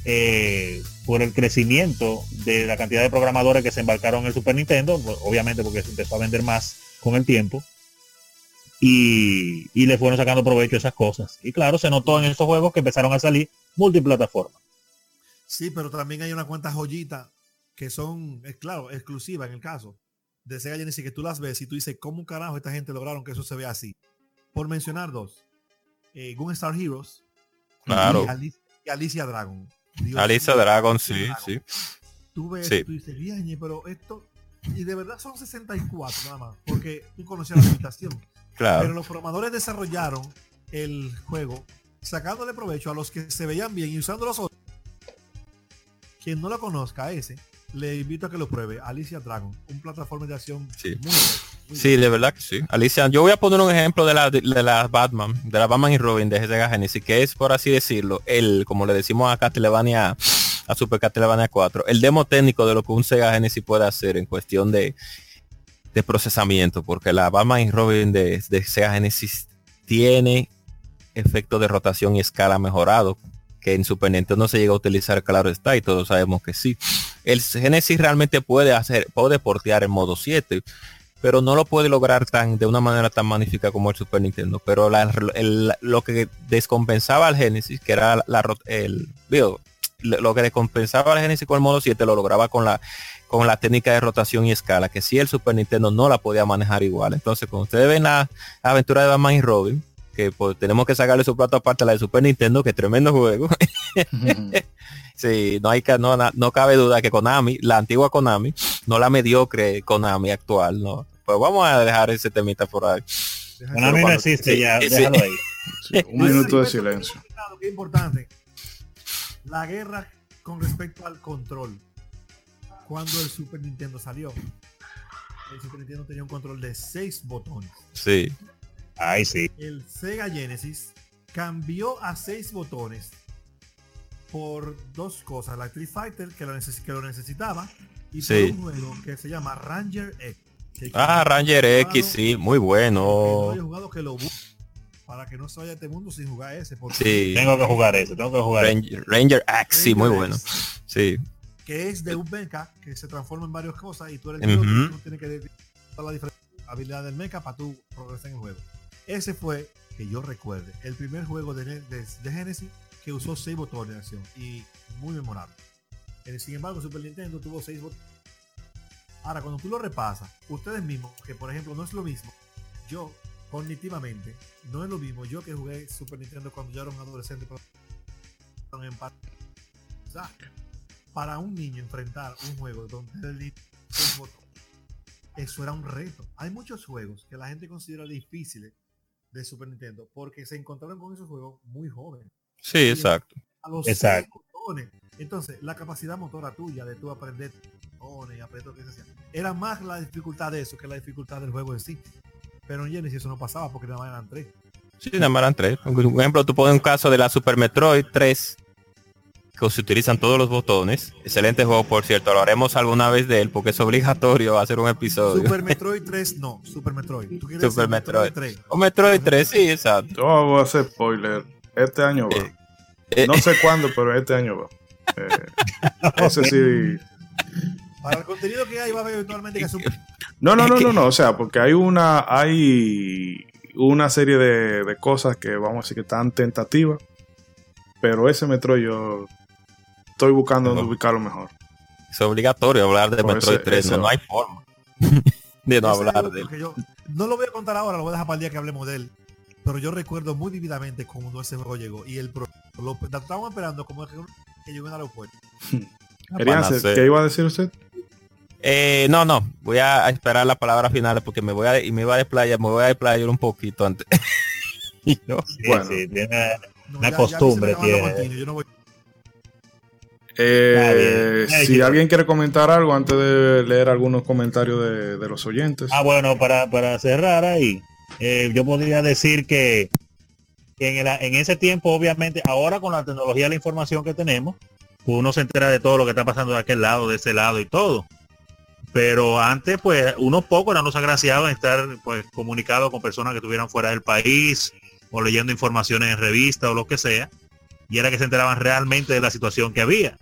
eh, por el crecimiento de la cantidad de programadores que se embarcaron en el Super Nintendo, pues, obviamente porque se empezó a vender más con el tiempo y, y le fueron sacando provecho a esas cosas. Y claro, se notó en estos juegos que empezaron a salir multiplataformas.
Sí, pero también hay una cuanta joyita que son, claro, exclusivas en el caso de Sega Genesis que tú las ves y tú dices, ¿cómo carajo esta gente lograron que eso se vea así? Por mencionar dos, eh, Gunstar Heroes
Claro.
y, Alicia, y Alicia Dragon. Dios
Alicia Dragon, sí, sí.
Tú ves,
Sí.
tú dices, "Viañe, pero esto, y de verdad son 64 nada más, porque tú conocías la limitación. Pero
Claro.
los programadores desarrollaron el juego sacándole provecho a los que se veían bien y usando los otros. Quien no lo conozca ese, le invito a que lo pruebe. Alicia Dragon, un plataforma de acción
Sí.
muy, muy
Sí, de verdad que sí. Alicia, yo voy a poner un ejemplo de la de, la Batman, de la Batman y Robin de Sega Genesis, que es por así decirlo, el, como le decimos a Castlevania, a Super Castlevania 4, el demo técnico de lo que un Sega Genesis puede hacer en cuestión de, de procesamiento, porque la Batman y Robin de, de Sega Genesis tiene efecto de rotación y escala mejorado, que en Super Nintendo no se llega a utilizar, claro está, y todos sabemos que sí. El Genesis realmente puede hacer, puede portear en modo 7, pero no lo puede lograr tan de una manera tan magnífica como el Super Nintendo. Pero la- el- lo que descompensaba al Genesis, que era la, ro- el, digo, lo que le compensaba a la Genesis con el modo 7 lo lograba con la con la técnica de rotación y escala, que si el Super Nintendo no la podía manejar igual. Entonces, cuando ustedes ven la aventura de Batman y Robin, que pues, tenemos que sacarle su plato aparte a la de Super Nintendo, que tremendo juego. [laughs] sí, no hay no, no cabe duda que Konami, la antigua Konami, no la mediocre Konami actual, no. Pues vamos a dejar ese temita por ahí.
Deja-
Konami no
cuando-
existe
sí,
ya,
sí.
déjalo ahí.
Sí, un minuto de silencio.
Qué importante. La guerra con respecto al control. Cuando el Super Nintendo salió, el Super Nintendo tenía un control de 6 botones.
Sí.
Ay, sí.
El Sega Genesis cambió a 6 botones por dos cosas. La Street Fighter, que lo, neces- que lo necesitaba, y por un juego que se llama Ranger X. que-
Ah, Ranger X, sí, muy
que no
bueno.
jugado que lo para que no se vaya a este mundo sin jugar ese. porque
Sí.
Tengo que jugar eso, tengo que jugar eso.
Ranger, Ranger X, sí, muy bueno. Sí.
que es de un mecha que se transforma en varias cosas y tú eres el piloto y tú tienes que toda la diferente habilidad del mecha para tú progresar en el juego. Ese fue, que yo recuerde, el primer juego de, Ne- de, de Genesis que usó seis botones de acción y muy memorable. Eh, Sin embargo, Super Nintendo tuvo seis botones. Ahora, cuando tú lo repasas, ustedes mismos, que por ejemplo no es lo mismo, yo cognitivamente, no es lo mismo yo que jugué Super Nintendo cuando yo era un adolescente, pero en pa- o sea, para un niño enfrentar un juego donde el eso era un reto. Hay muchos juegos que la gente considera difíciles de Super Nintendo porque se encontraron con esos juegos muy jóvenes.
Sí, exacto.
A los
Exacto.
Entonces, la capacidad motora tuya de tú aprender botones y aprender lo que se hacía, era más la dificultad de eso que la dificultad del juego en sí. Pero en Genesis eso no pasaba porque nada más eran tres.
Sí, nada más eran tres. Por ejemplo, tú pones un caso de la Super Metroid 3, que se utilizan todos los botones. Excelente juego, por cierto. Lo haremos alguna vez de él, porque es obligatorio hacer un episodio.
Super Metroid 3 no, Super Metroid. ¿Tú quieres
Super
decir
Metroid.
3?
O Metroid 3, sí, exacto.
Yo voy a hacer spoiler. Este año va.
Eh,
No sé cuándo, pero este año va. Eh, [laughs] ese sí.
Para el contenido que hay va a haber eventualmente que Super
No, no, no, no, no. O sea, porque hay una, hay una serie de, de cosas que vamos a decir que están tentativas. Pero ese metro yo estoy buscando dónde
Ajá.
ubicarlo mejor.
Es obligatorio hablar de
Por
Metroid
ese-
3,
ese
no, no hay forma [laughs] de no hablar de él.
yo no lo voy a contar ahora, lo voy a dejar para el día que hablemos de él. Pero yo recuerdo muy vividamente cuando ese juego llegó y el pro, lo, lo estábamos esperando como que que llegó en el aeropuerto. [laughs]
Hacer-
hacer-
¿Qué iba a decir usted?
Eh, no, no, voy a esperar las palabras finales porque me voy a y me iba a desplayar, me voy a desplayar un poquito antes. [laughs] Y no.
Sí,
Bueno.
sí, tiene-
No,
Una costumbre
no voy-
Eh, si alguien quiere comentar algo antes de leer algunos comentarios de, de los oyentes.
Ah, bueno, para, para cerrar ahí, eh, yo podría decir que en, el- en ese tiempo, obviamente, ahora con la tecnología de la información que tenemos, pues uno se entera de todo lo que está pasando de aquel lado, de ese lado y todo. Pero antes, pues, unos pocos eran los agraciados en estar pues comunicados con personas que estuvieran fuera del país o leyendo informaciones en revistas o lo que sea. Y era que se enteraban realmente de la situación que había.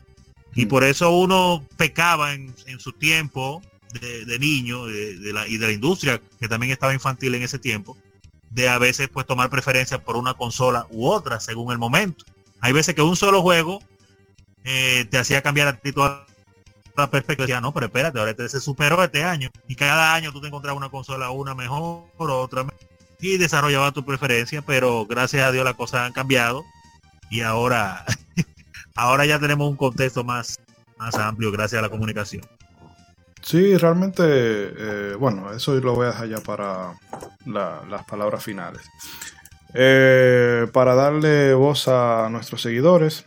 Y por eso uno pecaba en, en su tiempo de, de niño de- de la- y de la industria, que también estaba infantil en ese tiempo, de a veces pues tomar preferencia por una consola u otra según el momento. Hay veces que un solo juego eh, te hacía cambiar a ti toda perspectiva. Decía, no, pero espérate, ahora este se superó este año. Y cada año tú te encontrabas una consola, una mejor, otra mejor. Y desarrollaba tu preferencia, pero gracias a Dios las cosas han cambiado. Y ahora, [laughs] ahora ya tenemos un contexto más, más amplio gracias a la comunicación.
Sí, realmente, eh, bueno, eso lo voy a dejar ya para la- las palabras finales. Eh, para darle voz a nuestros seguidores,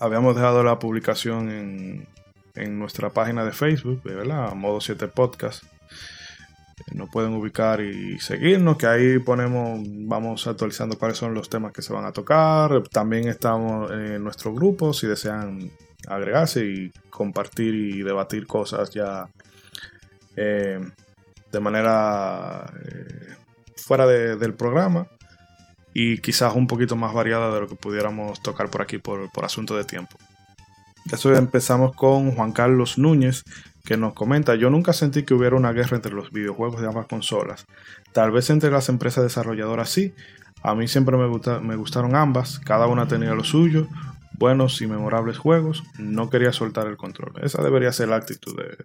habíamos dejado la publicación en, en nuestra página de Facebook, ¿verdad? Modo 7 Podcast. Nos pueden ubicar y seguirnos, que ahí ponemos, vamos actualizando cuáles son los temas que se van a tocar. También estamos en nuestro grupo, si desean agregarse y compartir y debatir cosas ya eh, de manera eh, fuera de- del programa y quizás un poquito más variada de lo que pudiéramos tocar por aquí por, por asunto de tiempo. Eso empezamos con Juan Carlos Núñez que nos comenta, yo nunca sentí que hubiera una guerra entre los videojuegos de ambas consolas. Tal vez entre las empresas desarrolladoras sí. A mí siempre me, gusta- me gustaron ambas, cada una tenía lo suyo. buenos y memorables juegos, no quería soltar el control. Esa debería ser la actitud de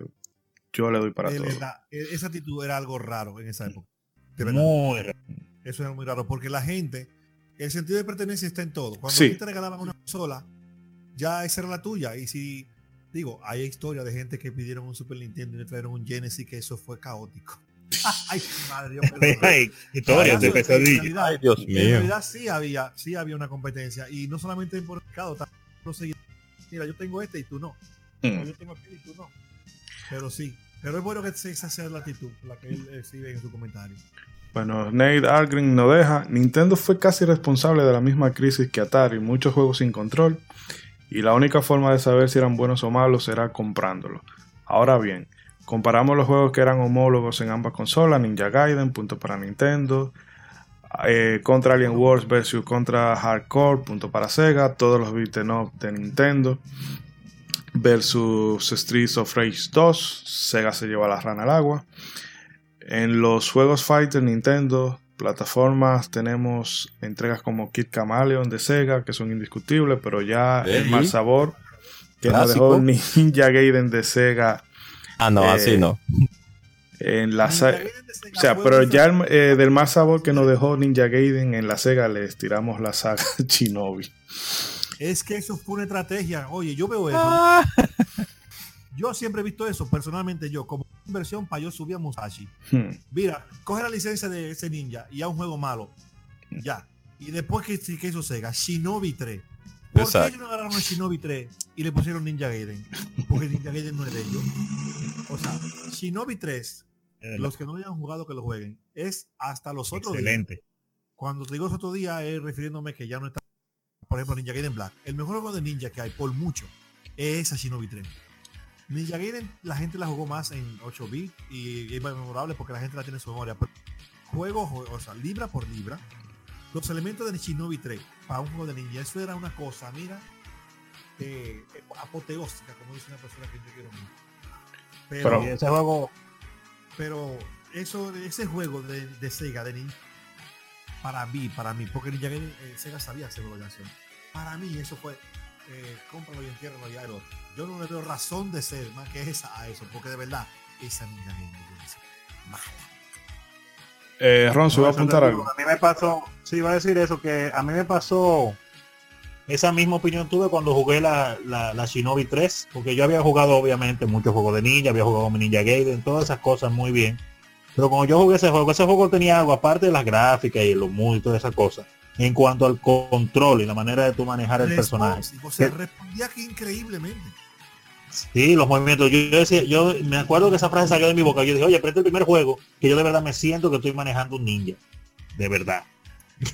yo le doy para
De
todo.
verdad, e- esa actitud era algo raro en esa época. De verdad.
Muy raro.
Eso era muy raro, porque la gente, el sentido de pertenencia está en todo. Cuando
Sí.
a ti te regalaban una consola, ya esa era la tuya. Y si, digo, hay historia de gente que pidieron un Super Nintendo y le trajeron un Genesis, que eso fue caótico. [laughs] Ay, madre, Dios mío. [laughs]
Ay, historias de
En
pesadilla.
Ay, Dios
En
mío.
realidad sí había, sí había una competencia. Y no solamente por el mercado, también. Mira, yo tengo este y tú no.
Mm.
yo tengo aquel y tú no. Pero sí. Pero es bueno que se- esa sea la actitud, la que él exhibe en su comentario.
Bueno, Nate Algren no deja. Nintendo fue casi responsable de la misma crisis que Atari, muchos juegos sin control. Y la única forma de saber si eran buenos o malos era comprándolos. Ahora bien, comparamos los juegos que eran homólogos en ambas consolas, Ninja Gaiden, punto para Nintendo, eh, contra Alien Wars versus contra Hardcore, punto para Sega, todos los beat'em up de Nintendo, versus Streets of Rage 2, Sega se lleva la rana al agua. En los juegos Fighter Nintendo, plataformas, tenemos entregas como Kid Chameleon de Sega, que son indiscutibles, pero ya el mal sabor que nos dejó Ninja Gaiden de Sega
Ah, no,
Eh,
así no.
en la
Sega
O sea, pero ya el- eh, del mal sabor que nos dejó Ninja Gaiden en la Sega, le estiramos la saga Shinobi.
Es que eso fue una estrategia. Oye, yo veo eso.
Ah.
Yo siempre he visto eso, personalmente yo, como inversión para yo subir a Musashi.
Hmm.
Mira, coge la licencia de ese ninja y a un juego malo. Ya. Y después que, que hizo Sega, Shinobi 3. ¿Por qué
Exacto.
ellos no agarraron a Shinobi 3 y le pusieron Ninja Gaiden? Porque Ninja Gaiden no es de ellos. O sea, Shinobi 3, los que no hayan jugado que lo jueguen, es hasta los otros días.
Excelente.
Cuando te digo los otros días es refiriéndome que ya no está, por ejemplo, Ninja Gaiden Black. El mejor juego de ninja que hay por mucho es esa Shinobi 3. Ninja Gaiden la gente la jugó más en 8 bits y es más memorable porque la gente la tiene en su memoria. Pero juego, jue- o sea, libra por libra, los elementos de Shinobi 3 para un juego de ninja, eso era una cosa, mira, eh, apoteósica, como dice una persona que yo quiero mucho. Pero,
ese juego,
pero eso, ese juego de, de Sega, de Ninja, para mí, para mí, porque Ninja Gaiden, eh, Sega sabía hacer juego de acción. Para mí eso fue, eh, cómpralo y entiérralo ya el otro. Yo no le veo razón de ser más que esa a eso, porque de verdad, esa Ninja Gaiden es. Mala.
Eh, Ronzo, ¿va a apuntar algo?
A mí me pasó, sí, iba a decir eso, que a mí me pasó esa misma opinión tuve cuando jugué la, la, la Shinobi 3, porque yo había jugado obviamente muchos juegos de ninja, había jugado mi Ninja Gaiden, todas esas cosas muy bien. Pero cuando yo jugué ese juego, ese juego tenía algo, aparte de las gráficas y los muy y todas esas cosas, en cuanto al control y la manera de tú manejar el personaje.
O sea,
¿Qué?
respondía que increíblemente.
Sí, los movimientos. Yo, yo decía, yo me acuerdo que esa frase salió de mi boca. Yo dije, oye, es el primer juego que yo de verdad me siento que estoy manejando un ninja. De verdad. [laughs]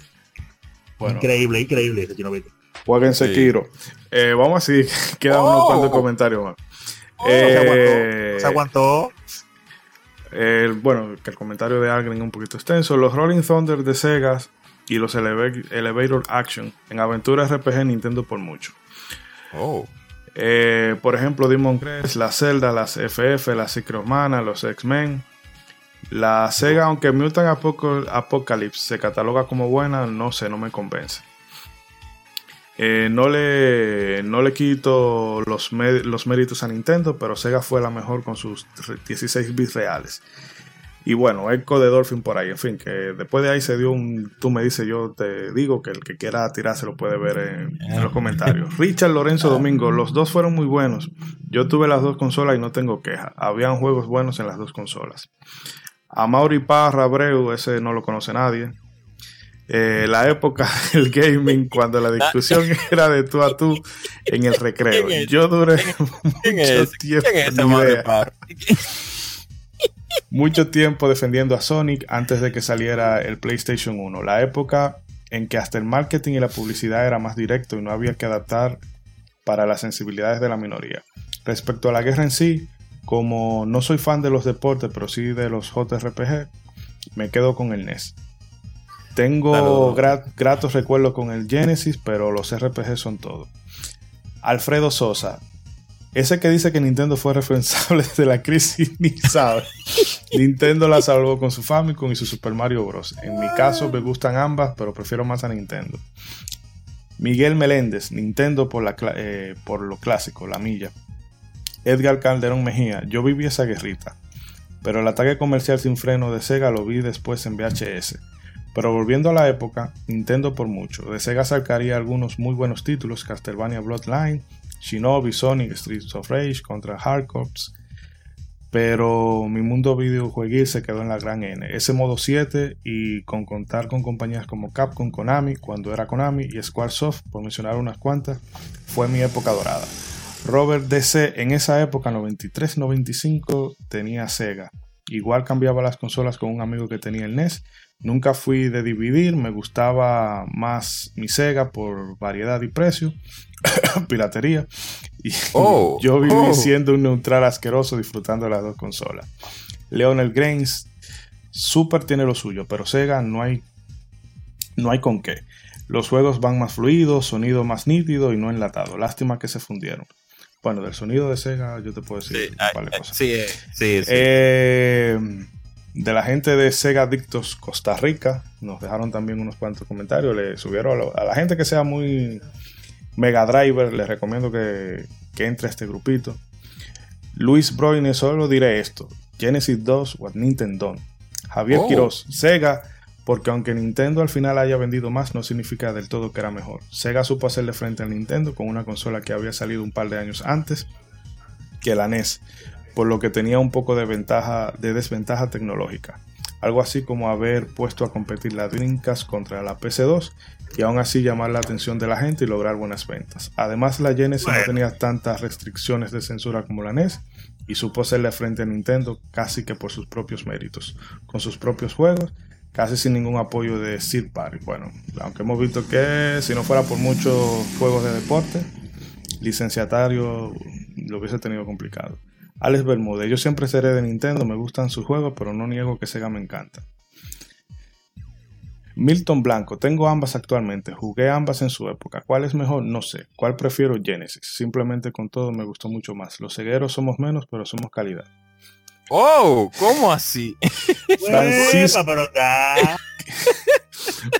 Bueno,
Increíble, increíble ese Shinobi.
jueguen
Sí.
Sekiro. Eh, vamos a seguir, [laughs] quedan unos
Oh.
cuantos comentarios más.
se
Eh,
aguantó. Se aguantó.
bueno, que el comentario de Algren es un poquito extenso. Los Rolling Thunder de Sega y los Eleva- Elevator Action en aventura RPG Nintendo por mucho.
Oh.
Eh, por ejemplo, Demon Crest, las Zelda, las FF, las Secret of Mana, los X-Men. La Sega, aunque Mutant Apocalypse se cataloga como buena, no sé, no me convence. Eh, no, le, no le quito los, los méritos a Nintendo, pero Sega fue la mejor con sus 16 bits reales. Y bueno, Echo de Dolphin por ahí, en fin, que después de ahí se dio un, tú me dices, yo te digo que el que quiera tirarse lo puede ver en, en los comentarios. [laughs] Richard Lorenzo Domingo, los dos fueron muy buenos. Yo tuve las dos consolas y no tengo queja. Habían juegos buenos en las dos consolas. A Mauri Parra Abreu, ese no lo conoce nadie. Eh, la época [laughs] del gaming, cuando la discusión [laughs] era de tú a tú en el recreo. Yo duré
¿Quién
mucho
es?
tiempo. Mucho tiempo defendiendo a Sonic antes de que saliera el PlayStation 1. La época en que hasta el marketing y la publicidad era más directo y no había que adaptar para las sensibilidades de la minoría. Respecto a la guerra en sí, como no soy fan de los deportes, pero sí de los JRPG, me quedo con el NES. Tengo gratos recuerdos con el Genesis, pero los RPG son todo. Alfredo Sosa, ese que dice que Nintendo fue responsable [laughs] de la crisis ni sabe. Nintendo la salvó con su Famicom y su Super Mario Bros. En mi caso me gustan ambas, pero prefiero más a Nintendo. Miguel Meléndez, Nintendo por, eh, por lo clásico, la milla. Edgar Calderón Mejía, yo viví esa guerrita, pero el ataque comercial sin freno de Sega lo vi después en VHS. Pero volviendo a la época, Nintendo por mucho. De Sega sacaría algunos muy buenos títulos, Castlevania Bloodline, Shinobi, Sonic, Streets of Rage, contra Hardcorps. Pero mi mundo videojueguil se quedó en la gran N. Ese modo 7 y con contar con compañías como Capcom, Konami, cuando era Konami, y Squaresoft, por mencionar unas cuantas, fue mi época dorada. Robert DC en esa época, 93-95, tenía Sega. Igual cambiaba las consolas con un amigo que tenía el NES. Nunca fui de dividir, me gustaba más mi Sega por variedad y precio, [coughs] piratería. Y
Oh, [laughs]
yo viví
oh.
siendo un neutral asqueroso disfrutando de las dos consolas. Leonel Grains, Super tiene lo suyo, pero Sega no hay, no hay con qué. Los juegos van más fluidos, sonido más nítido y no enlatado. Lástima que se fundieron. Bueno, del sonido de Sega yo te puedo decir
Sí, sí, eh, sí, sí.
Eh, de la gente de Sega Adictos Costa Rica, nos dejaron también unos cuantos comentarios. Le subieron a, lo- a la gente que sea muy Mega Driver, les recomiendo que, que entre a este grupito. Luis Broine, solo diré esto: Genesis 2 o Nintendo. Javier
Oh.
Quiroz, Sega, porque aunque Nintendo al final haya vendido más, no significa del todo que era mejor. Sega supo hacerle frente a Nintendo con una consola que había salido un par de años antes que la NES, por lo que tenía un poco de ventaja, de desventaja tecnológica. Algo así como haber puesto a competir la Dreamcast contra la PC2 y aún así llamar la atención de la gente y lograr buenas ventas. Además, la Genesis no tenía tantas restricciones de censura como la NES y supo hacerle frente a Nintendo casi que por sus propios méritos, con sus propios juegos, casi sin ningún apoyo de Third Party. Bueno, aunque hemos visto que si no fuera por muchos juegos de deporte, licenciatario lo hubiese tenido complicado. Alex Bermúdez, yo siempre seré de Nintendo, me gustan sus juegos, pero no niego que Sega me encanta. Milton Blanco, tengo ambas actualmente, jugué ambas en su época. ¿Cuál es mejor? No sé. ¿Cuál prefiero? Genesis. Simplemente con todo me gustó mucho más. Los cegueros somos menos, pero somos calidad.
Oh, ¿cómo así?
Francisco-.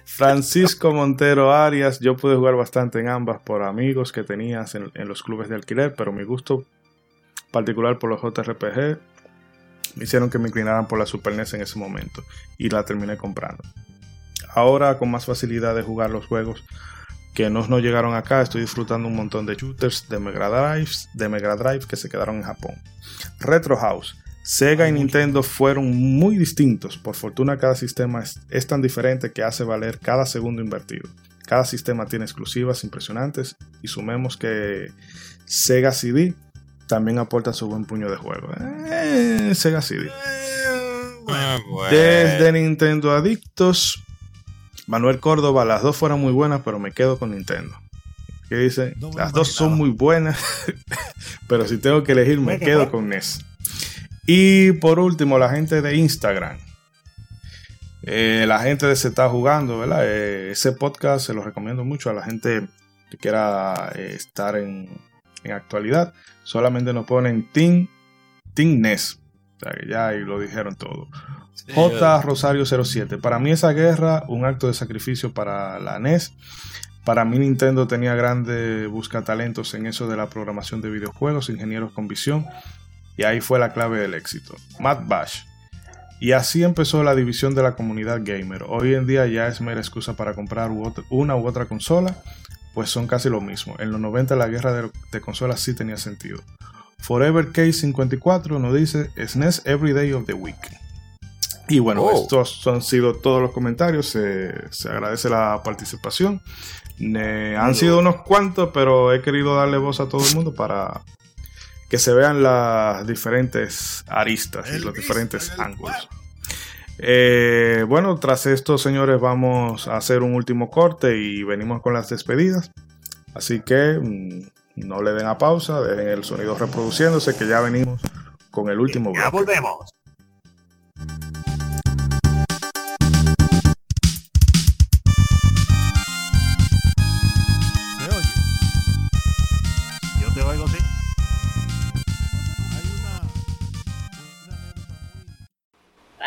Francisco Montero Arias, yo pude jugar bastante en ambas por amigos que tenías en, en los clubes de alquiler, pero mi gusto particular por los JRPG me hicieron que me inclinaran por la Super NES en ese momento y la terminé comprando. Ahora con más facilidad de jugar los juegos que no nos llegaron acá, estoy disfrutando un montón de shooters de Mega Drive, de Mega Drive que se quedaron en Japón. Retro House. Sega y Nintendo fueron muy distintos. Por fortuna cada sistema es, es tan diferente que hace valer cada segundo invertido. Cada sistema tiene exclusivas impresionantes y sumemos que Sega CD también aporta su buen puño de juego. Eh, Sega CD.
Bueno.
Desde Nintendo Adictos, Manuel Córdoba, las dos fueron muy buenas, pero me quedo con Nintendo. ¿Qué dice?
No
las dos son muy buenas, [laughs] pero si tengo que elegir, me quedo [laughs] con NES. Y por último, la gente de Instagram. Eh, la gente de Se está jugando, ¿verdad? Eh, ese podcast se lo recomiendo mucho a la gente que quiera eh, estar en, en actualidad. Solamente nos ponen Team, Team NES. O sea, que ya ahí lo dijeron todo.
Sí,
J. Rosario 07. Para mí esa guerra, un acto de sacrificio para la NES. Para mí Nintendo tenía grande busca talentos en eso de la programación de videojuegos, ingenieros con visión. Y ahí fue la clave del éxito. Matt Bash. Y así empezó la división de la comunidad gamer. Hoy en día ya es mera excusa para comprar una u otra consola, pues son casi lo mismo. En los 90 la guerra de, de consolas sí tenía sentido. Forever K54 nos dice SNES Every Day of the Week. Y bueno,
Oh.
estos han sido todos los comentarios. Se, se agradece la participación. Ne- han sido unos cuantos, pero he querido darle voz a todo el mundo para que se vean las diferentes aristas y los diferentes ángulos. Eh, bueno, tras esto, señores, vamos a hacer un último corte y venimos con las despedidas. Así que mm, no le den a pausa, dejen el sonido reproduciéndose, que ya venimos con el último
Ya
bloque.
volvemos.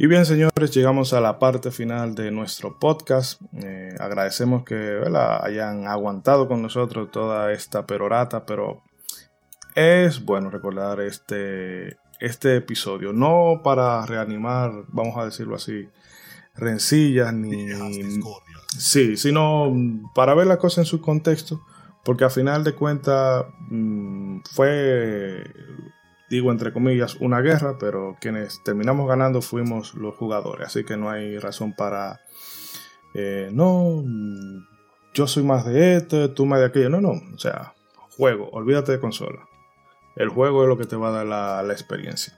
Y bien, señores, llegamos a la parte final de nuestro podcast. Eh, agradecemos que ¿verdad? hayan aguantado con nosotros toda esta perorata, pero es bueno recordar este, este episodio. No para reanimar, vamos a decirlo así, rencillas ni... Sí, sino para ver las cosas en su contexto, porque a final de cuentas mm, fue digo entre comillas, una guerra, pero quienes terminamos ganando fuimos los jugadores, así que no hay razón para, eh, no, yo soy más de este, tú más de aquello, no, no, o sea, juego, olvídate de consola. El juego es lo que te va a dar la, la experiencia.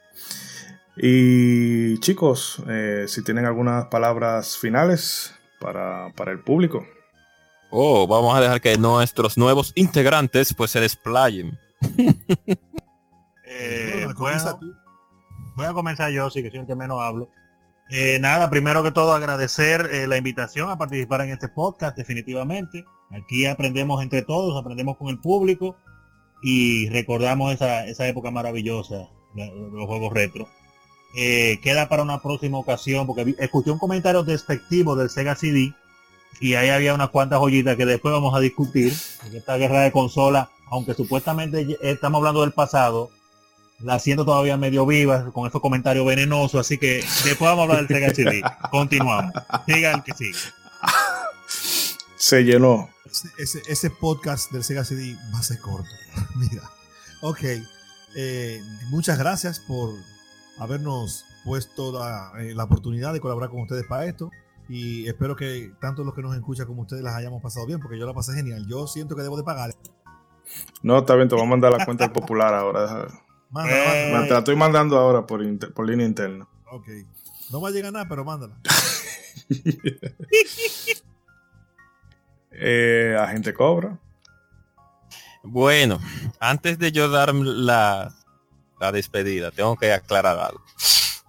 Y chicos, eh, si tienen algunas palabras finales para, para el público.
Oh, vamos a dejar que nuestros nuevos integrantes pues se desplayen. [laughs]
Eh,
Bueno,
bueno, voy a comenzar yo, sí que soy el que menos hablo. Eh, nada, primero que todo agradecer eh, la invitación a participar en este podcast, definitivamente. Aquí aprendemos entre todos, aprendemos con el público y recordamos esa, esa época maravillosa de, de los juegos retro. Eh, queda para una próxima ocasión porque vi- escuché un comentario despectivo del Sega CD y ahí había unas cuantas joyitas que después vamos a discutir. Esta guerra de consola, aunque supuestamente estamos hablando del pasado, la siento todavía medio viva con esos comentarios venenosos, así que después vamos a hablar del Sega CD. Continuamos. Sigan que sigue. [laughs]
Se llenó.
Ese, ese- ese podcast del Sega CD va a ser corto. [laughs] Mira. Ok. Eh, muchas gracias por habernos puesto la, eh, la oportunidad de colaborar con ustedes para esto. Y espero que tanto los que nos escuchan como ustedes las hayamos pasado bien, porque yo la pasé genial. Yo siento que debo de pagar.
No, está bien, te voy a mandar la cuenta del popular ahora.
Mándala,
Eh.
mándala.
Te la estoy mandando ahora por, inter- por línea interna.
Ok. No va a llegar nada, pero mándala. [laughs]
Eh, agente Cobra.
Bueno, antes de yo dar la, la despedida, tengo que aclarar algo.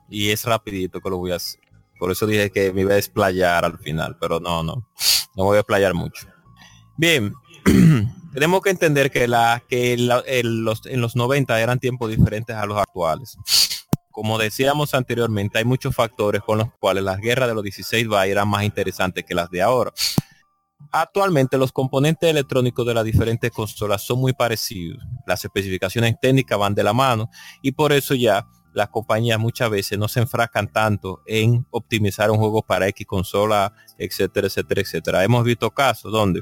Y es rapidito que lo voy a hacer. Por eso dije que me iba a desplayar al final, pero no, no. No voy a desplayar mucho. Bien, [clears throat] tenemos que entender que, en los 90 eran tiempos diferentes a los actuales. Como decíamos anteriormente, hay muchos factores con los cuales las guerras de los 16 bytes eran más interesantes que las de ahora. Actualmente los componentes electrónicos de las diferentes consolas son muy parecidos. Las especificaciones técnicas van de la mano y por eso ya las compañías muchas veces no se enfrascan tanto en optimizar un juego para X consola, etcétera, etcétera, etcétera. Hemos visto casos donde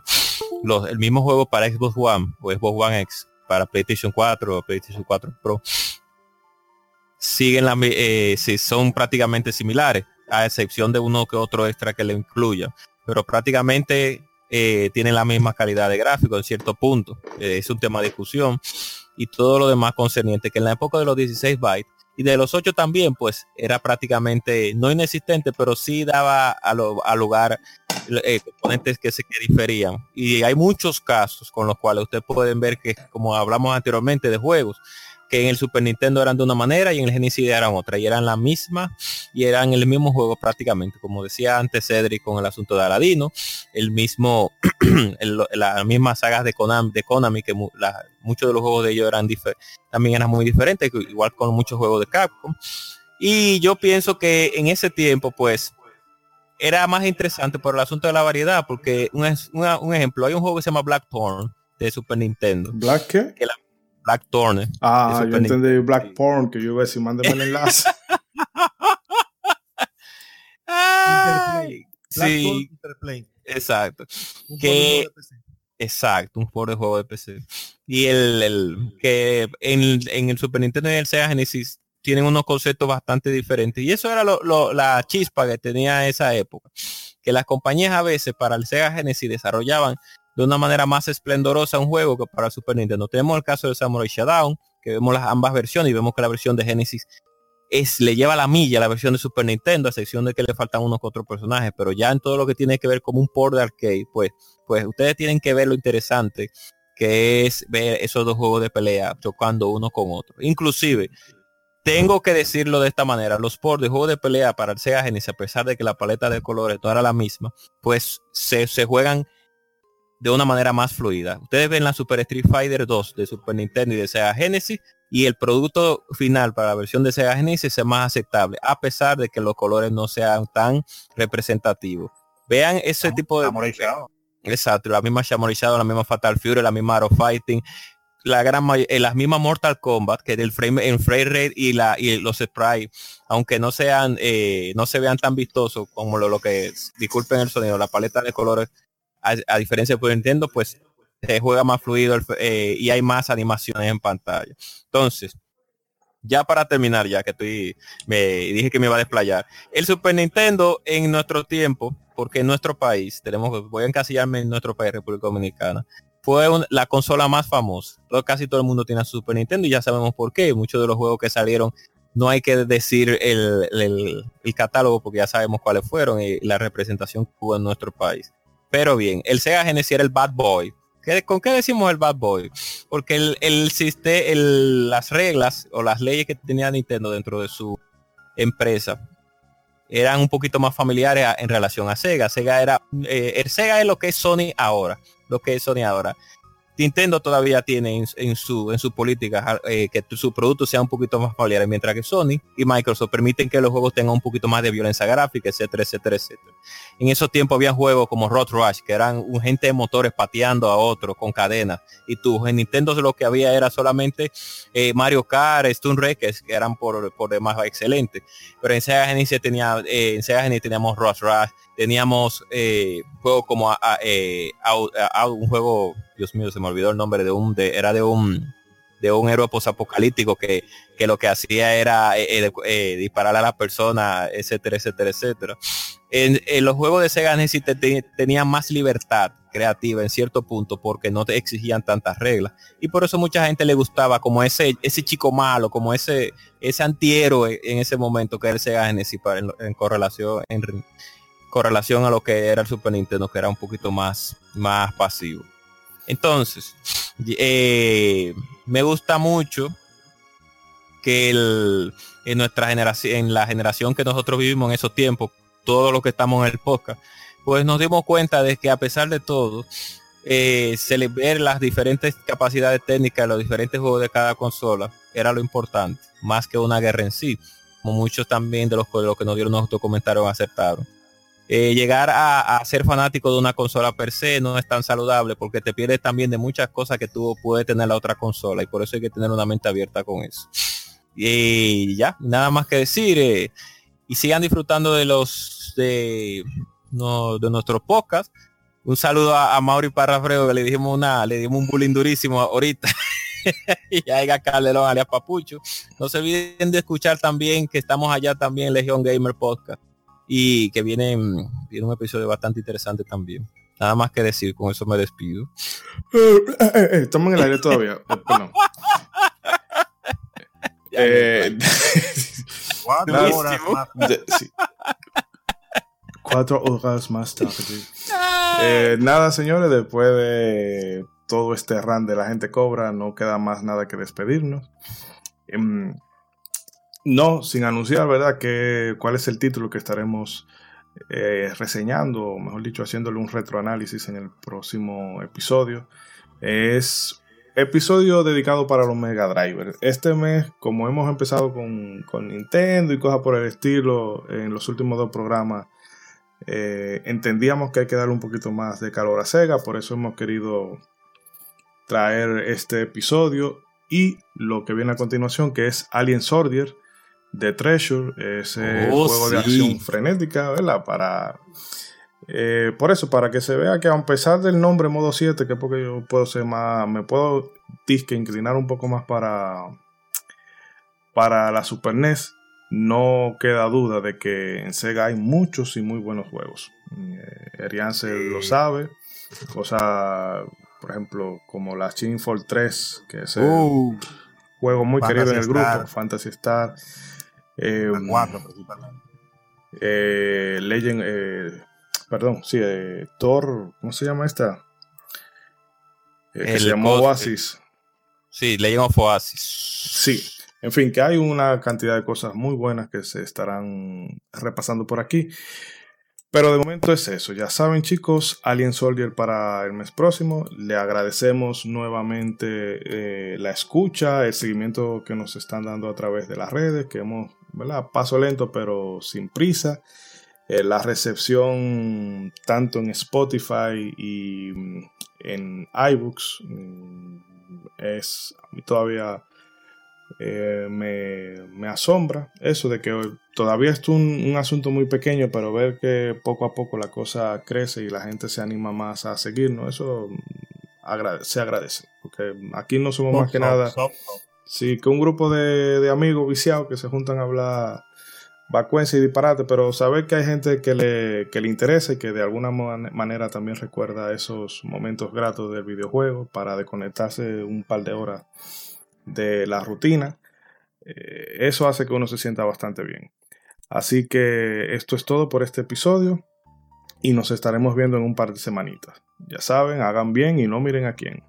los, el mismo juego para Xbox One o Xbox One X, para PlayStation 4 o PlayStation 4 Pro, siguen la, eh, sí, son prácticamente similares, a excepción de uno que otro extra que le incluya. Pero prácticamente eh, tienen la misma calidad de gráfico en cierto punto. Eh, es un tema de discusión. Y todo lo demás concerniente, que en la época de los 16 bytes y de los 8 también, pues era prácticamente no inexistente, pero sí daba a, lo- a lugar eh, componentes que se que diferían. Y hay muchos casos con los cuales ustedes pueden ver que, como hablamos anteriormente de juegos, que en el Super Nintendo eran de una manera y en el Genesis eran otra, y eran la misma, y eran el mismo juego prácticamente, como decía antes Cedric con el asunto de Aladino, el mismo, las mismas sagas de Konami, de Konami que mu- la- muchos de los juegos de ellos eran también eran muy diferentes, igual con muchos juegos de Capcom. Y yo pienso que en ese tiempo, pues, era más interesante por el asunto de la variedad, porque un, una- un ejemplo, hay un juego que se llama Blackthorn de Super Nintendo.
¿Black qué?
Blackthorn.
Ah,
de
yo
Super
entendí
Nintendo.
Black Porn, que yo iba a decir, mándeme el enlace. [laughs]
Ay,
Blackthorn
sí,
Interplay.
Exacto.
Un
Que-. Exacto, un de juego de PC. Y el, el- que en, en el Super Nintendo y el Sega Genesis tienen unos conceptos bastante diferentes. Y eso era lo- lo- la chispa que tenía esa época. Que las compañías a veces para el Sega Genesis desarrollaban de una manera más esplendorosa un juego que para el Super Nintendo. Tenemos el caso de Samurai Shodown, que vemos las ambas versiones y vemos que la versión de Genesis es, le lleva la milla la versión de Super Nintendo, a excepción de que le faltan unos otros personajes, pero ya en todo lo que tiene que ver como un port de arcade, pues, pues ustedes tienen que ver lo interesante que es ver esos dos juegos de pelea chocando uno con otro. Inclusive, tengo que decirlo de esta manera, los ports de juegos de pelea para el Sega Genesis, a pesar de que la paleta de colores no era la misma, pues se, se juegan de una manera más fluida. Ustedes ven la Super Street Fighter 2 de Super Nintendo y de Sega Genesis y el producto final para la versión de Sega Genesis es más aceptable, a pesar de que los colores no sean tan representativos. Vean ese tipo de...
Amorizado.
Exacto, la misma Shamorizado, la misma Fatal Fury, la misma Arrow Fighting, la gran eh, las mismas Mortal Kombat, que del frame, en frame rate y la y los sprites, aunque no sean, eh, no se vean tan vistosos como lo, lo que es, disculpen el sonido, la paleta de colores, a, a diferencia de Nintendo, pues se juega más fluido eh, y hay más animaciones en pantalla. Entonces, ya para terminar, ya que estoy, me dije que me iba a desplayar. El Super Nintendo en nuestro tiempo, porque en nuestro país, tenemos, voy a encasillarme en nuestro país, República Dominicana, fue la consola más famosa. Casi todo el mundo tiene su Super Nintendo y ya sabemos por qué. Muchos de los juegos que salieron, no hay que decir el, el- el catálogo porque ya sabemos cuáles fueron y la representación que hubo en nuestro país. Pero bien, el Sega Genesis era el Bad Boy. ¿Qué- ¿Con qué decimos el Bad Boy? Porque el, el, el- las reglas o las leyes que tenía Nintendo dentro de su empresa eran un poquito más familiares en relación a Sega. Sega era, eh, el Sega es lo que es Sony ahora, lo que es Sony ahora. Nintendo todavía tiene en, en su en su política eh, que su producto sea un poquito más familiar, mientras que Sony y Microsoft permiten que los juegos tengan un poquito más de violencia gráfica, etcétera, etcétera, etcétera. En esos tiempos había juegos como Road Rush, que eran un gente de motores pateando a otro con cadenas. Y tú, en Nintendo lo que había era solamente eh, Mario Kart, Stone Wreckers, que eran por, por demás excelentes. Pero en Sega Genesis tenía, eh, en Sega Genesis teníamos Road Rush, teníamos eh, juegos como a- a- eh, Out- a- Out, un juego, Dios mío, se me olvidó el nombre de un, de, era de un de un héroe posapocalíptico que, que lo que hacía era eh, eh, eh, disparar a la persona, etcétera, etcétera, etcétera. En, los juegos de Sega Genesis te- te- tenían más libertad creativa en cierto punto porque no te exigían tantas reglas y por eso mucha gente le gustaba como ese ese chico malo como ese ese antihéroe en ese momento que era el Sega Genesis en, en correlación en re- correlación a lo que era el Super Nintendo que era un poquito más más pasivo entonces eh, me gusta mucho que en nuestra generación en la generación que nosotros vivimos en esos tiempos todos los que estamos en el podcast pues nos dimos cuenta de que a pesar de todo eh, las diferentes capacidades técnicas de los diferentes juegos de cada consola era lo importante, más que una guerra en sí, como muchos también de los, que nos dieron nuestros comentarios aceptaron. Eh, llegar a, a ser fanático de una consola per se no es tan saludable porque te pierdes también de muchas cosas que tú puedes tener la otra consola y por eso hay que tener una mente abierta con eso. Y ya, nada más que decir. eh, y sigan disfrutando de los de, no, de nuestros podcasts. Un saludo a, a Mauri Parrafreo que le dijimos una, le dimos un bullying durísimo ahorita. [laughs] y a Edgar Calderón alias Papucho. No se olviden de escuchar también que estamos allá también en Legion Gamer Podcast. Y que viene, mm, viene un episodio bastante interesante también. Nada más que decir, con eso me despido.
Eh, eh, eh, estamos en el aire todavía. [laughs] Perdón. [laughs] Eh,
Cuatro [laughs] horas más.
de- sí. Cuatro horas más tarde. Eh, nada, señores, después de todo este run de la gente cobra, no queda más nada que despedirnos. Em, no, sin anunciar, ¿verdad? Que, ¿Cuál es el título que estaremos eh, reseñando, o mejor dicho, haciéndole un retroanálisis en el próximo episodio? Es episodio dedicado para los Mega Driver. Este mes, como hemos empezado con, con Nintendo y cosas por el estilo en los últimos dos programas, eh, entendíamos que hay que darle un poquito más de calor a Sega, por eso hemos querido traer este episodio y lo que viene a continuación, que es Alien Soldier de Treasure, ese
Oh,
juego de acción frenética, ¿verdad? Para eh, por eso, para que se vea que a pesar del nombre modo 7, que es porque yo puedo ser más, me puedo disque inclinar un poco más para para la Super NES, no queda duda de que en Sega hay muchos y muy buenos juegos. Eh, lo sabe, cosas, por ejemplo, como la Fall 3, que es el-
Uh,
juego muy
Fantasy
querido en el
Star.
grupo, Fantasy Star. Eh,
La cuatro, principalmente.
eh, Legend, eh, perdón, sí, eh, Thor, ¿cómo se llama esta? Eh, que
El
se llamó Oasis.
Sí, Legend of Oasis.
Sí, en fin, que hay una cantidad de cosas muy buenas que se estarán repasando por aquí. Pero de momento es eso. Ya saben, chicos, Alien Soldier para el mes próximo. Le agradecemos nuevamente eh, la escucha, el seguimiento que nos están dando a través de las redes, que hemos, ¿verdad? Paso lento, pero sin prisa. Eh, la recepción tanto en Spotify y mm, en iBooks mm, es a mí todavía eh, me, me asombra eso de que todavía es un, un asunto muy pequeño, pero ver que poco a poco la cosa crece y la gente se anima más a seguirnos, eso mm, agrade- se agradece. Porque aquí no somos más que nada. Sí, que un grupo de, de amigos viciados que se juntan a hablar vacuencia y disparate, pero saber que hay gente que le, que le interesa y que de alguna man- manera también recuerda esos momentos gratos del videojuego para desconectarse un par de horas de la rutina, eh, eso hace que uno se sienta bastante bien. Así que esto es todo por este episodio y nos estaremos viendo en un par de semanitas. Ya saben, hagan bien y no miren a quién.